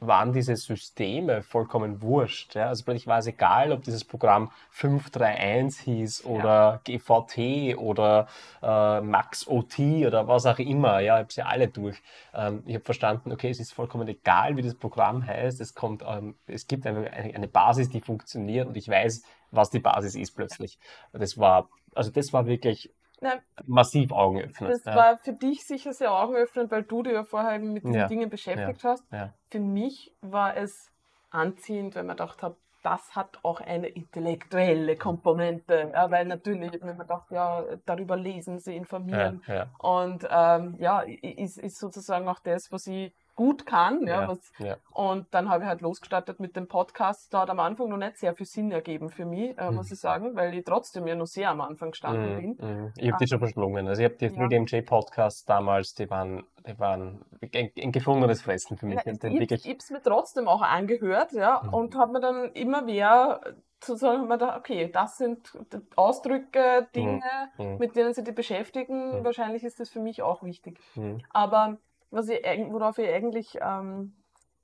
waren diese Systeme vollkommen wurscht. Ja? Also plötzlich war es egal, ob dieses Programm 531 hieß oder GVT oder äh, Max OT oder was auch immer. Ja, ich habe sie alle durch. Ähm, ich habe verstanden, okay, es ist vollkommen egal, wie das Programm heißt. Es kommt, ähm, es gibt einfach eine, eine Basis, die funktioniert und ich weiß, was die Basis ist plötzlich. Das war, also das war wirklich Nein, massiv Augen öffnet. das ja. war für dich sicher sehr augenöffnend, weil du dich ja vorher mit diesen Ja, Dingen beschäftigt hast. ja. Für mich war es anziehend, weil man gedacht habe, das hat auch eine intellektuelle Komponente. Ja, weil natürlich, ich habe mir gedacht, ja, darüber lesen, sie informieren. Und ähm, ja, ist, ist sozusagen auch das, was ich gut kann. Ja, Ja, was, ja. Und dann habe ich halt losgestartet mit dem Podcast. Da hat am Anfang noch nicht sehr viel Sinn ergeben für mich, äh, muss Mhm. ich sagen, weil ich trotzdem ja noch sehr am Anfang gestanden bin. Mhm, mhm. Ich habe die schon verschlungen. Also ich habe die Ja. 3DMJ-Podcasts damals, die waren, die waren ein, ein gefundenes Fressen für mich. Ich ich habe es mir trotzdem auch angehört, ja, Mhm. und habe mir dann immer mehr sozusagen mir gedacht, okay, das sind Ausdrücke, Dinge, mhm, mit denen sie die beschäftigen. Mhm. Wahrscheinlich ist das für mich auch wichtig. mhm. Aber was ich, worauf ich eigentlich ähm,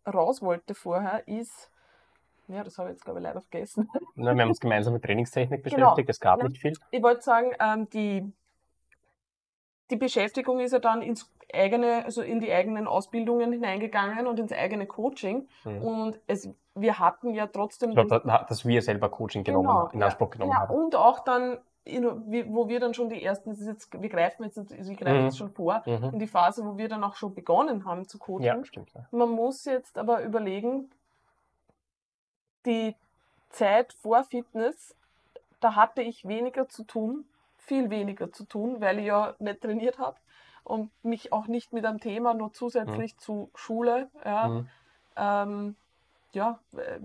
raus wollte vorher, ist, ja, das habe ich jetzt glaube ich leider vergessen. Na, wir haben uns gemeinsam mit Trainingstechnik Genau. beschäftigt. Es gab Ja. nicht viel. Ich wollte sagen, ähm, die, die Beschäftigung ist ja dann ins eigene, also in die eigenen Ausbildungen hineingegangen und ins eigene Coaching. Mhm. Und es, wir hatten ja trotzdem. Da- dass wir selber Coaching genommen, Genau, in. Anspruch genommen ja, haben. und auch dann, wo wir dann schon die ersten, das ist jetzt, wir greifen jetzt, also ich greife Mhm. jetzt schon vor, Mhm. in die Phase, wo wir dann auch schon begonnen haben zu coachen. Ja, stimmt. Ja. Man muss jetzt aber überlegen, die Zeit vor Fitness, da hatte ich weniger zu tun, viel weniger zu tun, weil ich ja nicht trainiert habe und mich auch nicht mit einem Thema nur zusätzlich zu Schule, ja, Mhm. ähm, ja, äh,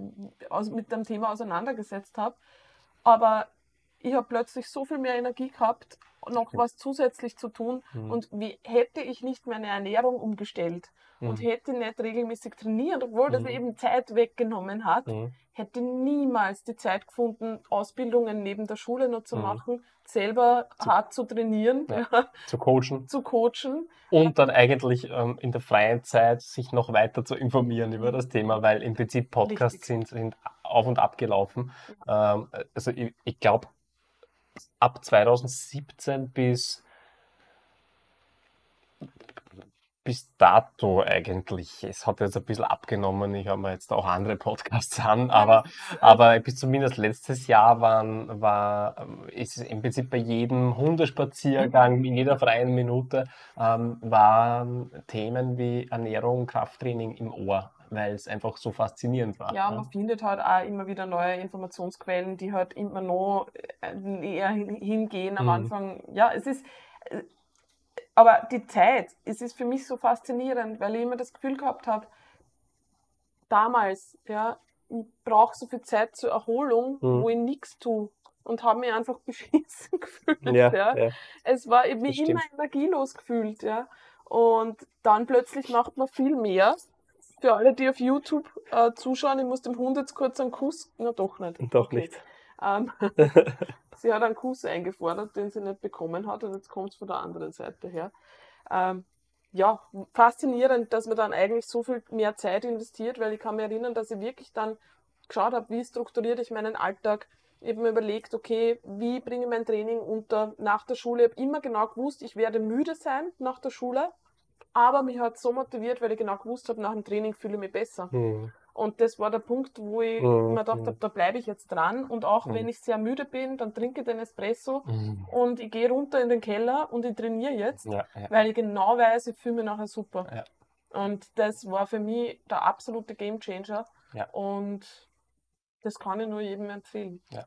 mit dem Thema auseinandergesetzt habe. Aber ich habe plötzlich so viel mehr Energie gehabt, noch was zusätzlich zu tun. Mhm. Und wie hätte ich nicht meine Ernährung umgestellt und Mhm. hätte nicht regelmäßig trainiert, obwohl das Mhm. eben Zeit weggenommen hat, Mhm. hätte niemals die Zeit gefunden, Ausbildungen neben der Schule noch zu Mhm. machen, selber Zu- hart zu trainieren, Ja. ja, Zu coachen zu coachen. und dann eigentlich ähm, in der freien Zeit sich noch weiter zu informieren über das Thema, weil im Prinzip Podcasts sind, sind auf und ab gelaufen. Ähm, also ich, ich glaube, ab 2017 bis bis dato eigentlich. Es hat jetzt ein bisschen abgenommen. Ich habe mir jetzt auch andere Podcasts an, aber, aber bis zumindest letztes Jahr waren, war, ist es im Prinzip bei jedem Hundespaziergang, in jeder freien Minute, ähm, waren Themen wie Ernährung, Krafttraining im Ohr, weil es einfach so faszinierend war. Ja, man findet halt auch immer wieder neue Informationsquellen, die halt immer noch äh, näher hin- hingehen am Mhm. Anfang. Ja, es ist, äh, aber die Zeit, es ist für mich so faszinierend, weil ich immer das Gefühl gehabt habe, damals, ja, ich brauche so viel Zeit zur Erholung, Mhm. wo ich nichts tue und habe mich einfach beschissen gefühlt. Ja, ja. ja. Es war, ich mich immer energielos gefühlt, ja. Und dann plötzlich macht man viel mehr. Für alle, die auf YouTube äh, zuschauen, ich muss dem Hund jetzt kurz einen Kuss, na doch nicht. Doch Okay. nicht. Ähm, sie hat einen Kuss eingefordert, den sie nicht bekommen hat und jetzt kommt es von der anderen Seite her. Ähm, ja, faszinierend, dass man dann eigentlich so viel mehr Zeit investiert, weil ich kann mich erinnern, dass ich wirklich dann geschaut habe, wie strukturiere ich meinen Alltag. Ich habe mir überlegt, okay, wie bringe ich mein Training unter nach der Schule. Ich habe immer genau gewusst, ich werde müde sein nach der Schule, aber mich hat so motiviert, weil ich genau gewusst habe, nach dem Training fühle ich mich besser. Mhm. Und das war der Punkt, wo ich Mhm, mir gedacht habe, da bleibe ich jetzt dran. Und auch Mhm. wenn ich sehr müde bin, dann trinke ich den Espresso Mhm. und ich gehe runter in den Keller und ich trainiere jetzt, Ja, ja. weil ich genau weiß, ich fühle mich nachher super. Ja. Und das war für mich der absolute Gamechanger. Ja. Und das kann ich nur jedem empfehlen. Ja,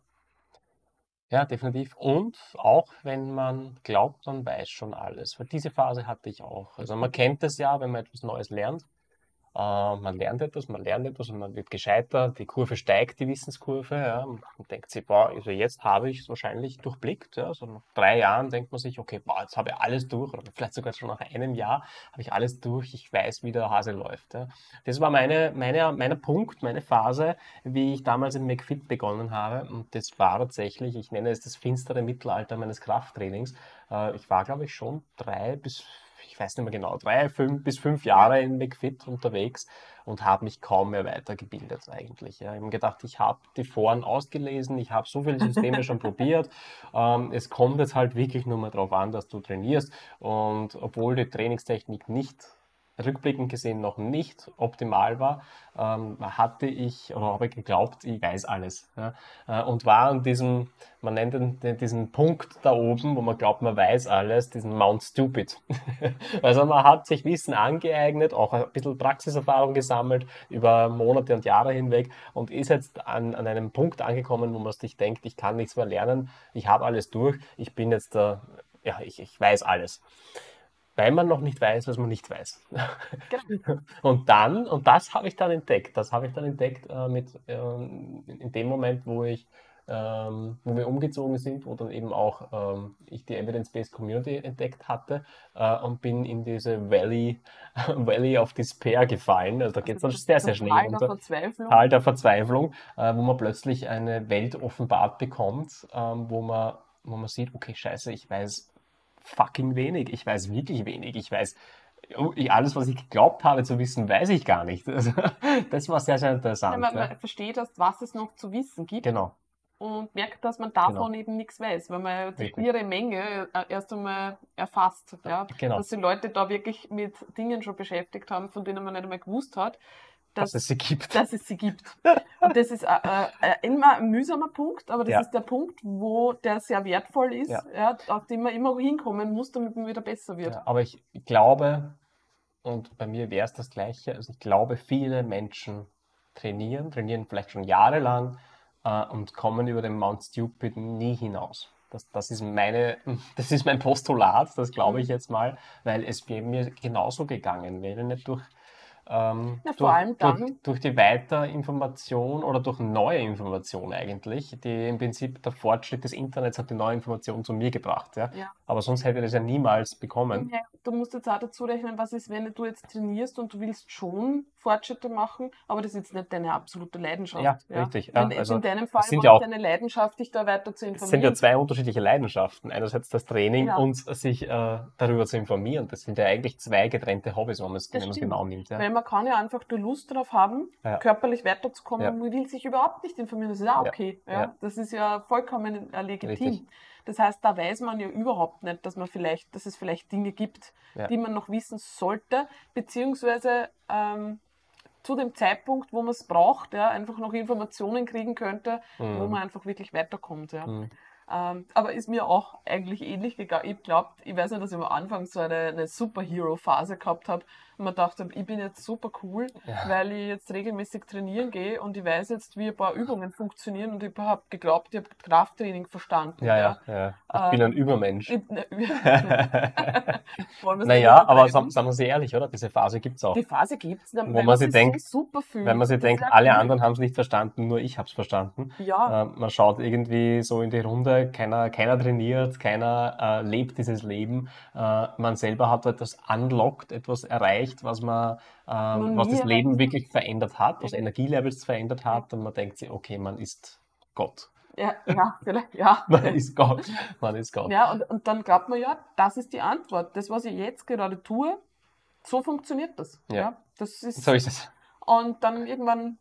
definitiv. Und auch wenn man glaubt, man weiß schon alles. Weil diese Phase hatte ich auch. Also man kennt es ja, wenn man etwas Neues lernt. Äh, man lernt etwas, man lernt etwas und man wird gescheiter. Die Kurve steigt, die Wissenskurve. Ja. Man denkt sich, boah, also jetzt habe ich es wahrscheinlich durchblickt. Ja. So nach drei Jahren denkt man sich, okay, boah, jetzt habe ich alles durch. Oder vielleicht sogar schon nach einem Jahr habe ich alles durch. Ich weiß, wie der Hase läuft. Ja. Das war meine, meine, meine Punkt, meine Phase, wie ich damals in McFit begonnen habe. Und das war tatsächlich, ich nenne es das finstere Mittelalter meines Krafttrainings. Äh, Ich war, glaube ich, schon drei bis, weiß nicht mehr genau, drei fünf, bis fünf Jahre in McFit unterwegs und habe mich kaum mehr weitergebildet eigentlich. Ja. Ich habe gedacht, ich habe die Foren ausgelesen, ich habe so viele Systeme schon probiert. Ähm, es kommt jetzt halt wirklich nur mal darauf an, dass du trainierst. Und obwohl die Trainingstechnik nicht rückblickend gesehen noch nicht optimal war, ähm, hatte ich oder habe geglaubt, ich weiß alles. Ja? Äh, und war an diesem, man nennt den, diesen Punkt da oben, wo man glaubt, man weiß alles, diesen Mount Stupid. also man hat sich Wissen angeeignet, auch ein bisschen Praxiserfahrung gesammelt über Monate und Jahre hinweg und ist jetzt an, an einem Punkt angekommen, wo man sich denkt, ich kann nichts mehr lernen, ich habe alles durch, ich bin jetzt der, ja, ich, ich weiß alles weil man noch nicht weiß, was man nicht weiß. Genau. Und dann, und das habe ich dann entdeckt, das habe ich dann entdeckt äh, mit, äh, in dem Moment, wo ich, ähm, wo wir umgezogen sind, wo dann eben auch ähm, ich die Evidence-Based Community entdeckt hatte äh, und bin in diese Valley, Valley of Despair gefallen. Also da geht es dann sehr, sehr schnell runter. Der Verzweiflung. Tal der Verzweiflung, äh, wo man plötzlich eine Welt offenbart bekommt, ähm, wo man wo man sieht, okay, scheiße, ich weiß fucking wenig. Ich weiß wirklich wenig. Ich weiß, oh, alles, was ich geglaubt habe zu wissen, weiß ich gar nicht. Also, das war sehr, sehr interessant. Ja, man, man versteht erst, was es noch zu wissen gibt. Genau. Und merkt, dass man davon genau. eben nichts weiß, weil man die ihre Menge äh, erst einmal erfasst. Ja? Genau. Dass die Leute da wirklich mit Dingen schon beschäftigt haben, von denen man nicht einmal gewusst hat dass, dass, es sie gibt. Dass es sie gibt. Und das ist äh, äh, immer ein mühsamer Punkt, aber das ja. ist der Punkt, wo der sehr wertvoll ist, ja. Ja, auf den man immer hinkommen muss, damit man wieder besser wird. aber ich glaube, und bei mir wäre es das Gleiche, also ich glaube, viele Menschen trainieren, trainieren vielleicht schon jahrelang äh, und kommen über den Mount Stupid nie hinaus. Das, das, ist meine, das ist mein Postulat, das glaube mhm. ich jetzt mal, weil es mir genauso gegangen wäre, nicht durch ähm, ja, vor allem dann. Durch, durch, die Weiterinformation oder durch neue Information eigentlich. Die im Prinzip der Fortschritt des Internets hat die neue Information zu mir gebracht. Ja? ja. Aber sonst hätte ich das ja niemals bekommen. Ja, du musst jetzt auch dazu rechnen, was ist, wenn du jetzt trainierst und du willst schon Fortschritte machen, aber das ist jetzt nicht deine absolute Leidenschaft. Ja, ja? richtig. Wenn, also, in deinem Fall sind ja auch, deine Leidenschaft, dich da weiter zu informieren. Es sind ja zwei unterschiedliche Leidenschaften. Einerseits das Training genau. und sich äh, darüber zu informieren. Das sind ja eigentlich zwei getrennte Hobbys, wenn man es genau nimmt. Ja. Weil man kann ja einfach die Lust darauf haben, ja. körperlich weiterzukommen ja. und will sich überhaupt nicht informieren. Das ist auch okay. Ja. Das ist ja vollkommen äh, legitim. Richtig. Das heißt, da weiß man ja überhaupt nicht, dass man vielleicht, dass es vielleicht Dinge gibt, die man noch wissen sollte, beziehungsweise ähm, zu dem Zeitpunkt, wo man es braucht, ja, einfach noch Informationen kriegen könnte, mhm. wo man einfach wirklich weiterkommt. Ja. Mhm. Ähm, aber ist mir auch eigentlich ähnlich gegangen. Ich glaube, ich weiß nicht, dass ich am Anfang so eine, eine Superhero-Phase gehabt habe und man dachte, ich bin jetzt super cool, ja. weil ich jetzt regelmäßig trainieren gehe und ich weiß jetzt, wie ein paar Übungen funktionieren und ich habe geglaubt, ich habe Krafttraining verstanden. Ja, ja, ja. Ich ähm, bin ein Übermensch. Ich, ne, naja, aber sagen, wir sie ehrlich, oder? Diese Phase gibt es auch. Die Phase gibt es, wenn man sich denkt, so super fühlt. Wenn man sich denkt, alle anderen haben es nicht verstanden, nur ich habe es verstanden. Ja. Äh, man schaut irgendwie so in die Runde, keiner, keiner trainiert, keiner äh, lebt dieses Leben. Äh, man selber hat etwas unlocked, etwas erreicht erreicht, was man, ähm, was das Leben wirklich verändert hat, was Energielevels verändert hat und man denkt sich, okay, man ist Gott. Ja, ja, vielleicht, ja. man ist Gott. Man ist Gott. Ja, und, und dann glaubt man ja, das ist die Antwort. Das, was ich jetzt gerade tue, so funktioniert das. Ja. ja das ist, so ist es. Und dann irgendwann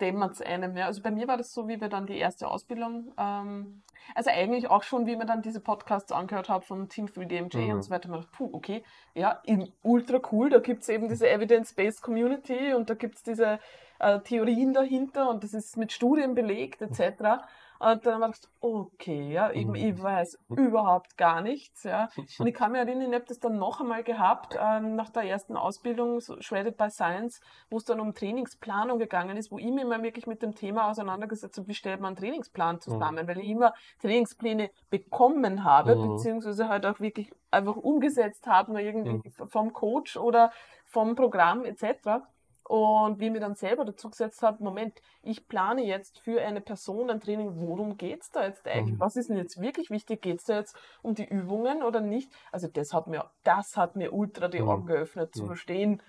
dämmert es einem. Ja. Also bei mir war das so, wie wir dann die erste Ausbildung, ähm, also eigentlich auch schon, wie wir dann diese Podcasts angehört haben von Team 3DMJ mhm. und so weiter. Man dachte, puh, okay, ja, ultra cool, da gibt es eben diese Evidence-Based Community und da gibt es diese äh, Theorien dahinter und das ist mit Studien belegt etc. Und dann war ich okay, ja, eben, ich mhm. weiß überhaupt gar nichts, ja. Und ich kann mich erinnern, ich habe das dann noch einmal gehabt, ähm, nach der ersten Ausbildung, so Shredded by Science, wo es dann um Trainingsplanung gegangen ist, wo ich mich mal wirklich mit dem Thema auseinandergesetzt habe, wie stellt man einen Trainingsplan mhm. zusammen, mhm. weil ich immer Trainingspläne bekommen habe, mhm. beziehungsweise halt auch wirklich einfach umgesetzt habe, nur irgendwie mhm. vom Coach oder vom Programm etc. Und wie ich mir dann selber dazu gesetzt habe, Moment, ich plane jetzt für eine Person ein Training, worum geht es da jetzt eigentlich? Mhm. Was ist denn jetzt wirklich wichtig? Geht es da jetzt um die Übungen oder nicht? Also das hat mir, das hat mir ultra die mhm. Augen geöffnet, zu mhm. verstehen,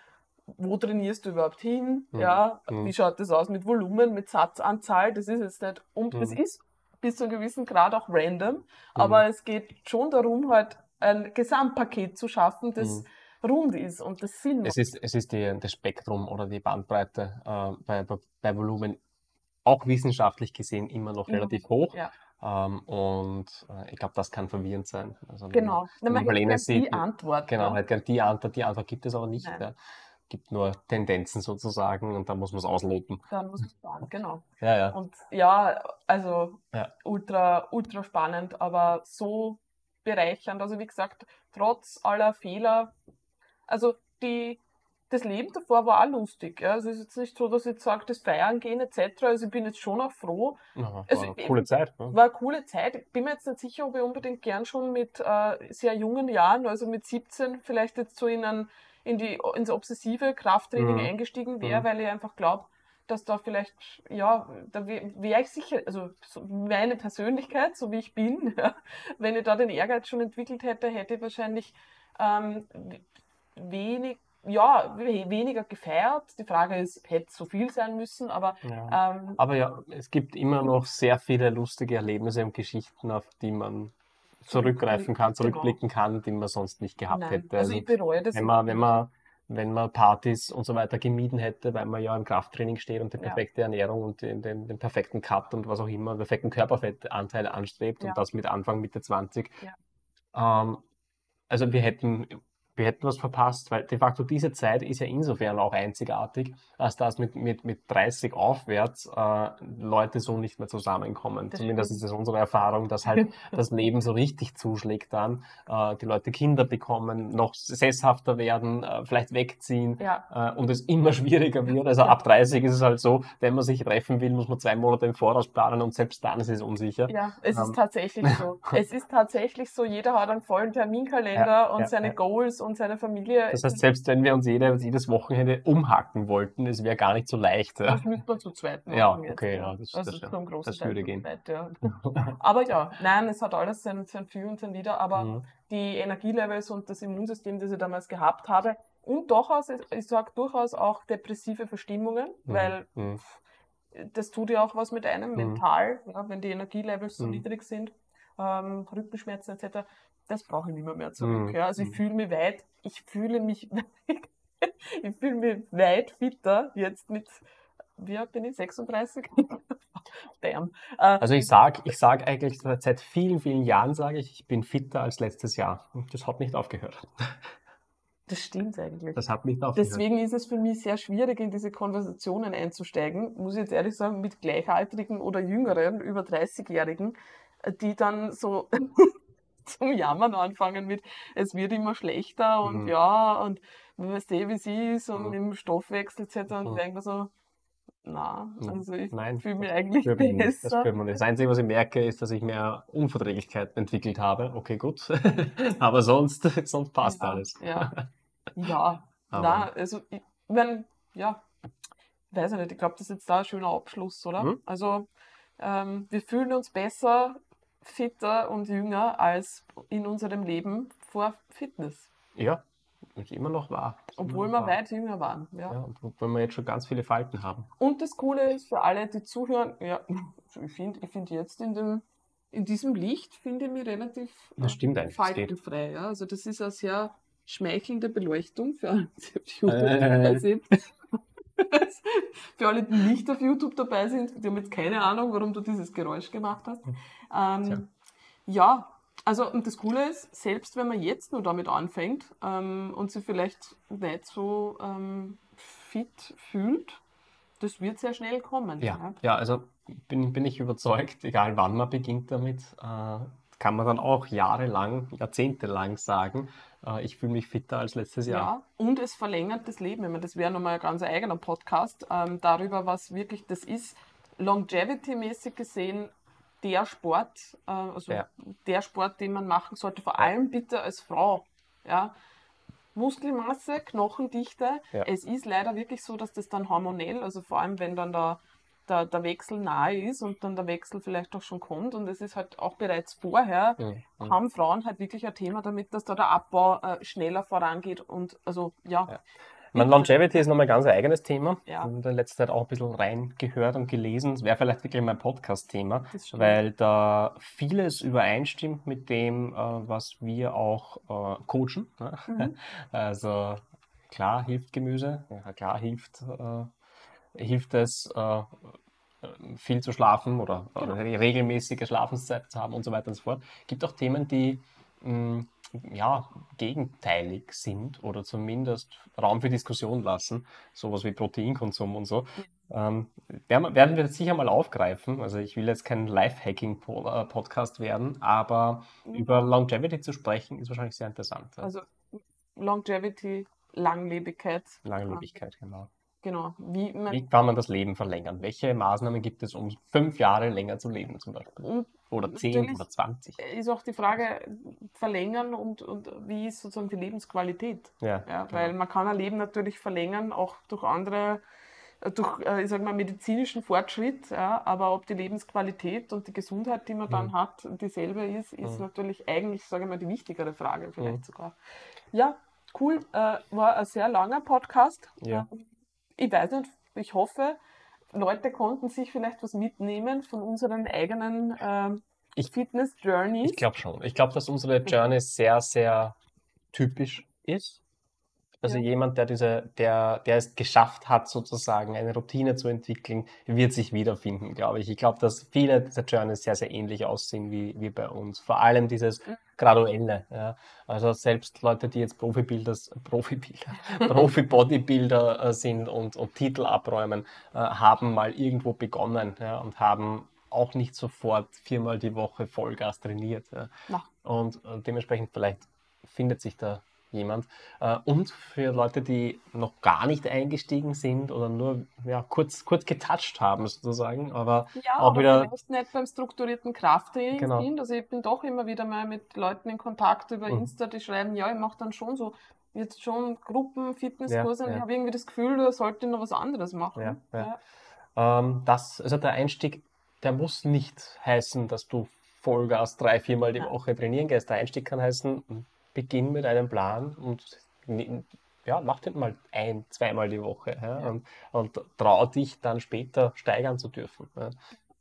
wo trainierst du überhaupt hin? Ja, wie schaut das aus mit Volumen, mit Satzanzahl? Das ist jetzt nicht, und es ist bis zu einem gewissen Grad auch random, aber es geht schon darum, halt ein Gesamtpaket zu schaffen, das rund ist und das Sinn macht. Es ist, es ist die, das Spektrum oder die Bandbreite äh, bei, bei, Volumen auch wissenschaftlich gesehen immer noch relativ hoch. Ja. Ähm, und äh, ich glaube, das kann verwirrend sein. Also, Genau. wenn man man Marlene gern sieht, die Antwort. genau, ja. halt die Antwort, die Antwort gibt es aber nicht. Ja. Gibt nur Tendenzen sozusagen und da muss man es ausloten. Dann muss man fahren, genau. Ja, ja. Und ja, also Ja. ultra, ultra spannend, aber so bereichernd. Also wie gesagt, trotz aller Fehler, also die, das Leben davor war auch lustig. Ja. Also es ist jetzt nicht so, dass ich jetzt sage, das Feiern gehen etc. Also ich bin jetzt schon auch froh. Ja, Also, war eine coole Zeit. Ne? War eine coole Zeit. Ich bin mir jetzt nicht sicher, ob ich unbedingt gern schon mit äh, sehr jungen Jahren, also mit 17, vielleicht jetzt so in, ein, in die, ins obsessive Krafttraining Mhm. eingestiegen wäre, Mhm. weil ich einfach glaube, dass da vielleicht, ja, da wäre wär ich sicher, also so meine Persönlichkeit, so wie ich bin, ja, wenn ich da den Ehrgeiz schon entwickelt hätte, hätte ich wahrscheinlich ähm, wenig, ja, we- weniger gefeiert. Die Frage ist, hätte so viel sein müssen, aber Ja. ähm, Aber ja, es gibt immer noch sehr viele lustige Erlebnisse und Geschichten, auf die man zurückgreifen kann, Genau. zurückblicken kann, die man sonst nicht gehabt nein. hätte. Also Also ich bereue das wenn man, wenn man, wenn man Partys und so weiter gemieden hätte, weil man ja im Krafttraining steht und die Ja. perfekte Ernährung und den, den, den perfekten Cut und was auch immer, den perfekten Körperfettanteil anstrebt Ja. und das mit Anfang, Mitte 20. Ja. Ähm, also wir hätten, wir hätten was verpasst, weil de facto diese Zeit ist ja insofern auch einzigartig, als dass mit, mit, mit 30 aufwärts äh, Leute so nicht mehr zusammenkommen. Das Zumindest stimmt. ist es unsere Erfahrung, dass halt das Leben so richtig zuschlägt dann, äh, die Leute Kinder bekommen, noch sesshafter werden, äh, vielleicht wegziehen ja, äh, und es immer schwieriger wird. Also ab 30 ist es halt so, wenn man sich treffen will, muss man zwei Monate im Voraus planen und selbst dann ist es unsicher. Ja, es Ähm. ist tatsächlich so. Es ist tatsächlich so, jeder hat einen vollen Terminkalender Ja, und seine. Goals und seine Familie. Das heißt, selbst wenn wir uns jede, jedes Wochenende umhacken wollten, es wäre gar nicht so leicht. Ja. das müsste man zu zweit machen. Ja, jetzt, okay, ja, das- also das- zum großen das Teil würde gehen. zweit, ja. Aber ja, nein, es hat alles sein, sein Für und sein Wider, aber Mhm. die Energielevels und das Immunsystem, das ich damals gehabt habe und durchaus, ich sage durchaus auch depressive Verstimmungen, Mhm. weil Mhm. das tut ja auch was mit einem Mhm. mental, ja, wenn die Energielevels so Mhm. niedrig sind, ähm, Rückenschmerzen etc. Das brauche ich nicht mehr, mehr zurück. Mhm. Ja. Also ich Mhm. fühle mich weit, ich fühle mich, ich fühle mich weit fitter jetzt mit, wie alt bin ich, 36? Damn. Äh, Also ich sag, ich sag eigentlich seit vielen, vielen Jahren sage ich, ich bin fitter als letztes Jahr. Und das hat nicht aufgehört. das stimmt eigentlich. Das hat nicht aufgehört. Deswegen ist es für mich sehr schwierig, in diese Konversationen einzusteigen, muss ich jetzt ehrlich sagen, mit Gleichaltrigen oder Jüngeren, über 30-Jährigen, die dann so zum Jammern anfangen mit, es wird immer schlechter und Mhm. ja, und man weiß eh, wie sie ist und Mhm. im Stoffwechsel etc. Und Mhm. ich denke mir so, na, Mhm. also ich fühle mich das eigentlich spürt man nicht. Das besser. spürt man nicht. Das Einzige, was ich merke, ist, dass ich mehr Unverträglichkeit entwickelt habe. Okay, gut. Aber sonst, sonst passt ja, alles. Ja, ja. Na, also ich mein, ja, weiß ich nicht, ich glaube, das ist jetzt da ein schöner Abschluss, oder? Mhm. Also ähm, wir fühlen uns besser, fitter und jünger als in unserem Leben vor Fitness, Ja, ist immer noch wahr. Obwohl wir wahr. weit jünger waren. Ja. Ja, und obwohl wir jetzt schon ganz viele Falten haben. Und das Coole ist für alle, die zuhören, ja, ich finde ich find jetzt in dem in diesem Licht finde ich mich relativ äh, Das stimmt eigentlich, das geht. faltenfrei. Ja? Also das ist eine sehr schmeichelnde Beleuchtung für alle, die auf Äh. sind. für alle, die nicht auf YouTube dabei sind, die haben jetzt keine Ahnung, warum du dieses Geräusch gemacht hast. Ähm, ja, also und das Coole ist, selbst wenn man jetzt nur damit anfängt ähm, und sich vielleicht nicht so ähm, fit fühlt, das wird sehr schnell kommen. Ja, ja also bin, bin ich überzeugt, egal wann man beginnt damit, äh, kann man dann auch jahrelang, jahrzehntelang sagen, ich fühle mich fitter als letztes Jahr. Ja, und es verlängert das Leben. Ich meine, das wäre nochmal ein ganz eigener Podcast ähm, darüber, was wirklich das ist. Longevity-mäßig gesehen, der Sport, äh, also Ja. der Sport, den man machen sollte, vor allem bitte als Frau. Ja. Muskelmasse, Knochendichte. Ja. Es ist leider wirklich so, dass das dann hormonell, also vor allem wenn dann der, der, der Wechsel nahe ist und dann der Wechsel vielleicht auch schon kommt und es ist halt auch bereits vorher, Mhm. Haben Frauen halt wirklich ein Thema damit, dass da der Abbau äh, schneller vorangeht und also ja. Ja. Mein Longevity ist nochmal ein ganz eigenes Thema. Ja. Ich habe in der letzten Zeit auch ein bisschen reingehört und gelesen. Es wäre vielleicht wirklich mein Podcast-Thema, weil da vieles übereinstimmt mit dem, äh, was wir auch äh, coachen. ne? Mhm. Also klar hilft Gemüse, ja, klar hilft, äh, hilft es, äh, äh, viel zu schlafen oder, Genau. oder regelmäßige Schlafenszeit zu haben und so weiter und so fort. Gibt auch Themen, die mh, ja, gegenteilig sind oder zumindest Raum für Diskussion lassen, sowas wie Proteinkonsum und so. Ähm, werden, wir- das sicher mal aufgreifen. Also ich will jetzt kein Lifehacking-Podcast werden, aber über Longevity zu sprechen ist wahrscheinlich sehr interessant. Also Longevity, Langlebigkeit. Langlebigkeit, genau. Genau. Wie man, Wie kann man das Leben verlängern? Welche Maßnahmen gibt es, um fünf Jahre länger zu leben zum Beispiel? und Oder zehn oder zwanzig? ist auch die Frage, verlängern und, und wie ist sozusagen die Lebensqualität? Ja, Ja, genau. weil man kann ein Leben natürlich verlängern, auch durch andere, äh, durch, äh, ich sag mal, medizinischen Fortschritt, ja, aber ob die Lebensqualität und die Gesundheit, die man dann Mhm. hat, dieselbe ist, ist Mhm. natürlich eigentlich, sage ich mal, die wichtigere Frage vielleicht Mhm. sogar. Ja, cool, äh, war ein sehr langer Podcast. Ja. Ich weiß nicht, ich hoffe, Leute konnten sich vielleicht was mitnehmen von unseren eigenen ähm, Ich- Fitness-Journeys. Ich glaube schon. Ich glaube, dass unsere Journey sehr, sehr typisch ist. Also Ja. jemand, der diese, der, der es geschafft hat, sozusagen eine Routine zu entwickeln, wird sich wiederfinden, glaube ich. Ich glaube, dass viele dieser Journeys sehr, sehr ähnlich aussehen wie, wie bei uns. Vor allem dieses Mhm. Graduelle. Ja. Also selbst Leute, die jetzt Profibilder, Profibilder, Profi-Bodybuilder äh, sind und, und Titel abräumen, äh, haben mal irgendwo begonnen ja, und haben auch nicht sofort viermal die Woche Vollgas trainiert. Ja. Und äh, dementsprechend vielleicht findet sich da jemand. Äh, und für Leute, die noch gar nicht eingestiegen sind oder nur ja, kurz, kurz getoucht haben sozusagen, aber Ja, auch aber wieder- vielleicht nicht beim strukturierten Krafttraining Genau. sind. Also ich bin doch immer wieder mal mit Leuten in Kontakt über Mhm. Insta, die schreiben, ja, ich mache dann schon so jetzt schon Gruppen, Fitnesskurse und Ja, ich ja. habe irgendwie das Gefühl, da sollte ich noch was anderes machen. Ja, ja. Ähm, das, also der Einstieg, der muss nicht heißen, dass du Vollgas drei, viermal die Ja. Woche trainieren gehst. Der Einstieg kann heißen, beginn mit einem Plan und ja, mach den mal ein, zweimal die Woche ja, Ja. und, und trau dich dann später steigern zu dürfen, ja,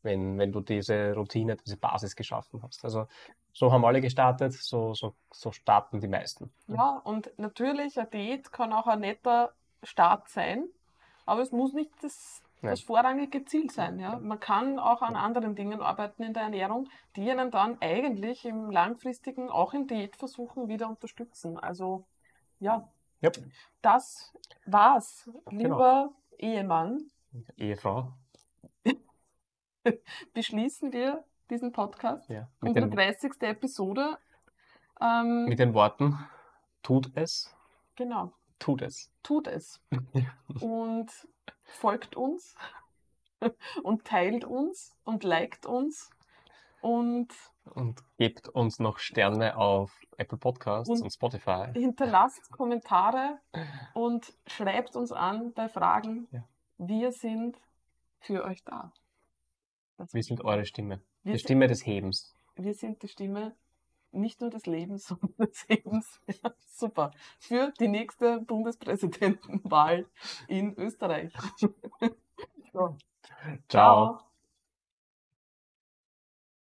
wenn, wenn du diese Routine, diese Basis geschaffen hast. Also so haben alle gestartet, so, so, so starten die meisten. Ja, und natürlich, eine Diät kann auch ein netter Start sein, aber es muss nicht das, Nein. das vorrangige Ziel sein. Ja? Man kann auch an anderen Dingen arbeiten in der Ernährung, die einen dann eigentlich im langfristigen, auch in Diätversuchen wieder unterstützen. Also ja, Ja, das war's, Genau. lieber Ehemann. Ehefrau. Beschließen wir diesen Podcast, Ja. Mit, unsere den, 30. Episode. Ähm, mit den Worten, tut es, genau. tut es. tut es und folgt uns und teilt uns und liked uns und Und gebt uns noch Sterne auf Apple Podcasts und, Und- Spotify. hinterlasst Kommentare und schreibt uns an bei Fragen. Ja. Wir sind für euch da. Das Wir sind eure Stimme. Wir Die Stimme des Hebens. Wir sind die Stimme nicht nur des Lebens, sondern des Lebens. Ja, super. Für die nächste Bundespräsidentenwahl in Österreich. So. Ciao.